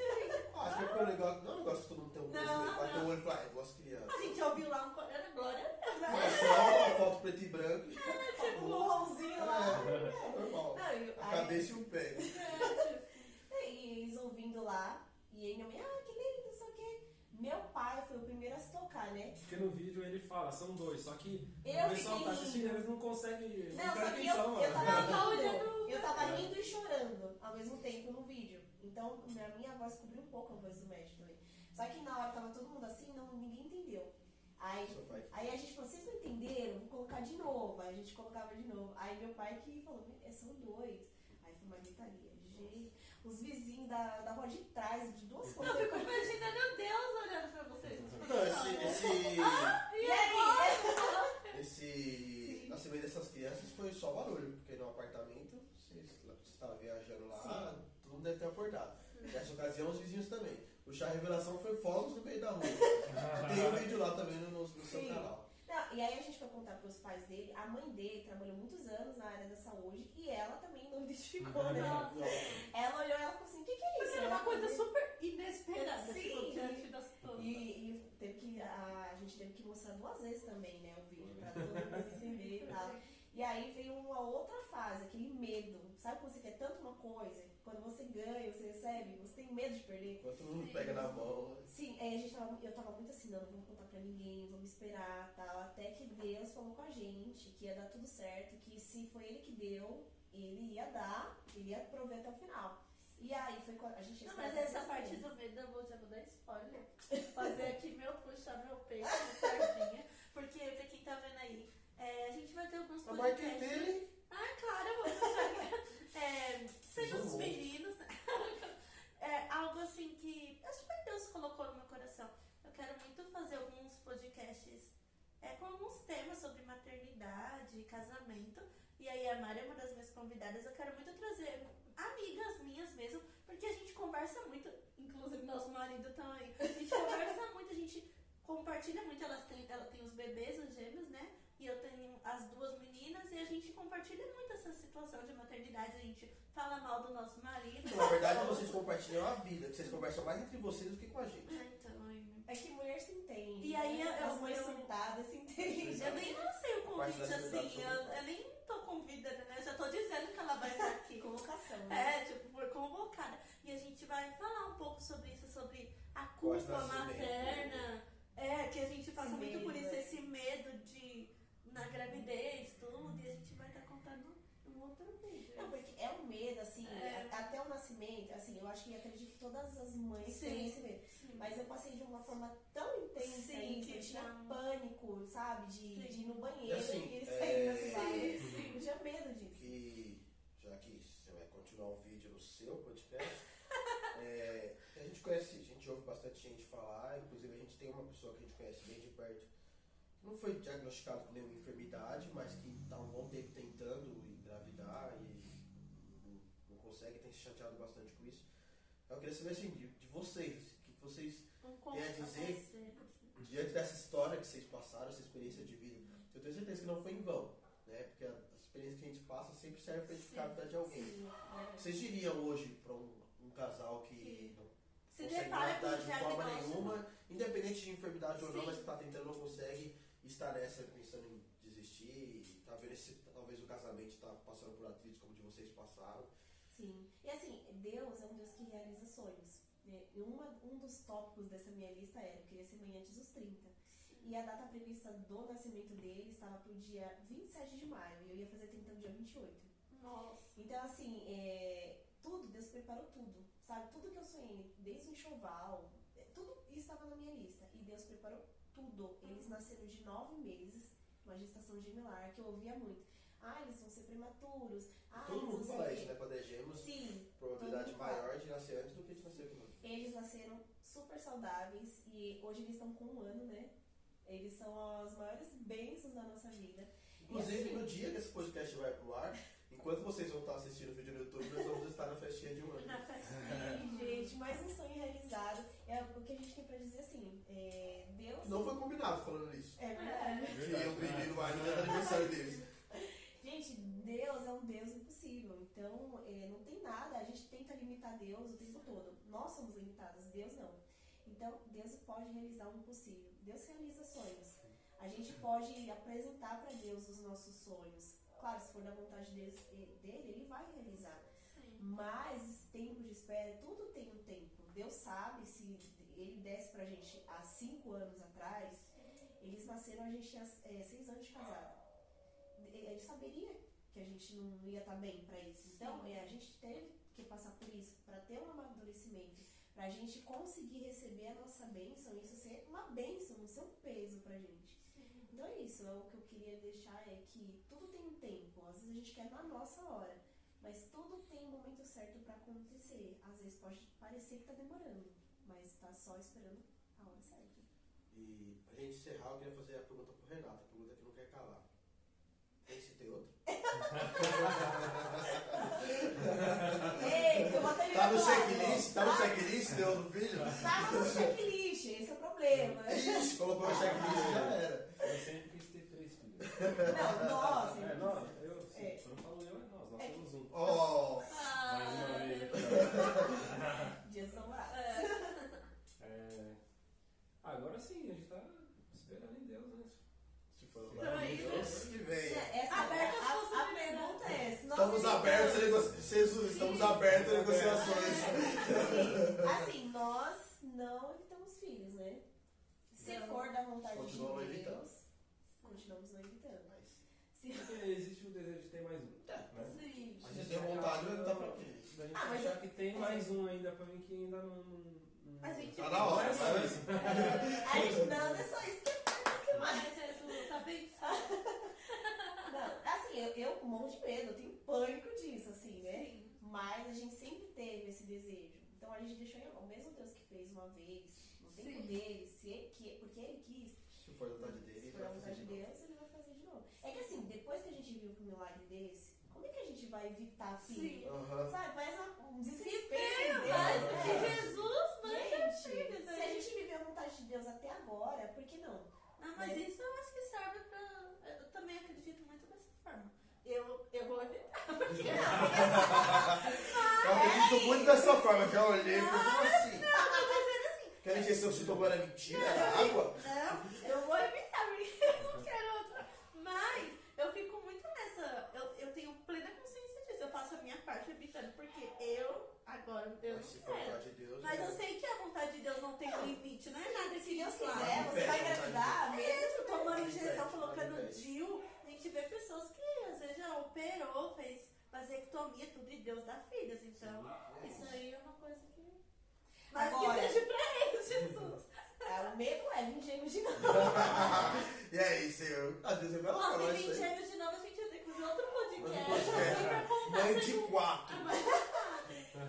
Ah, acho que é porque o negócio, não é um negócio que todo mundo tem um Não, brasileiro. Vai ter não. o olho e falar, ah, é duas crianças. A gente ouviu lá um coreano, glória a Deus. né? É só uma foto preto e branco e Tipo, um acabou. rolzinho lá. É normal. Não, e A aí- cabeça e o pé. E eles ouvindo lá, e aí minha mãe, ah, que lindo, não sei o quê. Meu pai foi o primeiro a se tocar, né? Porque no vídeo ele fala, são dois, só que Eu o pessoal fiquei tá assistindo, eles não conseguem. Não, só que eu, atenção, eu mano. tava Tá rindo, eu tava rindo e chorando ao mesmo tempo no vídeo. Então a minha voz cobriu um pouco a voz do médico também. Só que na hora que tava todo mundo assim, não, ninguém entendeu. Aí, aí a gente falou, vocês não entenderam? Vou colocar de novo. Aí a gente colocava de novo. Aí meu pai que falou, "É, são dois. Aí foi uma gritaria. Gente, os vizinhos da, da rua de trás, de duas Eu coisas. fico imaginando Deus olhando pra vocês. Não, esse, esse, E E aí? esse nascimento dessas crianças foi só barulho, porque no apartamento, vocês vocês estavam viajando lá, Sim. todo mundo deve ter acordado. Nessa ocasião, os vizinhos também. O chá revelação foi fogos no meio da rua. Tem um vídeo lá também no, no seu Sim. canal. Não, e aí a gente foi contar pros pais dele. A mãe dele trabalhou muitos anos na área da saúde e ela também não identificou, né? Ela olhou e ela falou assim: o que, que é isso? Era Ela uma coisa super inesperada, Sim. diante da situação. E, e teve que, a, a gente teve que mostrar duas vezes também, né, o vídeo, pra todo mundo entender e tal. E aí veio uma outra fase, aquele medo. Sabe quando você quer tanto uma coisa, quando você ganha, você recebe, você tem medo de perder? Enquanto todo mundo pega na mão. Sim, aí a gente tava, eu tava muito assim, não, não vamos contar pra ninguém, vamos esperar tal. Até que Deus falou com a gente que ia dar tudo certo, que se foi ele que deu, ele ia dar, ele ia prover até o final. E aí foi quando a gente Não, mas essa parte final. do medo eu vou, já vou dar spoiler. Fazer aqui meu, puxar meu peito, sardinha. Porque, pra quem tá vendo aí, é, a gente vai ter alguns podcasts. dele. Ah, claro, eu vou puxar. É, sem os meninos. né? É algo assim que acho que foi Deus colocou no meu coração. Eu quero muito fazer alguns podcasts é, com alguns temas sobre maternidade casamento. E aí a Mari é uma das minhas convidadas. Eu quero muito trazer amigas minhas mesmo, porque a gente conversa muito, inclusive nosso marido também. A gente conversa muito, a gente compartilha muito. Elas têm, ela tem os bebês, os gêmeos, né? E eu tenho as duas meninas e a gente compartilha muito essa situação de maternidade. A gente fala mal do nosso marido. Na verdade, vocês compartilham a vida, que vocês conversam mais entre vocês do que com a gente. Ah, Então, É que mulher se entende. E aí, né? eu- As mães eu- surtadas se entendem. Eu nem lancei o convite assim, eu, eu nem tô convidando, né? Eu já tô dizendo que ela vai estar aqui. Colocação, né? É, tipo, por convocada. E a gente vai falar um pouco sobre isso, sobre a culpa materna. É, que a gente passa muito por isso, é. esse medo de na gravidez, tudo, e a gente vai estar contando um outro vídeo. Não, porque é um medo, assim, É. até o nascimento, assim, eu acho que acredito que todas as mães Sim. têm esse medo. Sim. Mas eu passei de uma forma tão intensa Sim, isso, que eu tinha já- pânico, sabe? De, de ir no banheiro assim, e eles é- da cidade. Sim, sim. Eu tinha medo disso. que já que você vai continuar o vídeo no seu podcast, é, a gente conhece, a gente ouve bastante gente falar, inclusive a gente tem uma pessoa que a gente conhece bem de perto, não foi diagnosticado com nenhuma enfermidade, mas que está um bom tempo tentando engravidar e não, consegue, tem se chateado bastante com isso. Eu queria saber assim, de, de vocês, o que vocês Um Quer conto dizer- diante dessa história que vocês passaram, essa experiência de vida, eu tenho certeza que não foi em vão, né? Porque a, a experiência que a gente passa sempre serve para edificar a vida de alguém. Sim, é. Vocês diriam hoje para um, um casal que não Se consegue depara com engravidar de forma nenhuma, independente de enfermidade ou não, mas que está tentando não consegue estar nessa pensando em desistir tá vendo esse, talvez o casamento está passando por atritos como o de vocês passaram. Sim. E assim, Deus é um Deus que realiza sonhos. né? E uma, um dos tópicos dessa minha lista era: eu queria ser mãe antes dos 30. E a data prevista do nascimento dele estava pro dia 27 de maio. E eu ia fazer 30 no dia 28. Nossa. Então, assim, é, tudo, Deus preparou tudo, sabe? Tudo que eu sonhei, desde o enxoval, é, tudo estava na minha lista. E Deus preparou tudo. Eles nasceram de nove meses, uma gestação gemelar, que eu ouvia muito. Ah, eles vão ser prematuros. Ah, Todo mundo fala isso, né? Quando é gêmeos, Sim, probabilidade fala. maior de nascer antes do que de nascer com eles nasceram super saudáveis e hoje eles estão com um ano, né? Eles são as maiores bênçãos da nossa vida. Inclusive, assim- no dia que esse podcast vai pro ar, enquanto vocês vão estar assistindo o vídeo no YouTube, nós vamos estar na festinha de um ano. Na festinha. Sim, gente, mais um sonho realizado. É o que a gente tem pra dizer assim, é. Não foi combinado falando isso. É verdade. Que eu vi no ar no aniversário deles. Gente, Deus é um Deus impossível. Então, é, não tem nada. A gente tenta limitar Deus o tempo todo. Nós somos limitados, Deus não. Então, Deus pode realizar o impossível. Deus realiza sonhos. A gente pode apresentar para Deus os nossos sonhos. Claro, se for da vontade dele, dele, ele vai realizar. Sim. Mas esse tempo de espera, tudo tem um tempo. Deus sabe se ele desse pra gente há cinco anos atrás, eles nasceram, a gente tinha é, seis anos de casado. Ele saberia que a gente não ia estar bem pra isso. Então, é, a gente teve que passar por isso, pra ter um amadurecimento, pra gente conseguir receber a nossa bênção, isso ser uma bênção, não ser um peso pra gente. Então é isso, é o que eu queria deixar é que tudo tem um tempo. Às vezes a gente quer na nossa hora. Mas tudo tem um momento certo pra acontecer. Às vezes pode parecer que tá demorando, mas tá só esperando a hora certa. E pra gente encerrar, eu queria fazer a pergunta pro Renato, a pergunta que não quer calar. Tem se tem outra? Ei, eu vou até Tá no checklist? Tá no checklist, deu no vídeo? Tava no checklist, esse é o problema. Ixi, colocou no checklist, já era. Eu sempre quis ter três filhos. Não, nossa. É, nós, eu, sim, É. eu falo eu, é nós, nós É. somos um. Oh, Mais uma Ah, vez aqui, Dias são lá. ó. É, Agora sim, a gente tá esperando em Deus, né? Se for Então é isso. Deus que venha. É, Essa, Abertas a, a possibilidades. pergunta é essa. Estamos abertos a negociações. Jesus, estamos abertos a negociações. Assim, nós não evitamos filhos, né? Se Não. for da vontade Continuamos de Deus, evitando. continuamos não evitando. Porque existe o desejo de ter mais um. Né? Sim. A gente tem vontade, mas não tá pra quê? Ah, mas achar eu- que tem mais um ainda pra mim que ainda não. A gente Tá na hora, Não é só mas- isso. A gente não, não é só isso que que mais. Tá. Não, assim, eu, eu morro de medo, eu tenho pânico disso, assim, né? Sim. Mas a gente sempre teve esse desejo. Então a gente deixou em o mesmo Deus que fez uma vez, no tempo Sim. dele, se ele, que, porque ele quis, Se for da vontade dele, se ele for a vai vontade fazer de. Deus, ele vai fazer de novo. É que assim, depois que a gente viu um milagre desse, vai evitar assim. filho. Uhum. Sabe? Parece um desespero. Deus, né? mas é. Jesus manda gente, filhos. Né? Se a gente viver a vontade de Deus até agora, por que não? Mas né? isso eu acho que serve pra. Eu também acredito muito dessa forma. Eu, eu vou evitar. Porque não. Assim, eu acredito muito dessa forma. Já olhei e falei, como assim? Não, assim, Quer dizer se tomar a mentira, não, água? Não, eu vou evitar, porque eu não quero outra. Mas agora, eu não Mas se for quero. vontade de Deus. Mas é. eu sei que a vontade de Deus não tem limite, não é nada Se Deus quiser, você vai engravidar Mesmo tomando injeção, não colocando. DIU, a gente vê pessoas que às vezes já operou, fez vasectomia, tudo e Deus dá filhos. Então, isso aí é uma coisa que. Mas Agora- que seja pra eles, Jesus. Ah, o medo é vir gêmeos de novo. E aí, senhor? Às vezes vai lá Nossa, falar e isso 20 aí. anos de novo, a gente outro podcast. Mãe de quatro.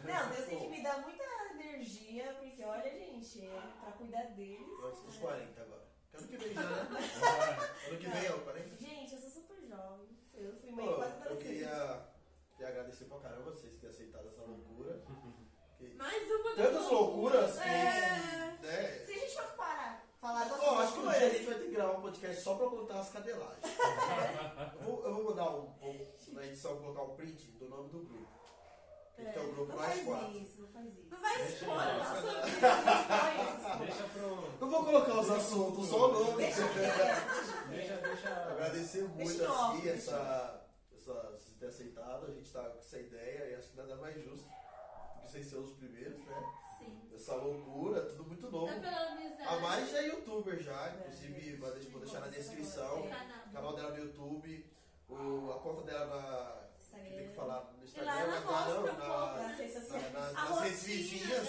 Não, Deus tem que me dar muita energia, porque olha, gente, é pra cuidar deles. Antes dos 40 agora. Que Ano que vem já, né? ano que vem é o 40. Gente, eu sou super jovem. Eu fui mãe Pô, quase eu queria, queria agradecer pra caramba vocês terem aceitado essa loucura. Que- Mais uma Tantas loucuras que. É. Né? Se a gente for parar, falar das acho que um dia a gente vai ter que gravar um podcast só pra contar as cadelagens. eu, vou, eu vou mandar um, um, na edição, colocar um print do nome do grupo. Que é o grupo não mais faz quatro. isso, não faz isso. Não vai expor nossa. Deixa pro. Eu vou colocar os assuntos, só o nome. Deixa. Deixa, deixa. Agradecer muito Deixa off, assim deixa essa, essa, vocês terem aceitado, a gente tá com essa ideia e acho que nada mais justo do que vocês serem os primeiros, né? Essa loucura, tudo muito novo. É pela amizade. A Mari já é youtuber já, inclusive vai deixar- vou deixar na descrição. O canal. dela no YouTube, o, a conta dela na. Que tem que falar no Instagram, ela mas tá, não, na, Nas redes sociais. na, na, A nas redes vizinhas.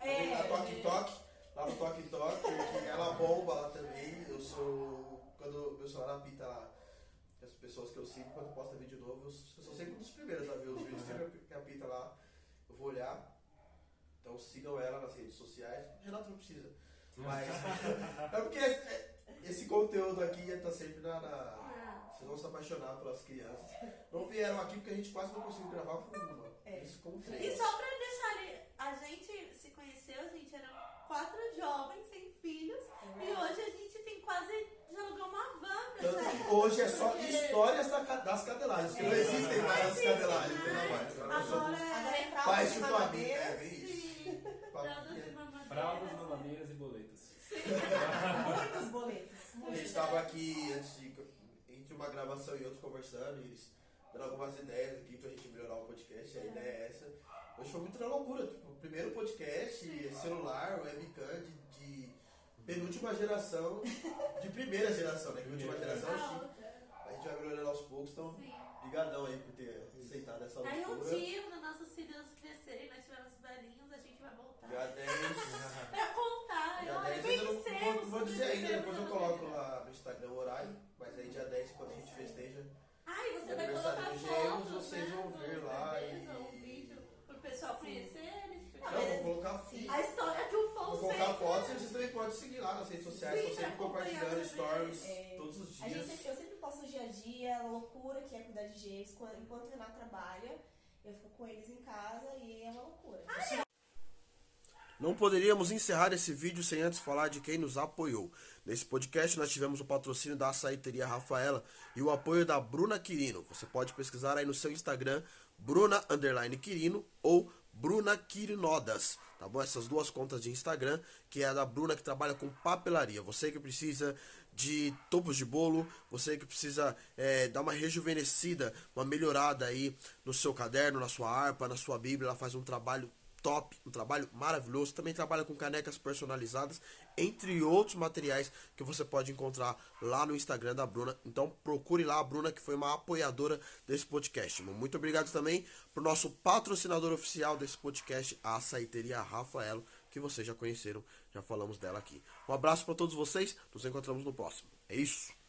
É. Na Toque Toque, lá no Toque Toque, que ela bomba lá também. Eu sou. Quando o meu celular apita lá, as pessoas que eu sigo, quando posta vídeo novo, eu sou sempre um dos primeiros a ver os vídeos sempre que apita lá. Eu vou olhar. Então sigam ela nas redes sociais. Renato não precisa. Mas. é porque é- esse conteúdo aqui ia estar sempre na. na Ah. vocês vão se apaixonar pelas crianças. Não vieram aqui porque a gente quase não conseguiu gravar com uma. É. Eles com E três. só pra deixar ali, a gente se conheceu, a gente era quatro jovens sem filhos. E hoje a gente tem quase, já alugou uma van pra Tanto que hoje é só Porque- histórias das cadelagens, que não É. existem mais as cadelagens, mais. não mais. Agora é é pais de família. É, isso. Sim. Fraldas e mamadeiras. Fraldas, mamadeiras e boletos. Muitos boletos. A gente estava aqui antes de, entre uma gravação e outra conversando, e eles dando algumas ideias aqui pra gente melhorar o podcast. A ideia é essa. Hoje foi muito na loucura. Tipo, o primeiro podcast, celular, webcam de, de penúltima geração, de primeira geração, né? Que última geração é A chique. outra. A gente vai melhorando aos poucos, então Sim. aí por ter aceitado essa Aí um loucura. dia, quando nossos filhos crescerem, nós tivermos velhinhos, a gente vai voltar. Dia 10. Pra contar, Dia olha, 10 ainda não vencemos. vou, vou dizer ainda, depois eu coloco lá no Instagram o horário, mas aí dia 10, quando a gente festeja, Ai, você vai aniversário colocar dos gêmeos, fotos, vocês né, vão ver lá e- um vídeo pro pessoal conhecer eles. não, vou colocar, Sim. A história que o vou colocar fotos e né? vocês também podem seguir lá nas redes sociais, Sim, estou sempre pra acompanhar compartilhando também. stories É. todos os A gente dias. eu sempre posto no dia a dia, a loucura que é cuidar de gêmeos. Quando- Enquanto o Renato trabalha, eu fico com eles em casa e é uma loucura. Não poderíamos encerrar esse vídeo sem antes falar de quem nos apoiou. Nesse podcast nós tivemos o patrocínio da Açaiteria Rafaela e o apoio da Bruna Quirino. Você pode pesquisar aí no seu Instagram, Bruna Underline Quirino ou Bruna Quirinodas. Tá bom? Essas duas contas de Instagram, que é a da Bruna que trabalha com papelaria. Você que precisa de topos de bolo, você que precisa é, dar uma rejuvenescida, uma melhorada aí no seu caderno, na sua harpa, na sua bíblia. Ela faz um trabalho top, um trabalho maravilhoso. Também trabalha com canecas personalizadas, entre outros materiais que você pode encontrar lá no Instagram da Bruna. Então procure lá a Bruna, que foi uma apoiadora desse podcast. Muito obrigado também pro nosso patrocinador oficial desse podcast, a Açaiteria Rafaelo, que vocês já conheceram, já falamos dela aqui. Um abraço para todos vocês, nos encontramos no próximo. É isso.